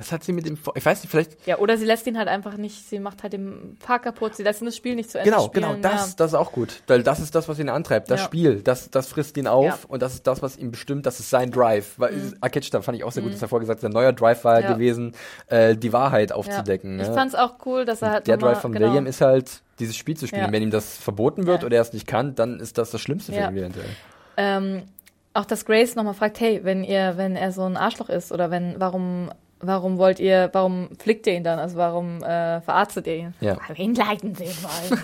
Was hat sie mit dem, ich weiß nicht, vielleicht Ja, oder sie lässt ihn halt einfach nicht, sie macht halt den Park kaputt, sie lässt ihn das Spiel nicht zu Ende Genau, spielen. genau, das, ja. das ist auch gut. Weil das ist das, was ihn antreibt. Das Ja. Spiel, das, das frisst ihn auf Ja. Mhm. und das ist das, was ihn bestimmt, das ist sein Drive. Weil Akechta fand ich auch sehr gut, dass er vorher gesagt hat, sein neuer Drive war halt Ja. gewesen, äh, die Wahrheit aufzudecken. Ich ne? fand's auch cool, dass er halt Der Drive von genau. William ist halt, dieses Spiel zu spielen. Wenn ihm das verboten wird oder er es nicht kann, dann ist das das Schlimmste für ihn eventuell. ähm, auch dass Grace nochmal fragt, hey, wenn ihr, wenn er so ein Arschloch ist oder wenn, warum, warum wollt ihr, warum flickt ihr ihn dann? Also warum äh, verarztet ihr ihn? Ja. Weil wir ihn leiden sehen wollen.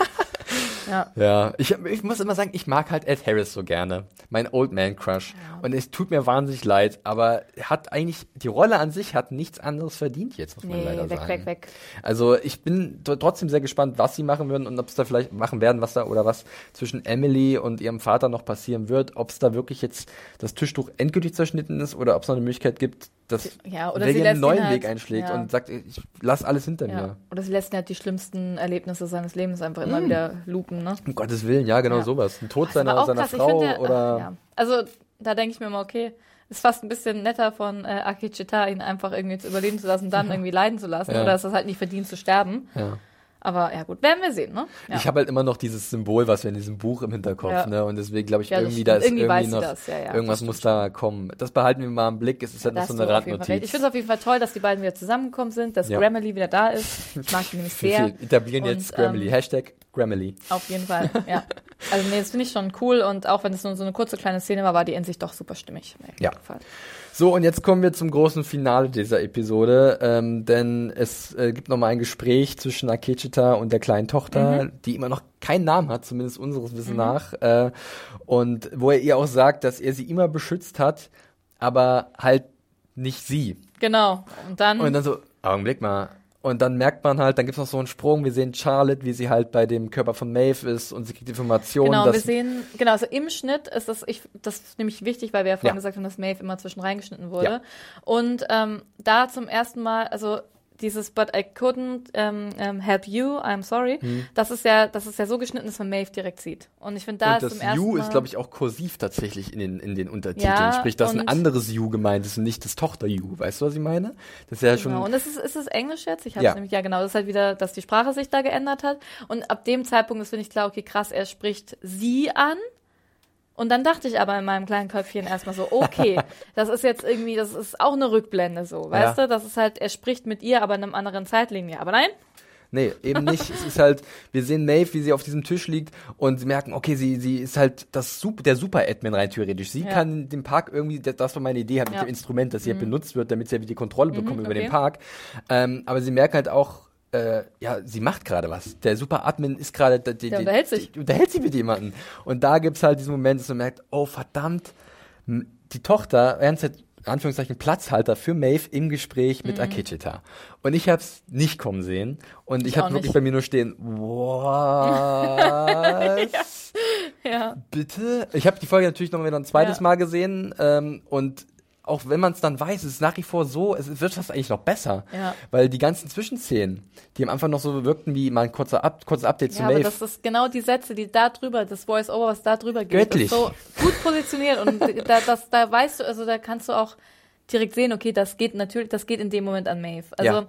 Ja. Ja, ich, ich muss immer sagen, ich mag halt Ed Harris so gerne. Mein Old Man Crush. Und es tut mir wahnsinnig leid, aber er hat eigentlich, die Rolle an sich hat nichts anderes verdient jetzt, muss man Nee, leider weg, sagen. weg, weg. Also ich bin tr- trotzdem sehr gespannt, was sie machen würden und ob es da vielleicht machen werden, was da oder was zwischen Emily und ihrem Vater noch passieren wird, ob es da wirklich jetzt das Tischtuch endgültig zerschnitten ist oder ob es noch eine Möglichkeit gibt, dass Ja, oder lässt einen neuen halt- Weg einschlägt ja. und sagt, ich lass alles hinter Ja. mir. Oder sie lässt ihn halt die schlimmsten Erlebnisse seines Lebens einfach immer wieder lupen, ne? Um Gottes Willen, ja, genau Ja. sowas. Ein Tod Das aber seiner, seiner krass. Frau ja- oder ach. Also da denke ich mir mal, okay, ist fast ein bisschen netter von äh, Akichita, ihn einfach irgendwie zu überleben zu lassen, dann irgendwie leiden zu lassen. Oder ist das halt nicht verdient zu sterben. ja. Aber ja gut, werden wir sehen, ne? Ja. Ich habe halt immer noch dieses Symbol, was wir in diesem Buch im Hinterkopf, Ja. ne? Und deswegen glaube ich, Ja, irgendwie da ist Irgendwie irgendwie, noch irgendwas muss da kommen. Das behalten wir mal im Blick. Es ist halt noch so eine. Randnotiz. Ich finde es auf jeden Fall toll, dass die beiden wieder zusammengekommen sind, dass. Grammarly wieder da ist. Ich mag die nämlich Wir sehr. etablieren Und, jetzt Grammarly. ähm, Hashtag Grammarly. Auf jeden Fall, ja. Also nee, das finde ich schon cool und auch wenn es nur so eine kurze kleine Szene war, war die in sich doch super stimmig. Ja. gefallen. So, und jetzt kommen wir zum großen Finale dieser Episode, ähm, denn es äh, gibt nochmal ein Gespräch zwischen Akechita und der kleinen Tochter, Mhm. die immer noch keinen Namen hat, zumindest unseres Wissens nach, äh, und wo er ihr auch sagt, dass er sie immer beschützt hat, aber halt nicht sie. Genau. Und dann, Und dann so, Augenblick mal. Und dann merkt man halt, dann gibt's noch so einen Sprung, wir sehen Charlotte, wie sie halt bei dem Körper von Maeve ist und sie kriegt Informationen, genau, wir sehen, genau, also im Schnitt ist das, ich, das ist nämlich wichtig, weil wir ja vorhin Ja. gesagt haben, dass Maeve immer zwischen reingeschnitten wurde. Ja. Und ähm, da zum ersten Mal, also dieses But I couldn't ähm, ähm, help you, I'm sorry, das ist ja, das ist ja so geschnitten, dass man Maeve direkt sieht. Und ich finde, da und ist das ersten You ist, glaube ich, auch kursiv tatsächlich in den, in den Untertiteln. Ja, Sprich, dass ein und- anderes You gemeint ist und nicht das Tochter-You. Weißt du, was ich meine? Das ist ja schon. Genau. Und ist es, ist es Englisch jetzt? Ich habe Ja. nämlich, ja genau, das ist halt wieder, dass die Sprache sich da geändert hat. Und ab dem Zeitpunkt ist, finde ich, klar, okay, krass, er spricht sie an. Und dann dachte ich aber in meinem kleinen Köpfchen erstmal so, okay, das ist jetzt irgendwie, das ist auch eine Rückblende so, weißt Ja. du? Das ist halt, er spricht mit ihr, aber in einem anderen Zeitlinie. Aber nein, Nee, eben nicht. es ist halt, wir sehen Maeve, wie sie auf diesem Tisch liegt und sie merken, okay, sie, sie ist halt das Sup der Super-Admin rein theoretisch. Sie Ja. kann den Park irgendwie, das, war meine Idee, mit Ja. Mhm. dem Instrument, das hier benutzt wird, damit sie wieder die Kontrolle bekommen über okay. den Park. Ähm, aber sie merken halt auch, äh, ja, sie macht gerade was. Der Super-Admin ist gerade, Der unterhält sich. Die, unterhält sich mit jemandem. Und da gibt's halt diesen Moment, dass man merkt, oh verdammt, die Tochter, ernst in Anführungszeichen Platzhalter für Maeve im Gespräch Mhm. mit Akechita. Und ich habe es nicht kommen sehen. Und ich, Ich habe wirklich bei mir nur stehen, was? ja. Bitte? Ich habe die Folge natürlich noch wieder ein zweites Ja. Mal gesehen. Ähm, und auch wenn man es dann weiß, ist es nach wie vor so, es wird fast eigentlich noch besser. Ja. Weil die ganzen Zwischenszenen, die am Anfang noch so wirkten wie mal ein kurzer, Up kurzes Update zu Ja, aber Maeve. das ist genau die Sätze, die da drüber, das Voice-Over, was da drüber geht, Göttlich. ist so gut positioniert und da, das, da weißt du, also da kannst du auch direkt sehen, okay, das geht natürlich, das geht in dem Moment an Maeve. Also Ja.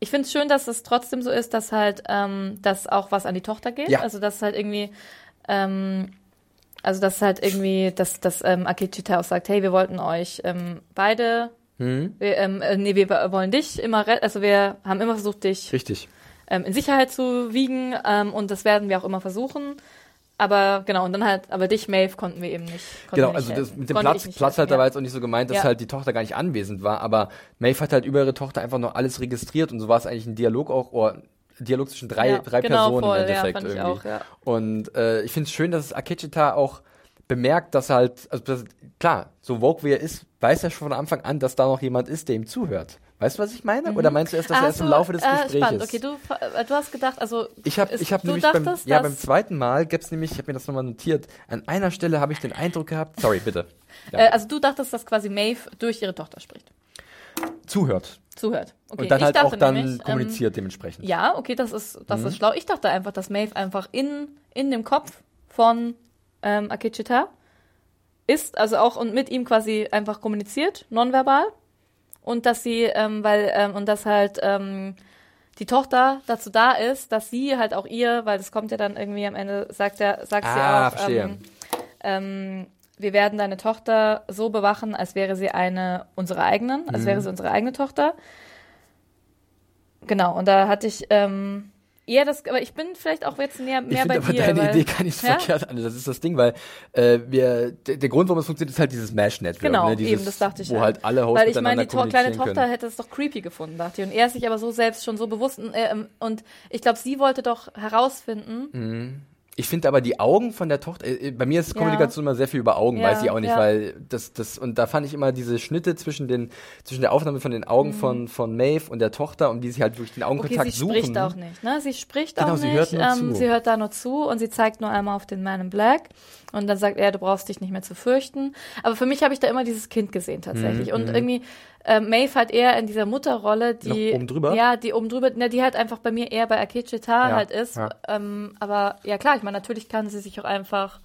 ich finde es schön, dass es trotzdem so ist, dass halt ähm, das auch was an die Tochter geht. Ja. Also dass halt irgendwie ähm, also dass halt irgendwie, dass, dass ähm, Akechita auch sagt, hey, wir wollten euch ähm, beide, Hm? wir, ähm, äh, nee, wir wollen dich immer, re- also wir haben immer versucht, dich Richtig. ähm, in Sicherheit zu wiegen ähm, und das werden wir auch immer versuchen. Aber genau, und dann halt, aber dich, Maeve, konnten wir eben nicht. Genau, nicht also das mit dem Konnte Platz, nicht Platzhalter helfen, war jetzt auch nicht so gemeint, dass Ja. halt die Tochter gar nicht anwesend war, aber Maeve hat halt über ihre Tochter einfach noch alles registriert und so war es eigentlich ein Dialog auch, oder Dialog zwischen drei, Ja, drei genau, Personen voll, im ja, Endeffekt ich irgendwie. auch, ja. Und äh, ich finde es schön, dass Akechita auch bemerkt, dass halt, also das, klar, so woke wie er ist, weiß er schon von Anfang an, dass da noch jemand ist, der ihm zuhört. Weißt du, was ich meine? Oder meinst du erst, dass Ah, er erst im Laufe des äh, Gesprächs spannend. Okay, du, äh, du hast gedacht, also Ich habe ich hab du nämlich beim, dachtest, ja, dass- beim zweiten Mal gab's nämlich, ich habe mir das nochmal notiert, an einer Stelle habe ich den Eindruck gehabt, sorry, bitte, ja, äh, also du dachtest, dass quasi Maeve durch ihre Tochter spricht, zuhört. zuhört. Okay, und dann ich halt auch dann nämlich, ähm, kommuniziert dementsprechend. Ja, okay, das ist, das Mhm. ist schlau. Ich dachte einfach, dass Maeve einfach in, in dem Kopf von ähm, Akechita ist, also auch und mit ihm quasi einfach kommuniziert, nonverbal. Und dass sie, ähm, weil, ähm, und dass halt ähm, die Tochter dazu da ist, dass sie halt auch ihr, weil das kommt ja dann irgendwie am Ende, sagt er, sagt Ah, sie auch, verstehe. ähm, ähm, wir werden deine Tochter so bewachen, als wäre sie eine unsere eigenen, als Mhm. wäre sie unsere eigene Tochter. Genau, und da hatte ich ähm, eher das, aber ich bin vielleicht auch jetzt näher, Ich mehr bei finde aber dir. deine weil, Idee gar nicht so Ja? verkehrt an. Das ist das Ding, weil äh, wir, der, Grund, warum es funktioniert, ist halt dieses Mesh-Network. Genau, ne? dieses, eben, das dachte ich. Wo halt alle Hosts Weil ich meine, die to kleine Tochter können. hätte es doch creepy gefunden, dachte ich. Und er ist sich aber so selbst schon so bewusst. Äh, und ich glaube, sie wollte doch herausfinden, Ich finde aber die Augen von der Tochter, äh, bei mir ist Ja. Kommunikation immer sehr viel über Augen, Ja, weiß ich auch nicht, ja. weil das, das, und da fand ich immer diese Schnitte zwischen den, zwischen der Aufnahme von den Augen von, von Maeve und der Tochter, um die sie halt durch den Mhm. Okay, Augenkontakt sie suchen. spricht auch nicht, ne? Sie spricht Genau, auch sie nicht. hört ähm, zu. Sie hört da nur zu und sie zeigt nur einmal auf den Man in Black. Und dann sagt er, du brauchst dich nicht mehr zu fürchten. Aber für mich habe ich da immer dieses Kind gesehen tatsächlich. und irgendwie, äh, Maeve hat eher in dieser Mutterrolle, die. Mhm, oben drüber? Ja, die oben drüber, na, die halt einfach bei mir eher bei Akecheta Ja, halt ist. ja. Ähm, aber ja klar, ich meine, natürlich kann sie sich auch einfach.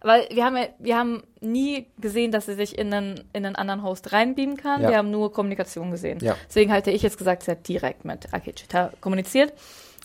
Weil wir haben ja, wir haben nie gesehen, dass sie sich in einen, in einen anderen Host reinbeamen kann. Ja. Wir haben nur Kommunikation gesehen. Ja. Deswegen hätte ich jetzt gesagt, sie hat direkt mit Akechita kommuniziert.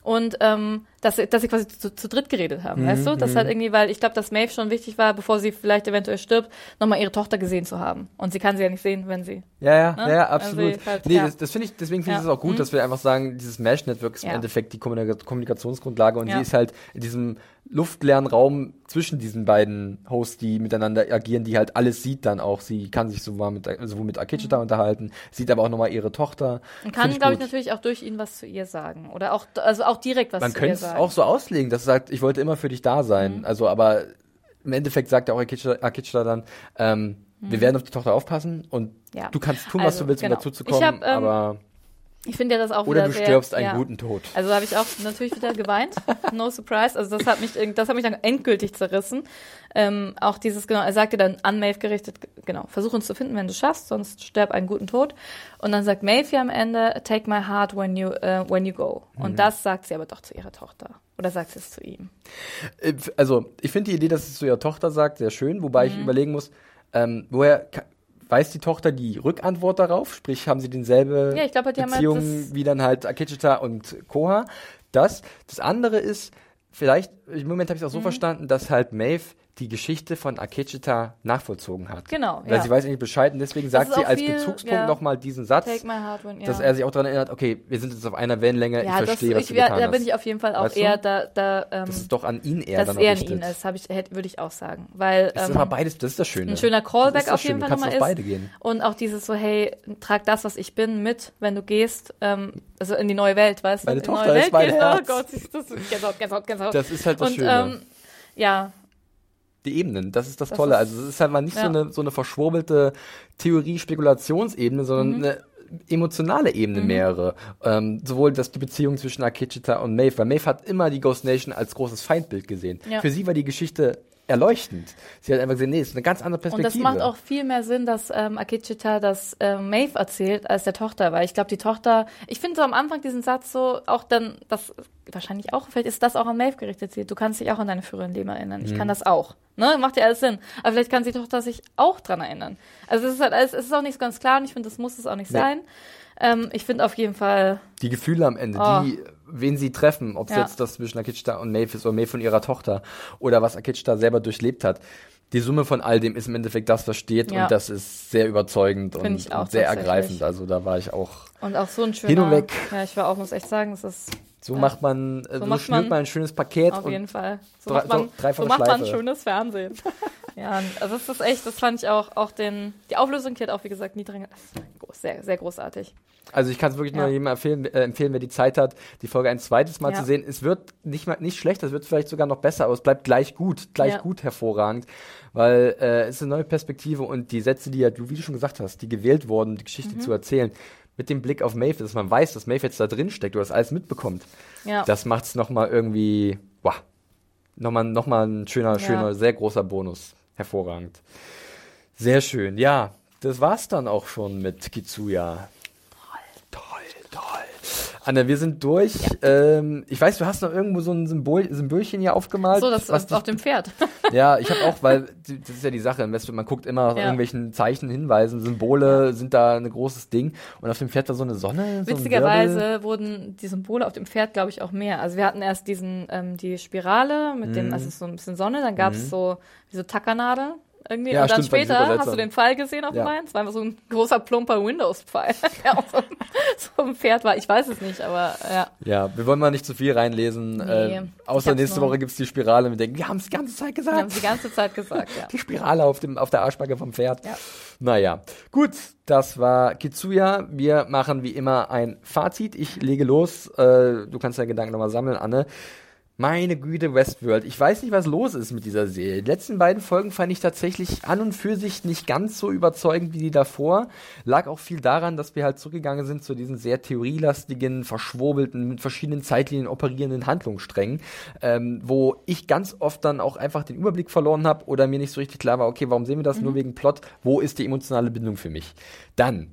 Und ähm, dass, sie- dass sie quasi zu, zu dritt geredet haben, Mhm, weißt du? Das hat irgendwie, weil ich glaube, dass Maeve schon wichtig war, bevor sie vielleicht eventuell stirbt, nochmal ihre Tochter gesehen zu haben. Und sie kann sie ja nicht sehen, wenn sie. Ja, ja, Ne? ja, ja, Also absolut. halt, nee, ja. das, das finde ich, deswegen finde ich Ja. es auch gut, Mhm. dass wir einfach sagen, dieses Mesh-Network ist im Ja. Endeffekt die Kommunika- Kommunikationsgrundlage und Ja. die ist halt in diesem luftleeren Raum zwischen diesen beiden Hosts, die miteinander agieren, die halt alles sieht dann auch. Sie kann sich sowohl mit, sowohl mit Akechita unterhalten, sieht aber auch nochmal ihre Tochter. Und kann, glaube ich, natürlich auch durch ihn was zu ihr sagen. Oder auch, also auch direkt was Man zu ihr könnte es sagen. auch so auslegen, dass es sagt, ich wollte immer für dich da sein. Mhm. Also, aber im Endeffekt sagt ja auch Akechita, Akechita dann, ähm, wir werden auf die Tochter aufpassen und Mhm. Ja. du kannst tun, was Also, du willst, genau. um dazu zu Ich kommen, hab, ähm, aber Ich finde ja das auch oder wieder du sehr, stirbst einen ja. guten Tod. Also habe ich auch natürlich wieder geweint. No surprise. Also das hat mich, das hat mich dann endgültig zerrissen. Ähm, auch dieses, genau, er sagte dann an Maeve gerichtet, genau, versuch uns zu finden, wenn du schaffst, sonst sterb einen guten Tod. Und dann sagt Maeve ja am Ende, take my heart when you, äh, when you go. Mhm. Und das sagt sie aber doch zu ihrer Tochter. Oder sagt sie es zu ihm? Äh, Also, ich finde die Idee, dass es zu ihrer Tochter sagt, sehr schön, wobei Mhm. ich überlegen muss, ähm, woher weiß die Tochter die Rückantwort darauf? Sprich, haben sie denselbe Ja, halt Beziehung das- wie dann halt Akechita und Koha? Das. Das andere ist, vielleicht, im Moment habe ich es auch Mhm. so verstanden, dass halt Maeve die Geschichte von Akechita nachvollzogen hat. Genau, Weil ja. sie weiß nicht Bescheid und deswegen sagt ist sie als viel, Bezugspunkt ja. nochmal diesen Satz, heart ja. dass er sich auch daran erinnert, okay, wir sind jetzt auf einer Wellenlänge, ja, ich das, verstehe, was ich, du ja, getan da bin ich auf jeden Fall auch Weißt eher da, da ähm, das ist doch an ihn eher dass dann eher an ihn ist, ich, hätte, würde ich auch sagen. Weil, Das ist ähm, aber beides, das ist das Schöne. ein schöner Das Callback ist das auf jeden. Fall nochmal ist. beide gehen. Und auch dieses so, hey, trag das, was ich bin, mit, wenn du gehst, ähm, also in die neue Welt, weißt du? Meine in die Tochter neue ist Welt mein gehst. Herz. Oh Gott, das ist Gänsehaut, Gänsehaut, Gänsehaut. Das ist halt das Schöne. ähm, ja, die Ebenen, das ist das, Das Tolle. ist- also es ist halt mal nicht so ja. eine so eine verschwurbelte Theorie-Spekulationsebene, sondern Mhm. eine emotionale Ebene mehrere. Ähm, sowohl das die Beziehung zwischen Akechita und Maeve, weil Maeve hat immer die Ghost Nation als großes Feindbild gesehen. Ja. Für sie war die Geschichte erleuchtend. Sie hat einfach gesehen, nee, es ist eine ganz andere und Perspektive. das macht auch viel mehr Sinn, dass ähm, Akechita das ähm, Maeve erzählt, als der Tochter, weil ich glaube, die Tochter, ich finde so am Anfang diesen Satz so, auch dann, das wahrscheinlich auch, vielleicht ist das auch an Maeve gerichtet, sie, du kannst dich auch an deine früheren Leben erinnern, ich Mhm. kann das auch, ne, macht ja alles Sinn, aber vielleicht kann die Tochter sich auch dran erinnern. Also es ist halt alles, es ist auch nicht so ganz klar und ich finde, das muss es auch nicht Nee. sein. Ähm, ich finde auf jeden Fall, die Gefühle am Ende, Oh. die, wen sie treffen, ob es Ja. jetzt das zwischen Akechita und Maeve ist oder Maeve von ihrer Tochter oder was Akechita selber durchlebt hat. Die Summe von all dem ist im Endeffekt das, was steht Ja. und das ist sehr überzeugend Find und, und sehr ergreifend. Also da war ich auch, und auch so ein schöner, Hin und weg. ja, ich war auch, muss echt sagen, es ist so macht man, äh, so, macht schnürt man man ein schönes Paket Auf jeden Fall. So macht man, so macht man schönes Fernsehen. ja, also das ist echt, das fand ich auch, auch den, die Auflösung, die hat auch, wie gesagt, nie dran, das war groß, sehr, sehr großartig. Also ich kann es wirklich Ja. nur jedem empfehlen, äh, empfehlen, wer die Zeit hat, die Folge ein zweites Mal Ja. zu sehen. Es wird nicht mal nicht schlecht, es wird vielleicht sogar noch besser, aber es bleibt gleich gut, gleich Ja. gut hervorragend, weil äh, es ist eine neue Perspektive und die Sätze, die ja du, wie du schon gesagt hast, die gewählt wurden, die Mhm. Geschichte zu erzählen, mit dem Blick auf Maeve, dass man weiß, dass jetzt da drin steckt oder das alles mitbekommt, Ja. das macht es nochmal irgendwie, wow, nochmal noch mal ein schöner, Ja. schöner, sehr großer Bonus. Hervorragend. Sehr schön, ja. Das war's dann auch schon mit Kitsuya. Anna, wir sind durch. Ähm, ich weiß, du hast noch irgendwo so ein Symbol, Symbolchen hier aufgemalt. so, das was auf dem Pferd. ja, ich habe auch, weil das ist ja die Sache, man guckt immer nach Ja. irgendwelchen Zeichen, Hinweisen, Symbole sind da ein großes Ding. Und auf dem Pferd war so eine Sonne. So ein. Witzigerweise wurden die Symbole auf dem Pferd, glaube ich, auch mehr. Also wir hatten erst diesen, ähm, die Spirale mit Mhm. dem, also so ein bisschen Sonne, dann gab es so, wie so Tackernadeln. Irgendwie. Ja, und dann stimmt, später hast du den Pfeil gesehen auf Ja. Es war einfach so ein großer, plumper Windows-Pfeil, der auf so, so einem Pferd war. Ich weiß es nicht, aber ja. Ja, wir wollen mal nicht zu viel reinlesen. Nee, äh, außer nächste Woche gibt's die Spirale wir denken, wir haben es die ganze Zeit Wir haben gesagt. es die ganze Zeit gesagt, ja. Die Spirale auf, dem, auf der Arschbacke vom Pferd. Ja. Naja, gut, das war Kitsuya. Wir machen wie immer ein Fazit. Ich lege los. Äh, du kannst deine Gedanken nochmal sammeln, Anne. Meine Güte, Westworld. Ich weiß nicht, was los ist mit dieser Serie. Die letzten beiden Folgen fand ich tatsächlich an und für sich nicht ganz so überzeugend wie die davor. Lag auch viel daran, dass wir halt zurückgegangen sind zu diesen sehr theorielastigen, verschwurbelten, mit verschiedenen Zeitlinien operierenden Handlungssträngen, ähm, wo ich ganz oft dann auch einfach den Überblick verloren habe oder mir nicht so richtig klar war, okay, warum sehen wir das nur wegen Plot? Wo ist die emotionale Bindung für mich? Dann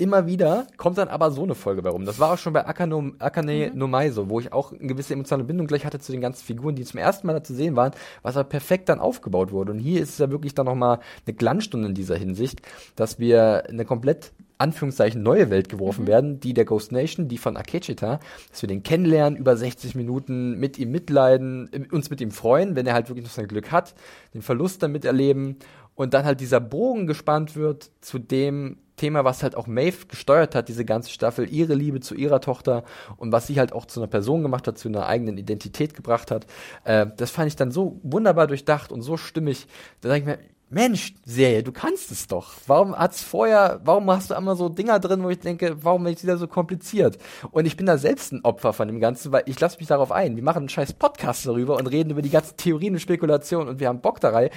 immer wieder kommt dann aber so eine Folge bei rum. Das war auch schon bei Akane, Akane no Mai so, wo ich auch eine gewisse emotionale Bindung gleich hatte zu den ganzen Figuren, die zum ersten Mal da zu sehen waren, was aber perfekt dann aufgebaut wurde. Und hier ist es ja wirklich dann nochmal eine Glanzstunde in dieser Hinsicht, dass wir eine komplett Anführungszeichen neue Welt geworfen werden, die der Ghost Nation, die von Akechita, dass wir den kennenlernen, über 60 Minuten mit ihm mitleiden, äh, uns mit ihm freuen, wenn er halt wirklich noch sein Glück hat, den Verlust dann miterleben und dann halt dieser Bogen gespannt wird zu dem Thema, was halt auch Maeve gesteuert hat, diese ganze Staffel, ihre Liebe zu ihrer Tochter und was sie halt auch zu einer Person gemacht hat, zu einer eigenen Identität gebracht hat. Äh, das fand ich dann so wunderbar durchdacht und so stimmig. Da denke ich mir, Mensch, Serie, du kannst es doch. Warum hat's vorher, warum hast du immer so Dinger drin, wo ich denke, warum ist wieder so kompliziert? Und ich bin da selbst ein Opfer von dem Ganzen, weil ich lasse mich darauf ein. Wir machen einen scheiß Podcast darüber und reden über die ganzen Theorien und Spekulationen und wir haben Bock dabei.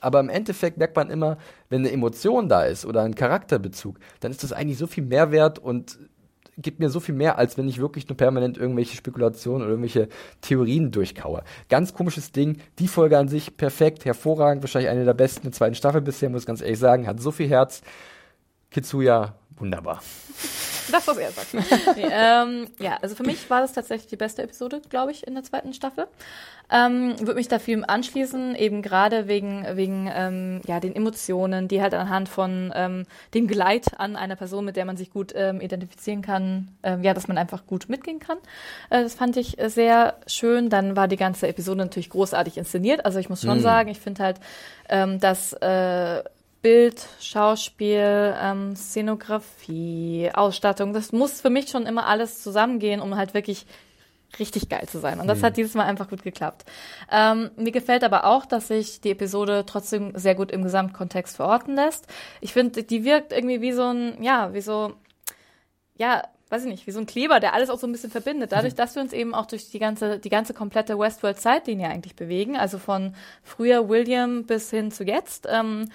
Aber im Endeffekt merkt man immer, wenn eine Emotion da ist oder ein Charakterbezug, dann ist das eigentlich so viel Mehrwert und gibt mir so viel mehr, als wenn ich wirklich nur permanent irgendwelche Spekulationen oder irgendwelche Theorien durchkaue. Ganz komisches Ding. Die Folge an sich perfekt, hervorragend, wahrscheinlich eine der besten der zweiten Staffel bisher, muss ich ganz ehrlich sagen. Hat so viel Herz. Kitsuya, wunderbar. Das, was er sagt. nee, ähm, ja, also für mich war das tatsächlich die beste Episode, glaube ich, in der zweiten Staffel. Ähm, würde mich da viel anschließen, eben gerade wegen, wegen ähm, ja, den Emotionen, die halt anhand von ähm, dem Geleit an einer Person, mit der man sich gut ähm, identifizieren kann, ähm, ja, dass man einfach gut mitgehen kann. Äh, das fand ich äh, sehr schön. Dann war die ganze Episode natürlich großartig inszeniert. Also ich muss schon Mm. sagen, ich finde halt, ähm, dass äh, Bild, Schauspiel, ähm, Szenografie, Ausstattung, das muss für mich schon immer alles zusammengehen, um halt wirklich richtig geil zu sein. Und das hat dieses Mal einfach gut geklappt. Ähm, mir gefällt aber auch, dass sich die Episode trotzdem sehr gut im Gesamtkontext verorten lässt. Ich finde, die wirkt irgendwie wie so ein, ja, wie so, ja, weiß ich nicht, wie so ein Kleber, der alles auch so ein bisschen verbindet. Dadurch, dass wir uns eben auch durch die ganze, die ganze komplette Westworld-Zeitlinie eigentlich bewegen, also von früher William bis hin zu jetzt, ähm,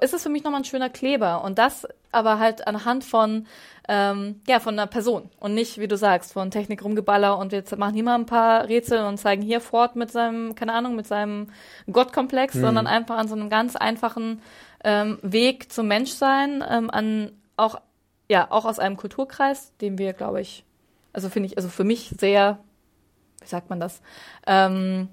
ist es für mich nochmal ein schöner Kleber. Und das aber halt anhand von, ähm, ja, von einer Person und nicht, wie du sagst, von Technik rumgeballer und jetzt machen hier mal ein paar Rätsel und zeigen hier Ford mit seinem, keine Ahnung, mit seinem Gottkomplex, sondern einfach an so einem ganz einfachen ähm, Weg zum Menschsein, ähm, an auch ja, auch aus einem Kulturkreis, den wir, glaube ich, also finde ich, also für mich sehr, wie sagt man das, ähm,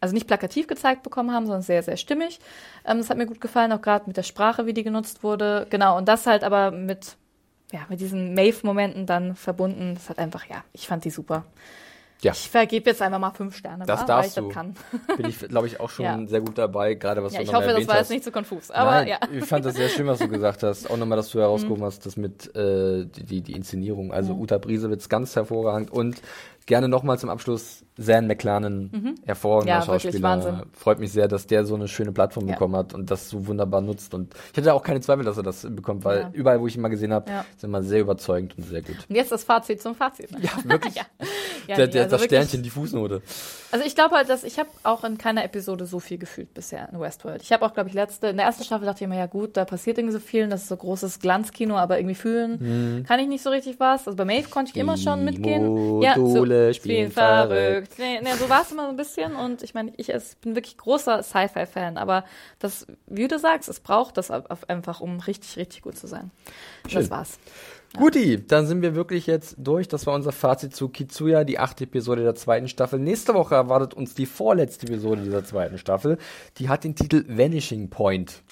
also nicht plakativ gezeigt bekommen haben, sondern sehr, sehr stimmig. Ähm, das hat mir gut gefallen, auch gerade mit der Sprache, wie die genutzt wurde. Genau, und das halt aber mit, ja, mit diesen Maeve-Momenten dann verbunden. Das hat einfach, ja, ich fand die super. Ja. Ich vergebe jetzt einfach mal fünf Sterne, Das wa, darfst weil du. ich das kann. Bin ich, glaube ich, auch schon Ja. sehr gut dabei, gerade was Ja, du ich nochmal hoffe, das erwähnt war hast. jetzt nicht zu konfus. Aber Nein, ja. ich fand das sehr schön, was du gesagt hast. Auch nochmal, dass du herausgehoben hast, das mit äh, die, die, Inszenierung. Also Uta Briesewitz ganz hervorragend und gerne nochmal zum Abschluss Zan McLaren, hervorragender Mhm. Ja, wirklich Schauspieler. Wahnsinn. Freut mich sehr, dass der so eine schöne Plattform Ja. bekommen hat und das so wunderbar nutzt. Und ich hatte auch keine Zweifel, dass er das bekommt, weil Ja. überall, wo ich ihn mal gesehen habe, Ja. er immer sehr überzeugend und sehr gut. Und jetzt das Fazit zum Fazit. Ne? Ja, wirklich. ja. Ja, der, der, also das wirklich- Sternchen, die Fußnote. Also ich glaube halt, dass ich habe auch in keiner Episode so viel gefühlt bisher in Westworld. Ich habe auch, glaube ich, letzte, in der ersten Staffel dachte ich immer, ja gut, da passiert irgendwie so viel, und das ist so großes Glanzkino, aber irgendwie fühlen kann ich nicht so richtig was. Also bei Maeve konnte ich immer schon mitgehen. Ja, so, Module spielen spielen verrückt. Nee, nee, so war es immer so ein bisschen und ich meine, ich es, bin wirklich großer Sci-Fi-Fan, aber das, wie du sagst, es braucht das einfach, um richtig, richtig gut zu sein. Schön. Das war's. Guti, dann sind wir wirklich jetzt durch. Das war unser Fazit zu Kitsuya, die achte Episode der zweiten Staffel. Nächste Woche erwartet uns die vorletzte Episode dieser zweiten Staffel. Die hat den Titel Vanishing Point.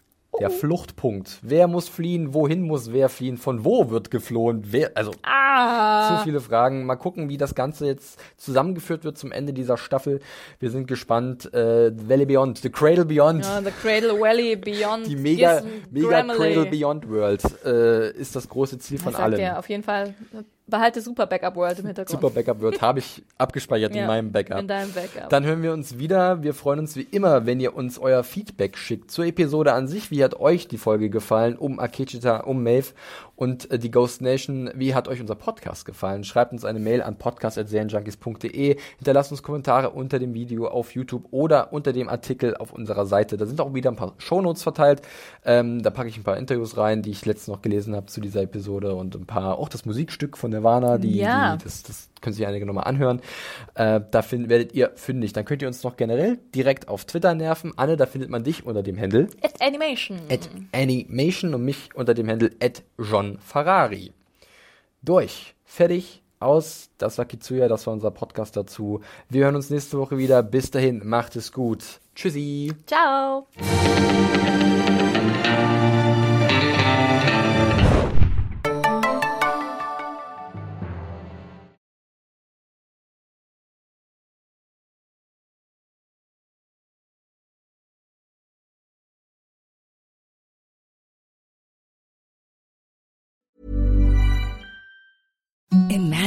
Der Fluchtpunkt. Wer muss fliehen? Wohin muss wer fliehen? Von wo wird geflohen? Wer, also, Ah! zu viele Fragen. Mal gucken, wie das Ganze jetzt zusammengeführt wird zum Ende dieser Staffel. Wir sind gespannt. Äh, Valley Beyond, The Cradle Beyond. Ja, the Cradle Valley Beyond. Die mega, mega Grammarly. Cradle Beyond World äh, ist das große Ziel von allen. dir, auf jeden Fall, behalte Super Backup World im Hintergrund. Super Backup wird, habe ich abgespeichert in Ja, meinem Backup. In deinem Backup. Dann hören wir uns wieder. Wir freuen uns wie immer, wenn ihr uns euer Feedback schickt zur Episode an sich. Wie hat euch die Folge gefallen? Um Akechita, um Maeve. Und äh, die Ghost Nation, wie hat euch unser Podcast gefallen? Schreibt uns eine Mail an podcast.serienjunkies.de, hinterlasst uns Kommentare unter dem Video auf YouTube oder unter dem Artikel auf unserer Seite. Da sind auch wieder ein paar Shownotes verteilt. Ähm, da packe ich ein paar Interviews rein, die ich letztens noch gelesen habe zu dieser Episode und ein paar, auch das Musikstück von Nirvana, die, Ja. die das, das können sich einige nochmal anhören. Äh, da find, werdet ihr fündig. Dann könnt ihr uns noch generell direkt auf Twitter nerven. Anne, da findet man dich unter dem Handle At Animation. at Animation und mich unter dem Handle at John Ferrari. Durch. Fertig. Aus. Das war Kitsuya, das war unser Podcast dazu. Wir hören uns nächste Woche wieder. Bis dahin, macht es gut. Tschüssi. Ciao.